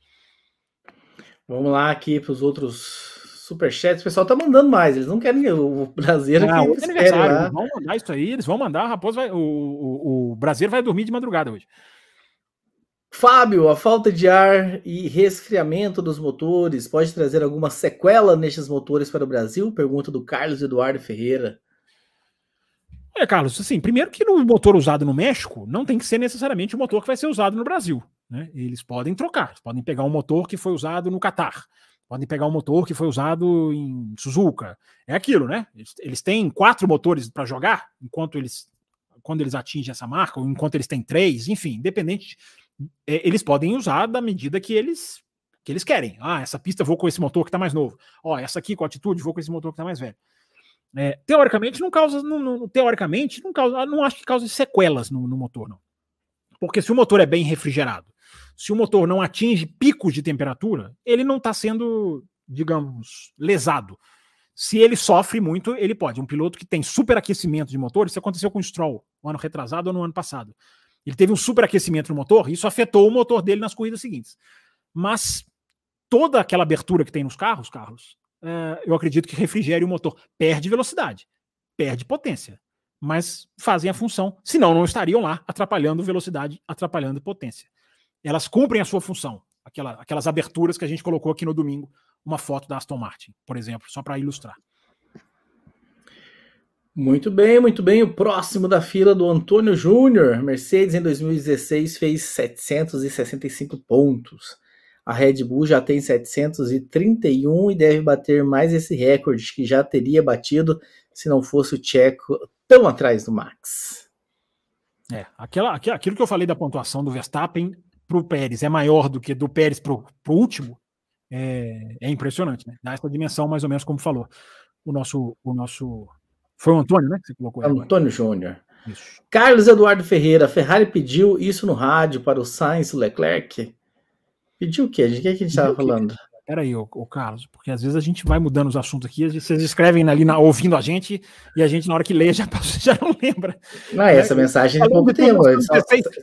Vamos lá aqui para os outros superchats. O pessoal tá mandando mais. Eles não querem o brasileiro ah, que eles lá. Vão mandar isso aí. Eles vão mandar. Raposo vai, o, o, o brasileiro vai dormir de madrugada hoje. Fábio, a falta de ar e resfriamento dos motores pode trazer alguma sequela nestes motores para o Brasil? Pergunta do Carlos Eduardo Ferreira. É, Carlos, assim, primeiro que no motor usado no México não tem que ser necessariamente o motor que vai ser usado no Brasil. Né? Eles podem trocar, podem pegar um motor que foi usado no Catar, podem pegar um motor que foi usado em Suzuka. É aquilo, né? Eles, eles têm quatro motores para jogar, enquanto eles quando eles atingem essa marca, ou enquanto eles têm três, enfim, independente, eles podem usar da medida que eles que eles querem. Ah, essa pista vou com esse motor que está mais novo. Ó, essa aqui com atitude vou com esse motor que está mais velho. É, teoricamente não causa, não, não, teoricamente não causa, não acho que cause sequelas no, no motor, não. Porque se o motor é bem refrigerado se o motor não atinge picos de temperatura, ele não está sendo, digamos, lesado. Se ele sofre muito, ele pode. Um piloto que tem superaquecimento de motor, isso aconteceu com o Stroll, no ano retrasado ou no ano passado. Ele teve um superaquecimento no motor, isso afetou o motor dele nas corridas seguintes. Mas toda aquela abertura que tem nos carros, Carlos, é, eu acredito que refrigere o motor. Perde velocidade, perde potência, mas fazem a função, senão não estariam lá atrapalhando velocidade, atrapalhando potência elas cumprem a sua função. Aquela, aquelas aberturas que a gente colocou aqui no domingo, uma foto da Aston Martin, por exemplo, só para ilustrar. Muito bem, muito bem. O próximo da fila do Antônio Júnior. Mercedes em 2016 fez 765 pontos. A Red Bull já tem 731 e deve bater mais esse recorde que já teria batido se não fosse o Tcheco tão atrás do Max. É, aquela, aquilo que eu falei da pontuação do Verstappen para o Pérez é maior do que do Pérez para o último, é, é, impressionante, né? Dá essa dimensão, mais ou menos, como falou. O nosso. O nosso foi o Antônio, né? Que você colocou aí, Antônio Júnior. Carlos Eduardo Ferreira, Ferrari pediu isso no rádio para o Sainz Leclerc? Pediu o quê? O que, é que a gente estava falando? Peraí, ô, ô, Carlos, porque às vezes a gente vai mudando os assuntos aqui, vocês escrevem ali na, ouvindo a gente, e a gente, na hora que lê, (laughs) já, já não lembra. Não, é, essa mensagem é de pouco tempo. Nós,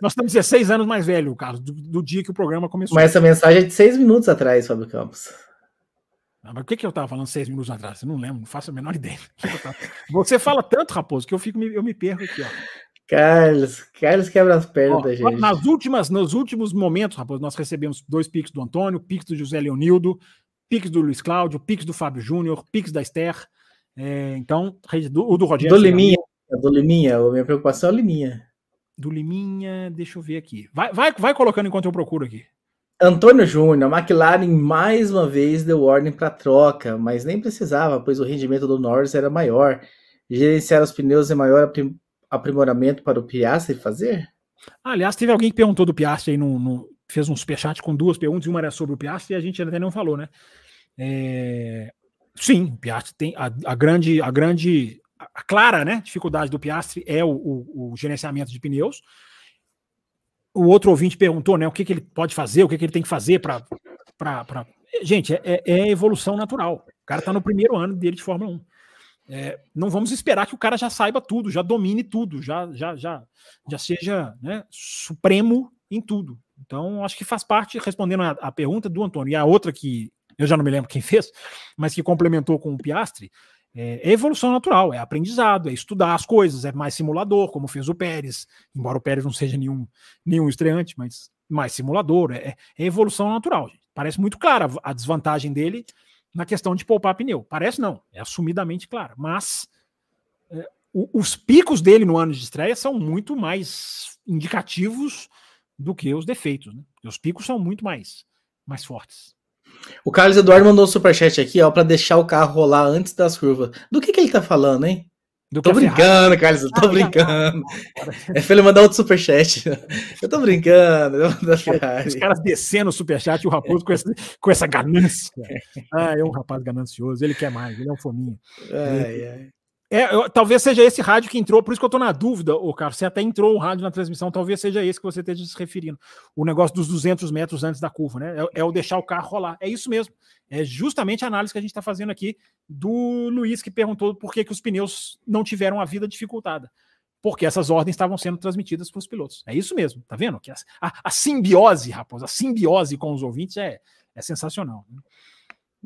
nós estamos 16 anos mais velho, Carlos, do, do, dia que o programa começou. Mas essa mensagem é de seis minutos atrás, Fábio Campos. Ah, mas o que, que eu estava falando seis minutos atrás? Eu não lembro, não faço a menor (laughs) ideia. Você fala tanto, Raposo, que eu fico eu me perco aqui, ó. Carlos, Carlos quebra as pernas da gente. Nas últimas, nos últimos momentos, Raposo, nós recebemos dois piques do Antônio, piques do José Leonildo, piques do Luiz Cláudio, piques do Fábio Júnior, piques da Esther. É, então, o do Rogério. Do Liminha, do Liminha, a minha preocupação é o Liminha. Do Liminha, deixa eu ver aqui. Vai, vai, vai colocando enquanto eu procuro aqui. Antônio Júnior, a McLaren mais uma vez deu ordem para troca, mas nem precisava, pois o rendimento do Norris era maior. Gerenciar os pneus é maior aprimoramento para o Piastri fazer? aliás, teve alguém que perguntou do Piastri aí, no, no, fez um superchat com duas perguntas, e uma era sobre o Piastri e a gente até não falou, né? É, sim, o Piastri tem a, a grande, a grande, a clara né, dificuldade do Piastri é o, o, o gerenciamento de pneus o outro ouvinte perguntou, né, o que, que ele pode fazer, o que, que ele tem que fazer para. Pra... Gente, é, é, é, evolução natural. O cara está no primeiro ano dele de Fórmula 1. É, não vamos esperar que o cara já saiba tudo, já domine tudo, já, já, já, já seja né, supremo em tudo. Então, acho que faz parte, respondendo a, a pergunta do Antônio, e a outra que eu já não me lembro quem fez, mas que complementou com o Piastre, é, é, evolução natural, é aprendizado, é estudar as coisas, é mais simulador, como fez o Pérez, embora o Pérez não seja nenhum, nenhum estreante, mas mais simulador, é, é evolução natural. Gente. Parece muito clara a desvantagem dele na questão de poupar pneu. Parece não, é assumidamente claro, mas é, os picos dele no ano de estreia são muito mais indicativos do que os defeitos. Né? Os picos são muito mais, mais fortes. O Carlos Eduardo mandou um superchat aqui, ó, pra deixar o carro rolar antes das curvas. Do que que ele tá falando, hein? Do tô brincando, Carlos, eu tô ah, brincando. É pra ele mandar outro superchat. Eu tô brincando. Os caras descendo o superchat e o Raposo com essa, com essa ganância. (laughs) Ah, é um rapaz ganancioso, ele quer mais, ele é um fominho. Ai, ai. É, eu, talvez seja esse rádio que entrou, por isso que eu tô na dúvida, o Carlos. Você até entrou o rádio na transmissão, talvez seja esse que você esteja se referindo. O negócio dos 200 metros antes da curva, né? É, é, o deixar o carro rolar. É isso mesmo. É justamente a análise que a gente está fazendo aqui do Luiz, que perguntou por que, que os pneus não tiveram a vida dificultada. Porque essas ordens estavam sendo transmitidas para os pilotos. É isso mesmo, tá vendo? Que a, a, a simbiose, rapaz, a simbiose com os ouvintes é, é sensacional. Né?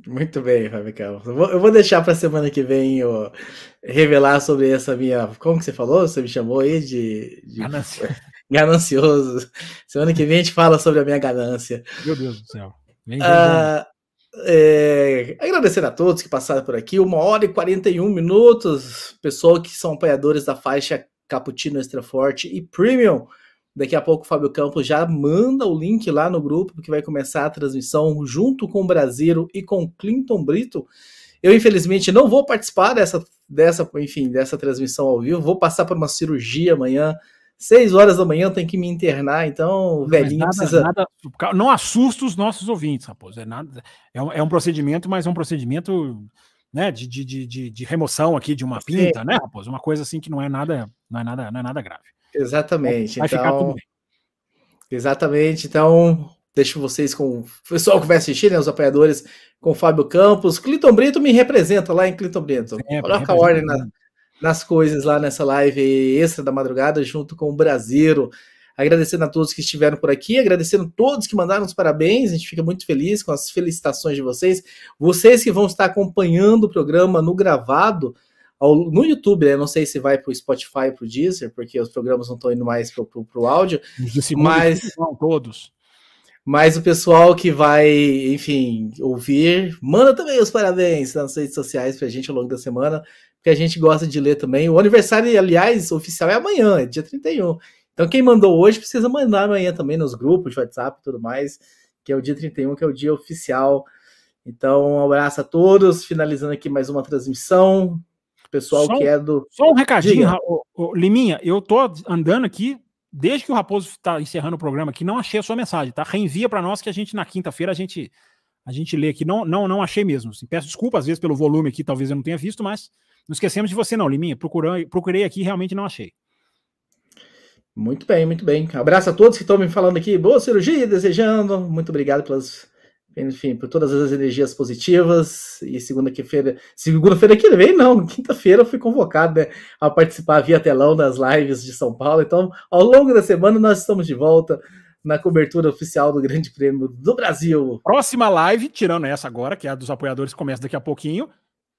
Muito bem, Fábio Eu vou, eu vou deixar para semana que vem eu revelar sobre essa minha. Como que você falou? Você me chamou aí de. de... Ganancioso. (laughs) Semana que vem a gente fala sobre a minha ganância. Meu Deus do céu. Vem, vem, ah, é, agradecer a todos que passaram por aqui. Uma hora e 41 minutos. Pessoal que são apoiadores da faixa Cappuccino Extra Forte e Premium. Daqui a pouco o Fábio Campos já manda o link lá no grupo, porque vai começar a transmissão junto com o Brasileiro e com Clinton Brito. Eu, infelizmente, não vou participar dessa, dessa, enfim, dessa transmissão ao vivo. Vou passar por uma cirurgia amanhã. Seis horas da manhã tenho que me internar, então o velhinho nada, precisa. Nada, não assusta os nossos ouvintes, Raposo. É, nada, é, um, é um procedimento, mas é um procedimento né, de, de, de, de remoção aqui de uma pinta, Sim. né, Raposo? Uma coisa assim que não é nada, não é nada, não é nada grave. Exatamente. Vai então, ficar tudo bem. Exatamente. Então, deixo vocês com o pessoal que vai assistir, né, os apoiadores, com o Fábio Campos. Clinton Brito me representa lá em Clinton Brito. É, Coloca a ordem na, nas coisas lá nessa live extra da madrugada, junto com o Brasileiro. Agradecendo a todos que estiveram por aqui, agradecendo a todos que mandaram os parabéns. A gente fica muito feliz com as felicitações de vocês. Vocês que vão estar acompanhando o programa no gravado, ao, no YouTube, né? Não sei se vai para o Spotify, para o Deezer, porque os programas não estão indo mais para o áudio. Mas todos. Mas o pessoal que vai, enfim, ouvir, manda também os parabéns nas redes sociais para a gente ao longo da semana, porque a gente gosta de ler também. O aniversário, aliás, oficial é amanhã, é dia 31. Então, quem mandou hoje precisa mandar amanhã também nos grupos de WhatsApp e tudo mais, que é o dia 31, que é o dia oficial. Então, um abraço a todos. Finalizando aqui mais uma transmissão pessoal só, que é do. Só um recadinho, ô, ô, Liminha, eu tô andando aqui, desde que o Raposo está encerrando o programa aqui, não achei a sua mensagem, tá? Reenvia para nós que a gente na quinta-feira a gente a gente lê aqui. Não, não, não achei mesmo. Assim, peço desculpa às vezes pelo volume aqui, talvez eu não tenha visto, mas não esquecemos de você não, Liminha. Procurei, procurei aqui realmente não achei. Muito bem, muito bem. Abraço a todos que estão me falando aqui. Boa cirurgia, desejando. Muito obrigado pelas enfim, por todas as energias positivas. E segunda-feira, segunda-feira que vem, não, quinta-feira eu fui convocado né, a participar via telão das lives de São Paulo. Então, ao longo da semana, nós estamos de volta na cobertura oficial do Grande Prêmio do Brasil. Próxima live, tirando essa agora, que é a dos apoiadores, começa daqui a pouquinho,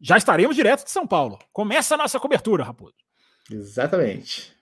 já estaremos direto de São Paulo. Começa a nossa cobertura, Raposo. Exatamente.